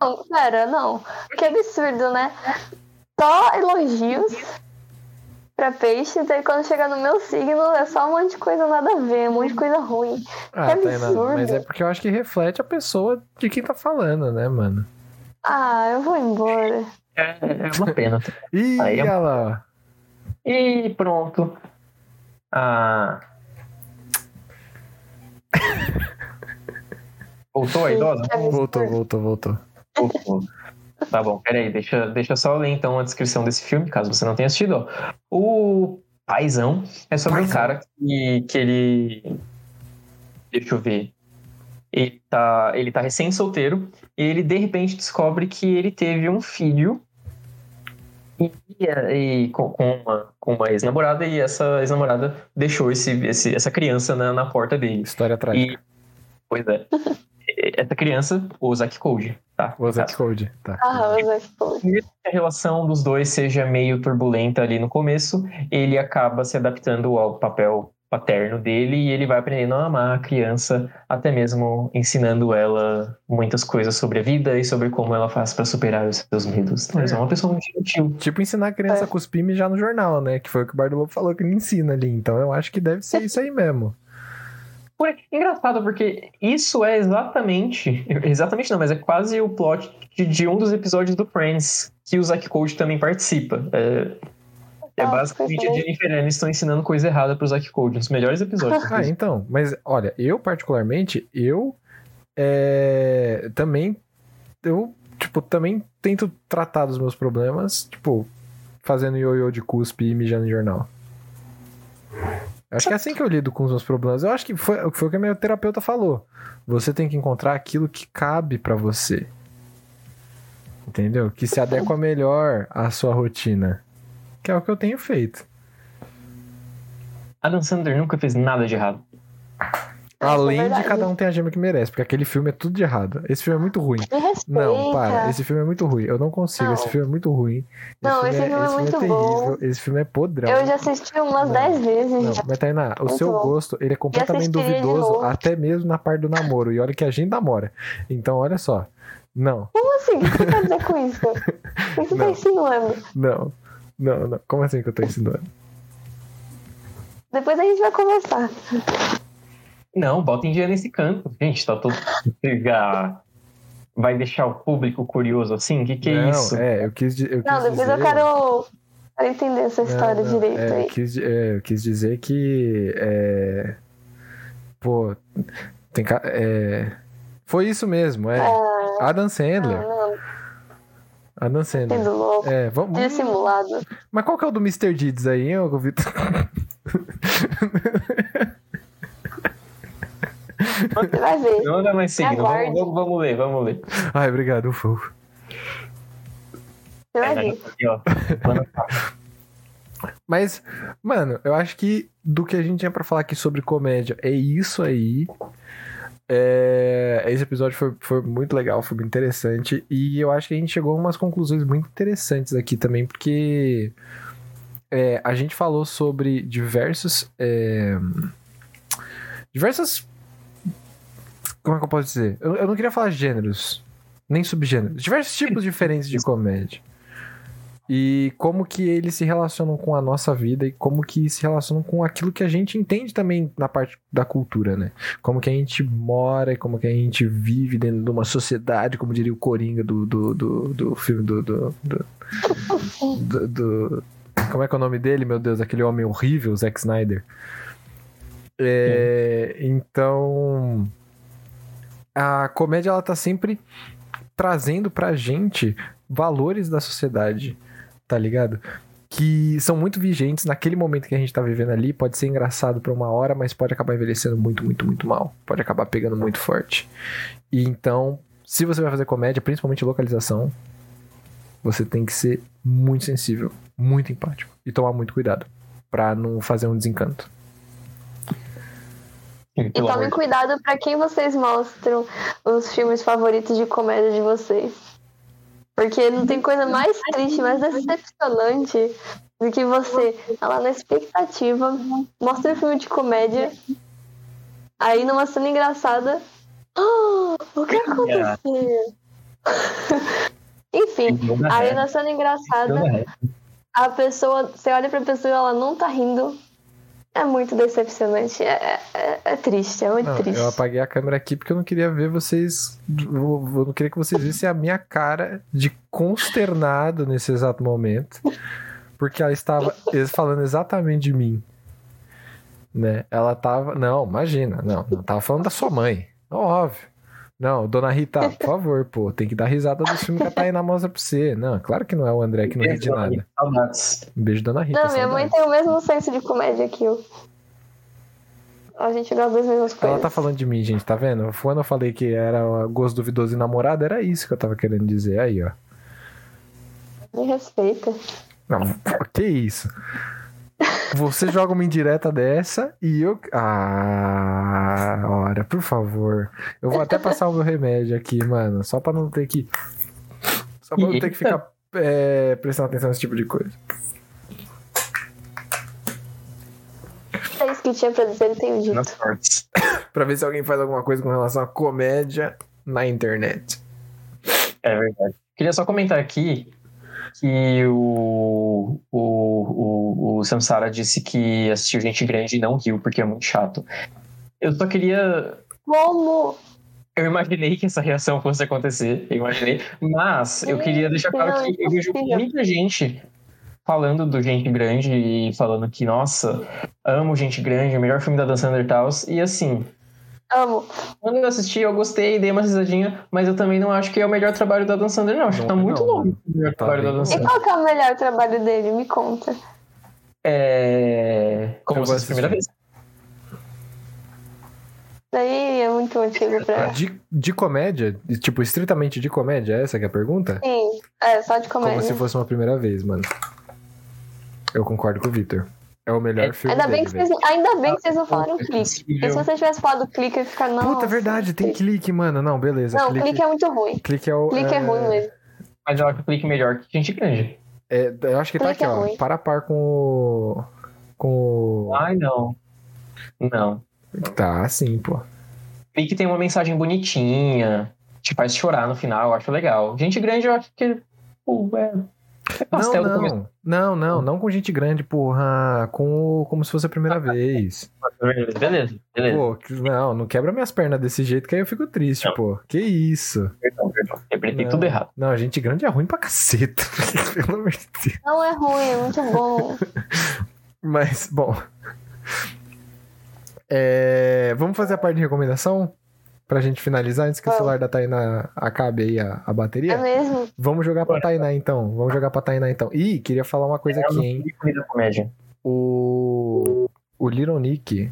Não, pera, não. Que absurdo, né? Só elogios pra peixes, aí quando chega no meu signo é só um monte de coisa nada a ver, um monte de coisa ruim. Ah, Que absurdo. mas é porque eu acho que reflete a pessoa de quem tá falando, né, mano? Ah, eu vou embora. é, é uma pena. Ih, Aí é- olha lá. E pronto. Ah. Voltou a idosa? Absurdo. Voltou, voltou, voltou. Voltou. Tá bom, peraí, deixa, deixa eu só ler então a descrição desse filme, caso você não tenha assistido. ó. O Paizão é sobre um Paizão. cara que, que ele. Deixa eu ver. Ele tá, ele tá recém-solteiro e ele de repente descobre que ele teve um filho E, e com, com uma, com uma ex-namorada, e essa ex-namorada deixou esse, esse, essa criança na, na porta dele. História trágica. E, pois é. Essa criança, o Zack Code, tá? O Zack Code, tá. Ah, o Zack Code. Mesmo que a relação dos dois seja meio turbulenta ali no começo, ele acaba se adaptando ao papel paterno dele e ele vai aprendendo a amar a criança, até mesmo ensinando ela muitas coisas sobre a vida e sobre como ela faz para superar os seus medos. Então, é uma pessoa muito gentil. Tipo ensinar a criança É. a cuspir e mijar no jornal, né? Que foi o que o Bardo Lobo falou que ele ensina ali. Então eu acho que deve ser isso aí mesmo. Por- Engraçado, porque isso é exatamente. Exatamente não, mas é quase o plot de, de um dos episódios do Friends que o Zack Code também participa. É, é Ah, basicamente a Jennifer Aniston ensinando coisa errada pro Zack Code, nos melhores episódios. Ah, então. Mas olha, eu particularmente, eu é, também. Eu, tipo, também tento tratar dos meus problemas, tipo, fazendo ioiô de cuspe e mijando em jornal. Eu Acho que é assim que eu lido com os meus problemas. Eu acho que foi, foi o que a minha terapeuta falou. Você tem que encontrar aquilo que cabe pra você. Entendeu? Que se adequa melhor à sua rotina. Que é o que eu tenho feito. Adam Sandler nunca fez nada de errado. Além de cada um tem a gema que merece, porque aquele filme é tudo de errado. Esse filme é muito ruim. Não, para. Esse filme é muito ruim. Eu não consigo. Não. Esse filme é muito ruim. Não, esse filme é muito bom. Esse filme é podrão. Eu já assisti umas Não, 10 vezes. Não, já. mas Tainá, o Muito seu bom. gosto, ele é completamente duvidoso, até mesmo na parte do namoro. E olha que a gente namora. Então, olha só. Não, Como assim? O que você quer dizer com isso? O que você tá insinuando? não, não, não. Como assim que eu tô ensinando? Depois a gente vai conversar. Não, bota em dia nesse canto. Gente, tá todo. Vai deixar o público curioso assim? O que, que é não, isso? É, eu quis, eu quis Não, depois dizer... eu quero, entender essa Não, história não, direito é, aí. eu, quis, é, eu quis dizer que. É, pô, tem ca- é, Foi isso mesmo, é. Adam Sandler. Não, não, Adam Sandler. sendo louco. É, vamos. Dissimulado. Mas qual que é o do Mr. Deeds aí, hein, ô Vitor? Você vai ver. Não dá mais seguindo. Vamos, vamos, vamos ler, vamos ler. Ai, obrigado, ufa, ufa. Você vai É, ver. Mas, mano, eu acho que do que a gente tinha pra falar aqui sobre comédia é isso aí. É, esse episódio foi, foi muito legal, foi muito interessante. E eu acho que a gente chegou a umas conclusões muito interessantes aqui também, porque é, a gente falou sobre diversos. é, diversas. Como é que eu posso dizer? Eu, eu não queria falar gêneros, nem subgêneros. Diversos tipos diferentes de comédia. E como que eles se relacionam com a nossa vida e como que se relacionam com aquilo que a gente entende também na parte da cultura, né? Como que a gente mora e como que a gente vive dentro de uma sociedade, como diria o Coringa do, do, do, do filme do do, do, do- do- Como é que é o nome dele, meu Deus? Aquele homem horrível, Zack Snyder. É, então... A comédia, ela tá sempre trazendo pra gente valores da sociedade, tá ligado? Que são muito vigentes naquele momento que a gente tá vivendo ali. Pode ser engraçado por uma hora, mas pode acabar envelhecendo muito, muito, muito mal. Pode acabar pegando muito forte. E então, se você vai fazer comédia, principalmente localização, você tem que ser muito sensível, muito empático e tomar muito cuidado pra não fazer um desencanto. E tomem cuidado pra quem vocês mostram os filmes favoritos de comédia de vocês. Porque não tem coisa mais triste, mais decepcionante do que você tá lá na expectativa, mostra um filme de comédia, aí numa cena engraçada. "Ah, o que aconteceu? Enfim, aí na cena engraçada, a pessoa, você olha pra pessoa e ela não tá rindo. É muito decepcionante. É, é, é triste, é muito Não, triste. eu apaguei a câmera aqui porque eu não queria ver vocês. Eu eu não queria que vocês vissem a minha cara de consternado nesse exato momento. Porque ela estava falando exatamente de mim. Né? Ela tava. Não, imagina. Não, não tava falando da sua mãe. Óbvio. Não, dona Rita, por favor, pô, tem que dar risada do filme que a Tainá mostra pra você. Não, claro que não é o André que não ri de nada. Um beijo, dona Rita. Não, minha mãe saudades. tem o mesmo senso de comédia que eu. A gente gosta das mesmas Ela coisas. tá falando de mim, gente, tá vendo? Quando eu falei que era gosto duvidoso e namorado, era isso que eu tava querendo dizer. Aí, ó. Me respeita. Não, que isso? Você joga uma indireta dessa e eu. Ah, ora, por favor. Eu vou até passar o meu remédio aqui, mano. Só pra não ter que. Só pra não ter que ficar é, prestando atenção nesse tipo de coisa. É isso que tinha pra dizer, dito. Nas fortes. Pra ver se alguém faz alguma coisa com relação a comédia na internet. É verdade. Queria só comentar aqui que o, o, o, o Samsara disse que assistiu Gente Grande e não riu, porque é muito chato. Eu só queria. Como? Eu imaginei que essa reação fosse acontecer, eu imaginei. Mas eu queria deixar claro que eu vejo muita gente falando do Gente Grande e falando que, nossa, amo Gente Grande, o melhor filme da Dan Sandler e tal. E assim, Amo. quando eu assisti, eu gostei, dei uma risadinha, mas eu também não acho que é o melhor trabalho da Dan Sandler, não. Acho que Não tá é muito não, longe do melhor Tá trabalho da bem. Dan E Sandler. qual que é o melhor trabalho dele? Me conta. É. Como Eu você vou disse a primeira vez. Daí é muito antigo pra. De, de comédia, tipo, estritamente de comédia, essa que é a pergunta? Sim, é, só de Como comédia. se fosse uma primeira vez, mano. Eu concordo com o Victor. É o melhor É, filme Ainda bem, dele, que vocês, ainda bem que vocês não falaram É clique. possível. Porque se você tivesse falado clique, eu ia ficar, não. Puta, é verdade, tem clique, mano. Não, beleza. Não, clique, clique é muito ruim. clique é o. Clique é, ruim mesmo. Mas eu acho o clique melhor que gente grande. é, eu acho que tá Clique aqui, é ó. ruim. Para a par com o. Com o. Ai, não. Não. Tá, sim, pô. Clique tem uma mensagem bonitinha, te faz chorar no final, eu acho legal. Gente grande, eu acho que. pô, é, é Não, começo. não, não, não, não com gente grande, porra. Com como se fosse a primeira vez. Beleza, beleza. Pô, não, não quebra minhas pernas desse jeito que aí eu fico triste, Não. pô. Que isso? Perdão, perdão. Interpretei tudo errado. Não, gente grande é ruim pra caceta. Pelo amor de Deus. Não é ruim, é muito bom. Mas, bom. É, vamos fazer a parte de recomendação? Pra gente finalizar, antes que o Vamos. celular da Tainá acabe aí a, a É bateria. mesmo? Vamos jogar pra Tainá então. Vamos jogar pra Tainá então. Ih, queria falar uma coisa aqui, hein? O, o Little Nick,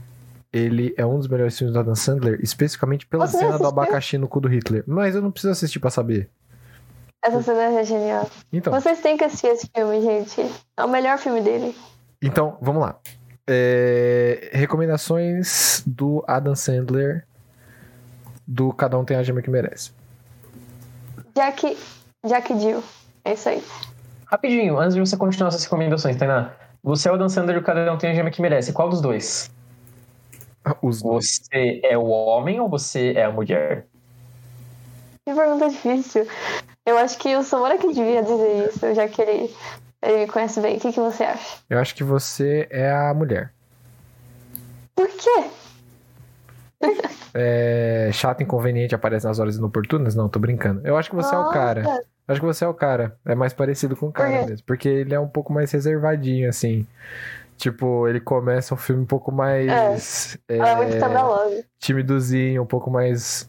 ele é um dos melhores filmes da Dan Sandler, especificamente pela Você cena do abacaxi no cu do Hitler. Mas eu não preciso assistir pra saber. Essa cena é genial. Então, Vocês têm que assistir esse filme, gente. É o melhor filme dele. então vamos lá. É, recomendações do Adam Sandler do Cada Um Tem a Gema que Merece. Jack, Jack Jill. É isso aí. Rapidinho, antes de você continuar essas recomendações, Tainá. Você é o Dan Sandler e o cada um tem a gema que merece. Qual dos dois? Os dois. Você é o homem ou você é a mulher? Que pergunta difícil. Eu acho que o Samora que devia dizer isso, já que ele, ele me conhece bem. O que, que você acha? Eu acho que você é a mulher. Por quê? É, chato, inconveniente, aparece nas horas inoportunas? Não, tô brincando. Eu acho que você é o cara. Nossa. Acho que você é o cara. É mais parecido com o cara mesmo. Porque ele é um pouco mais reservadinho, assim. Tipo, ele começa um filme um pouco mais. É, Ela é muito escandalosa. timidozinho, um pouco mais.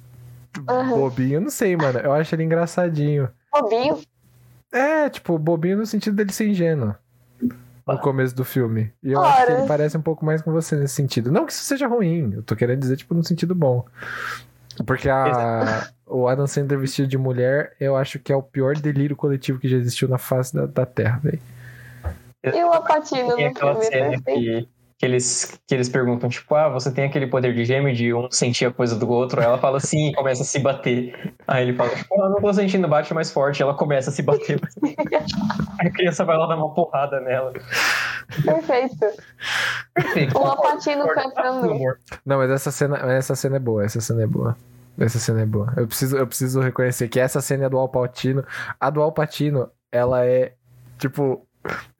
Aham. Bobinho. Eu não sei, mano. Eu acho ele engraçadinho. Bobinho. É, tipo, bobinho no sentido dele ser ingênuo. No começo do filme. E eu acho que Ora. ele parece um pouco mais com você nesse sentido. Não que isso seja ruim. Eu tô querendo dizer, tipo, no sentido bom. Porque a, o Adam Sandler vestido de mulher, eu acho que é o pior delírio coletivo que já existiu na face da, da Terra, velho. E o Apatino Tem no filme, cena que, que, eles, que eles perguntam, tipo, ah, você tem aquele poder de gêmeo de um sentir a coisa do outro? Aí ela fala sim e começa a se bater. Aí ele fala, tipo, ah, não tô sentindo, bate mais forte. Ela começa a se bater. Aí a criança vai lá dar uma porrada nela. Perfeito. Perfeito. O Apatino Concordo. cantando. Não, mas essa cena, essa cena é boa, essa cena é boa. Essa cena é boa. Eu preciso, eu preciso reconhecer que essa cena é do Alpatino. A do Alpatino, ela é, tipo...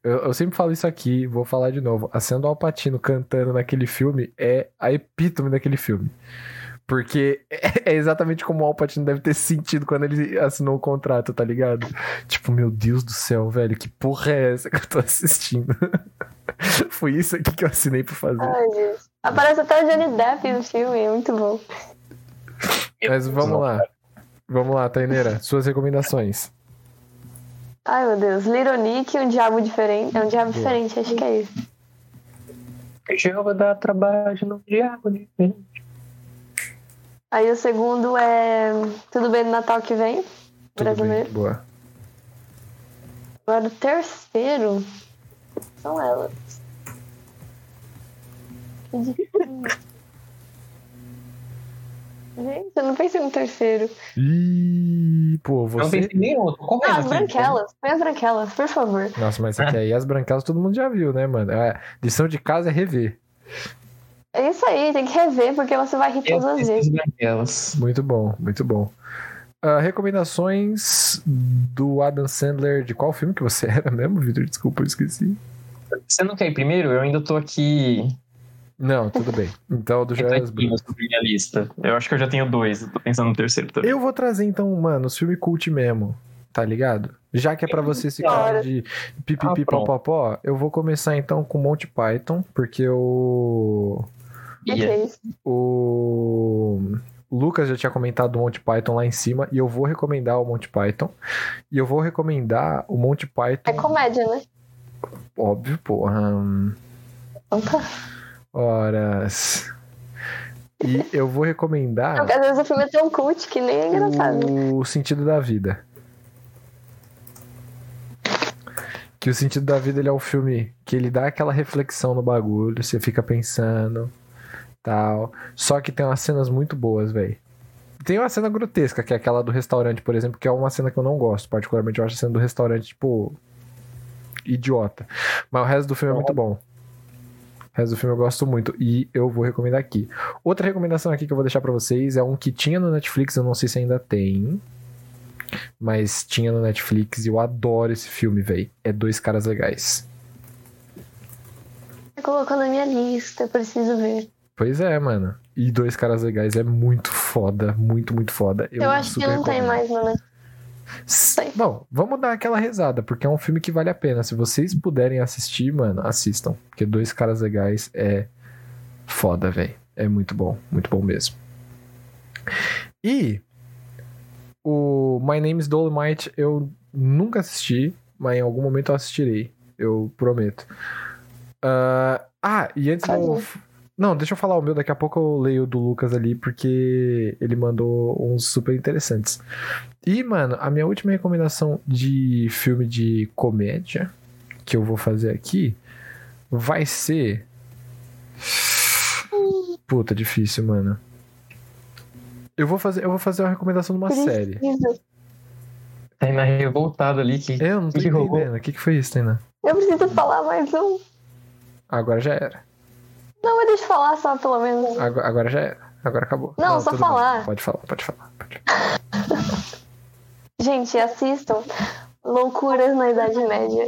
Eu, eu sempre falo isso aqui, vou falar de novo. A cena do Alpatino cantando naquele filme é a epítome daquele filme. Porque é exatamente como o Alpatino deve ter sentido quando ele assinou o contrato, tá ligado? Tipo, meu Deus do céu, velho, que porra é essa que eu tô assistindo? Foi isso aqui que eu assinei pra fazer. Ai, gente. Aparece até o Johnny Depp no filme, é muito bom. Mas vamos lá. Vamos lá, Taineira. Suas recomendações. Ai, meu Deus. Little Nick, um diabo diferente. É um diabo Boa. diferente, acho que é isso. Vou dar trabalho no diabo. né? Aí o segundo é Tudo Bem no Natal que vem, Tudo brasileiro. bem, boa. Agora o terceiro são elas. Que difícil. Gente, eu não pensei no terceiro. Ih, pô, Eu não você. pensei nem outro. Qual é Ah, as branquelas. Põe as branquelas, por favor. Nossa, mas aqui aí as branquelas todo mundo já viu, né, mano? É, lição de casa é rever. É isso aí, tem que rever, porque você vai rir todas as vezes. as branquelas. Muito bom, muito bom. Ah, recomendações do Adam Sandler de qual filme que você era mesmo, Vitor? Desculpa, eu esqueci. Você não quer ir primeiro? Eu ainda tô aqui. Não, tudo bem. Então, do Joias Brutas. minha lista. Eu acho que eu já tenho dois. Eu tô pensando no terceiro também. Eu vou trazer então, mano, os filmes cult mesmo, tá ligado? Já que é pra você se cara de pipipi Ah, pronto. popopó, eu vou começar então com Monty Python, porque o. Ok. o Lucas já tinha comentado o Monty Python lá em cima e eu vou recomendar o Monty Python. E eu vou recomendar o Monty Python, É comédia, né? óbvio, porra. tá. Horas. E eu vou recomendar Porque às vezes o filme é tão cult que nem é engraçado. o sentido da vida. Que o sentido da vida ele é um filme que ele dá aquela reflexão no bagulho, você fica pensando, tal. Só que tem umas cenas muito boas, velho. Tem uma cena grotesca, que é aquela do restaurante, por exemplo, que é uma cena que eu não gosto. Particularmente, eu acho a cena do restaurante, tipo, idiota. Mas o resto do filme é muito bom. O resto do filme eu gosto muito e eu vou recomendar aqui. Outra recomendação aqui que eu vou deixar pra vocês é um que tinha no Netflix, eu não sei se ainda tem. Mas tinha no Netflix e eu adoro esse filme, velho. É Dois Caras Legais. Você colocou na minha lista, eu preciso ver. Pois é, mano. E Dois Caras Legais é muito foda, muito, muito foda. Eu, Eu, acho que não tem recomendo. mais, né? Bom, vamos dar aquela rezada, porque é um filme que vale a pena. Se vocês puderem assistir, mano, assistam. Porque Dois Caras Legais é foda, velho. É muito bom, muito bom mesmo. E o My Name is Dolomite eu nunca assisti, mas em algum momento eu assistirei. Eu prometo. Ah, ah, e antes Cadê? do. Não, deixa eu falar o meu, daqui a pouco eu leio o do Lucas ali, porque ele mandou uns super interessantes. E, mano, a minha última recomendação de filme de comédia que eu vou fazer aqui vai ser. Puta, difícil, mano. Eu vou fazer, eu vou fazer uma recomendação de uma série. Preciso. Tainá revoltado ali que. Eu não tô Que entendendo. O que, que foi isso, Tainá? Eu preciso falar mais um. Agora já era. Não, mas deixa eu falar só, pelo menos. Agora, agora já era. Agora acabou. Não, só tudo bem. falar. Pode falar, pode falar. Pode falar. Gente, assistam Loucuras na Idade Média.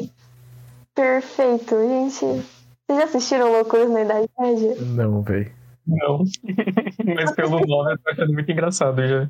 Perfeito, gente. Vocês já assistiram Loucuras na Idade Média? Não, velho. Não. Mas pelo nome eu tô achando muito engraçado já.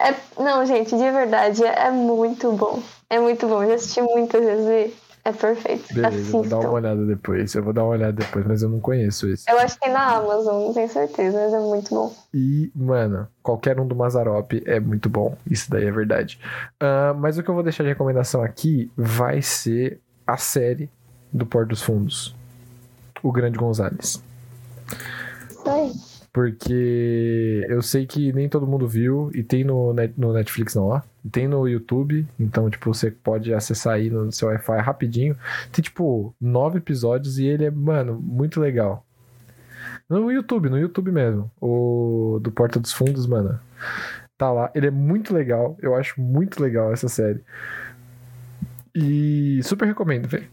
É, não, gente, de verdade, é muito bom. É muito bom. Já assisti muitas vezes é perfeito. Beleza, eu vou dar uma Assistam. olhada depois. Eu vou dar uma olhada depois, mas eu não conheço esse. Eu acho que tem na Amazon, não tenho certeza, mas é muito bom. E, mano, qualquer um do Mazarop é muito bom. Isso daí é verdade. Ah, mas o que eu vou deixar de recomendação aqui vai ser a série do Porto dos Fundos. O Grande Gonzales. Isso aí. Porque eu sei que nem todo mundo viu, e tem no, Net- no Netflix não, ó. Tem no YouTube, então, tipo, você pode acessar aí no seu Wi-Fi rapidinho. Tem, tipo, nove episódios e ele é, mano, muito legal. No YouTube, no YouTube mesmo. O do Porta dos Fundos, mano. Tá lá. Ele é muito legal. Eu acho muito legal essa série. E super recomendo, velho.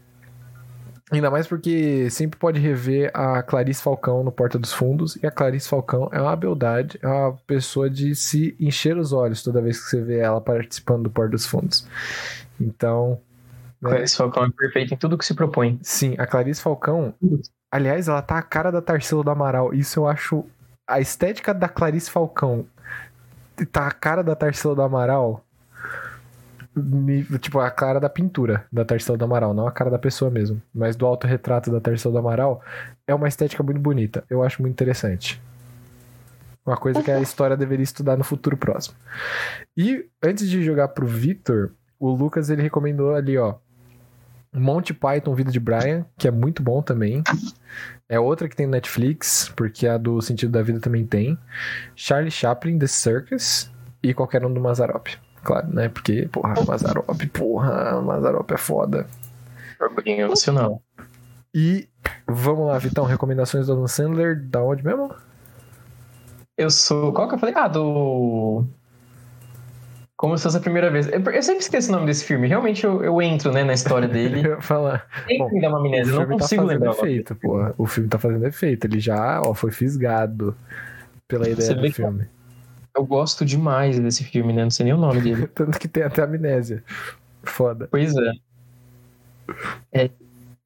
Ainda mais porque sempre pode rever a Clarice Falcão no Porta dos Fundos. E a Clarice Falcão é uma beldade, é uma pessoa de se encher os olhos toda vez que você vê ela participando do Porta dos Fundos. Então, né, Clarice Falcão é perfeito em tudo que se propõe. sim, a Clarice Falcão, aliás, ela tá a cara da Tarsila do Amaral. Isso eu acho. A estética da Clarice Falcão tá a cara da Tarsila do Amaral. Tipo, a cara da pintura da Tarsila do Amaral, não a cara da pessoa mesmo. Mas do autorretrato da Tarsila do Amaral é uma estética muito bonita. Eu acho muito interessante. Uma coisa que a história deveria estudar no futuro próximo. E antes de jogar pro Victor, o Lucas ele recomendou ali, ó. Monty Python Vida de Brian, que é muito bom também. É outra que tem no Netflix, porque a do Sentido da Vida também tem. Charlie Chaplin, The Circus e qualquer um do Mazarop. Claro, né? Porque, porra, Mazarop, porra, Mazarop é foda. Joguinho nacional. E vamos lá, Vitão, recomendações do Adam Sandler, da onde mesmo? Eu sou. Qual que eu falei? Ah, do. Como se fosse a primeira vez. Eu eu sempre esqueço o nome desse filme. Realmente eu, eu entro, né, na história dele. Falar. Sempre me dá uma amnésia. Eu não tá consigo fazendo lembrar. efeito, porra. O filme tá fazendo efeito. Ele já, ó, foi fisgado pela ideia Você do filme. Eu gosto demais desse filme, né? Não sei nem o nome dele. Tanto que tem até amnésia. Foda. Pois é. É,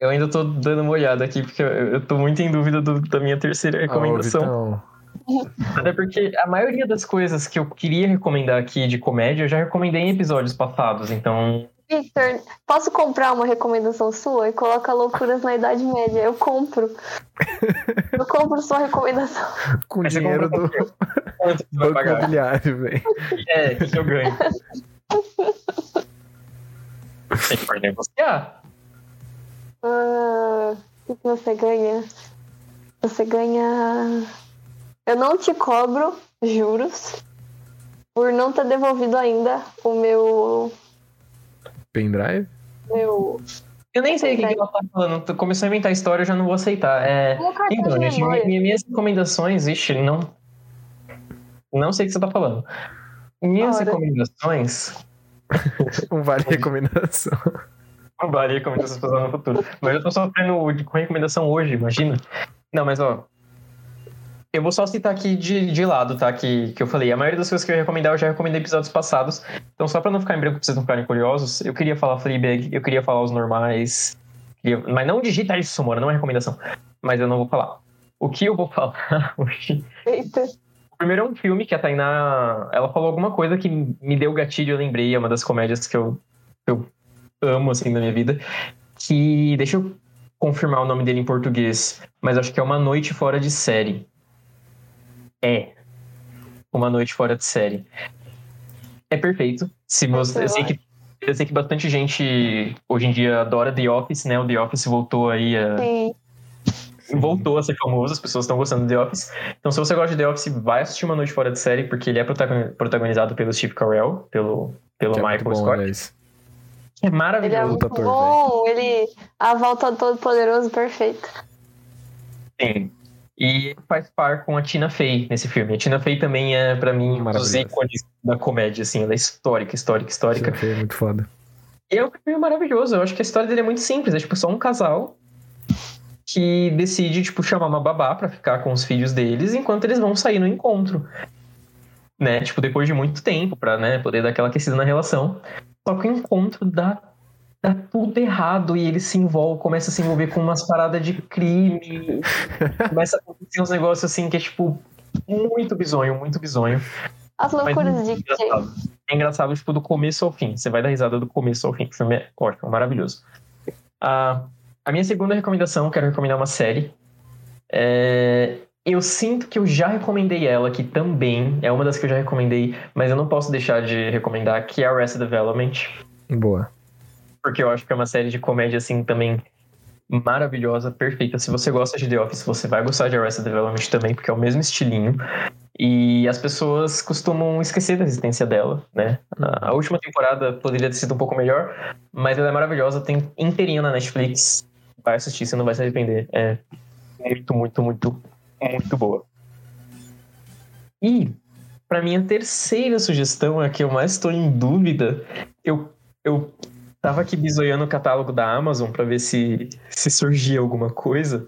Eu ainda tô dando uma olhada aqui, porque eu, eu tô muito em dúvida do- da minha terceira Ah, recomendação. Vitão, Até porque a maioria das coisas que eu queria recomendar aqui de comédia, eu já recomendei em episódios passados. Então, Victor, posso comprar uma recomendação sua e coloca loucuras na Idade Média? Eu compro. Eu compro sua recomendação. com você dinheiro do você banco imobiliário, velho. É, o que eu ganho? Tem que negociar. Ah, o que você ganha? Você ganha. Eu não te cobro juros por não ter devolvido ainda o meu. Pendrive? meu... Eu nem sei o que, que ela tá falando. Tu Começou a inventar história, eu já não vou aceitar. É, Então, gente, minhas recomendações, ixi, não. Não sei o que você tá falando. Minhas Ora. recomendações. Um vale recomendação. Não vale recomendações pra usar no futuro. Mas eu tô sofrendo com recomendação hoje, imagina. Não, mas ó. Eu vou só citar aqui de, de lado, tá? Que, que eu falei. A maioria das coisas que eu ia recomendar, eu já recomendei episódios passados. Então, só pra não ficar em branco pra vocês não ficarem curiosos, eu queria falar Fleabag, eu queria falar os normais. queria- Mas não digita isso, Mora, não é recomendação. Mas eu não vou falar. O que eu vou falar hoje Eita. O primeiro é um filme que a Tainá. Ela falou alguma coisa que me deu gatilho, eu lembrei. É uma das comédias que eu, eu amo, assim, na minha vida. Que. Deixa eu confirmar o nome dele em português. Mas acho que é Uma Noite Fora de Série. É. Uma Noite Fora de Série. É perfeito. Se você, eu, sei que, eu sei que bastante gente hoje em dia adora The Office, né? O The Office voltou aí a Sim. voltou a ser famoso, as pessoas estão gostando de The Office. Então, se você gosta de The Office, vai assistir Uma Noite Fora de Série, porque ele é protagoni- protagonizado pelo Steve Carell, pelo, pelo Que é Michael bom, Scott. aliás. É Ele é maravilhoso. muito bom. Ele. A volta do todo poderoso, perfeito. Sim. E faz par com a Tina Fey nesse filme. A Tina Fey também é, pra mim, um dos ícones da comédia, assim. Ela é histórica, histórica, histórica. Isso aqui é muito foda. E é um filme maravilhoso. Eu acho que a história dele é muito simples. É tipo só um casal que decide, tipo, chamar uma babá pra ficar com os filhos deles enquanto eles vão sair no encontro. Né? Tipo, depois de muito tempo pra, né, poder dar aquela aquecida na relação. Só que o encontro dá, dá tudo errado e ele se envolve, começa a se envolver com umas paradas de crime. começa a acontecer uns negócios assim que é, tipo, muito bizonho, muito bizonho. As Mas loucuras muito de Jay. engraçado. É engraçado, tipo, do começo ao fim. Você vai dar risada do começo ao fim. O filme é ótimo, maravilhoso. Ah, a minha segunda recomendação, quero recomendar uma série. É, Eu sinto que eu já recomendei ela aqui também. É uma das que eu já recomendei, mas eu não posso deixar de recomendar, que é Arrested Development. Boa. Porque eu acho que é uma série de comédia, assim, também maravilhosa, perfeita. Se você gosta de The Office, você vai gostar de Arrested Development também, porque é o mesmo estilinho. E as pessoas costumam esquecer da existência dela, né? A última temporada poderia ter sido um pouco melhor, mas ela é maravilhosa, tem inteirinha na Netflix. Vai assistir, você não vai se arrepender. É muito, muito, muito, muito boa. E, pra minha terceira sugestão, a que eu mais estou em dúvida, eu, eu tava aqui bisoiando o catálogo da Amazon pra ver se, se surgia alguma coisa.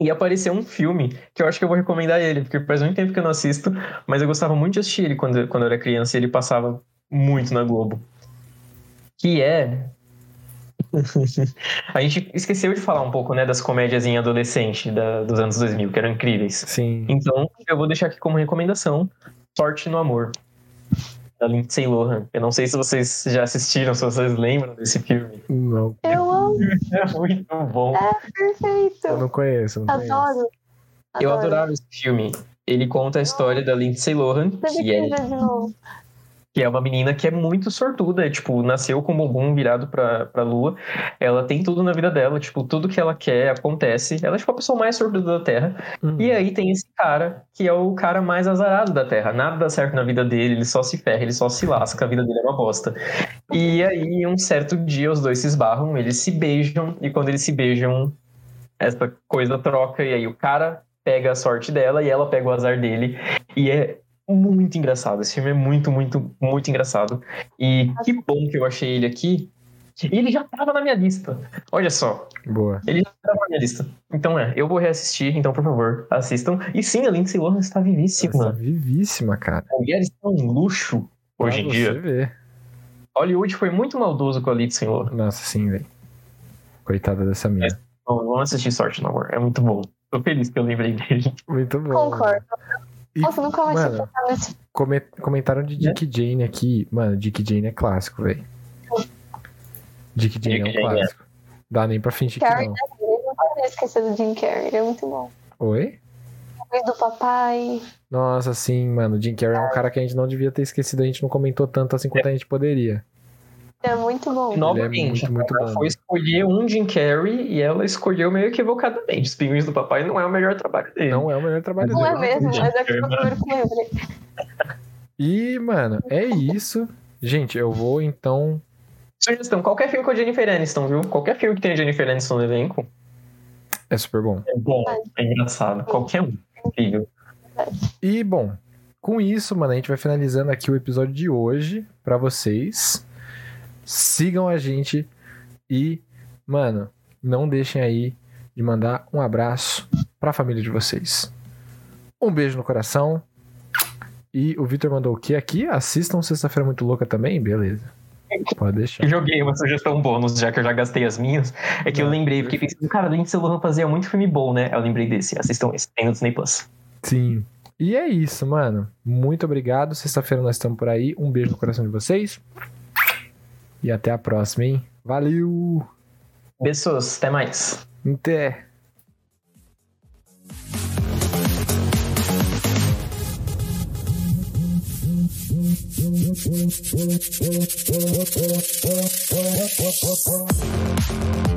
E apareceu um filme que eu acho que eu vou recomendar ele, porque faz muito tempo que eu não assisto, mas eu gostava muito de assistir ele quando, quando eu era criança e ele passava muito na Globo. Que é. A gente esqueceu de falar um pouco, né, das comédias em adolescente da- dos anos 2000, que eram incríveis. Sim. Então, eu vou deixar aqui como recomendação Sorte no Amor, da Lindsay Lohan. Eu não sei se vocês já assistiram, se vocês lembram desse filme. Não, Eu amo, É muito bom. eu perfeito. não conheço. Não conheço. Adoro. Eu Adoro. adorava esse filme. Ele conta a história da Lindsay Lohan, Teve que é ver de novo. Que é uma menina que é muito sortuda, é, tipo, nasceu com o bumbum virado pra, pra lua. Ela tem tudo na vida dela, tipo, tudo que ela quer acontece. Ela é, tipo, a pessoa mais sortuda da Terra. Hum. E aí tem esse cara, que é o cara mais azarado da Terra. Nada dá certo na vida dele, ele só se ferra, ele só se lasca, a vida dele é uma bosta. E aí, um certo dia, os dois se esbarram, eles se beijam, e quando eles se beijam, essa coisa troca, e aí o cara pega a sorte dela e ela pega o azar dele. E é muito engraçado. Esse filme é muito, muito, muito engraçado. E que bom que eu achei ele aqui. Ele já tava na minha lista. Olha só, Boa. ele já tava na minha lista. Então é, eu vou reassistir, então por favor, assistam. E sim, a Lindsay Lohan está vivíssima. vivíssima, cara. A mulher está um luxo hoje em dia. Você ver. Hollywood foi muito maldoso com a Lindsay Lohan. Nossa, sim, velho. Coitada dessa. Então, vamos assistir Sorte no Amor, é muito bom. Tô feliz que eu lembrei dele. Muito bom. Concordo. E, Nossa, nunca mais mano, nesse come- comentaram de Dick Jane aqui. Mano, Dick Jane é clássico, velho. Dick Jane é um Dick Jane é. clássico. Dá nem pra fingir que Carrie, não. né? Eu não poderia esquecer do Jim Carrey, ele é muito bom. Oi? Do papai. Nossa, sim, mano. Jim Carrey é um cara que a gente não devia ter esquecido. A gente não comentou tanto assim quanto a gente poderia. É muito bom. Novamente, muito, muito ela bom. foi escolher um Jim Carrey e ela escolheu meio equivocadamente. Os Pinguins do Papai não é o melhor trabalho dele. Não é o melhor trabalho Não é dele. mesmo, Jim mas é que Carrey, foi o primeiro que eu lembrei. E, mano, é isso. Gente, eu vou então. Sugestão, qualquer filme com a Jennifer Aniston, viu? Qualquer filme que tenha a Jennifer Aniston no elenco É super bom. é bom, é engraçado. Qualquer um. Incrível. E, bom, com isso, mano, a gente vai finalizando aqui o episódio de hoje pra vocês. Sigam a gente e, mano, não deixem aí de mandar um abraço pra família de vocês. Um beijo no coração. E o Vitor mandou o que aqui? Assistam Sexta-feira Muito Louca também? Beleza. Pode deixar. Eu joguei uma sugestão bônus, já que eu já gastei as minhas. É que eu Não, lembrei, porque pensei, cara, a Lindsay Lohan fazia muito filme bom, né? Eu lembrei desse. Assistam esse, tem no Disney Plus. Sim. E é isso, mano. Muito obrigado. Sexta-feira nós estamos por aí. Um beijo no coração de vocês. E até a próxima, hein? Valeu! Beijos, até mais. Até! Thank you.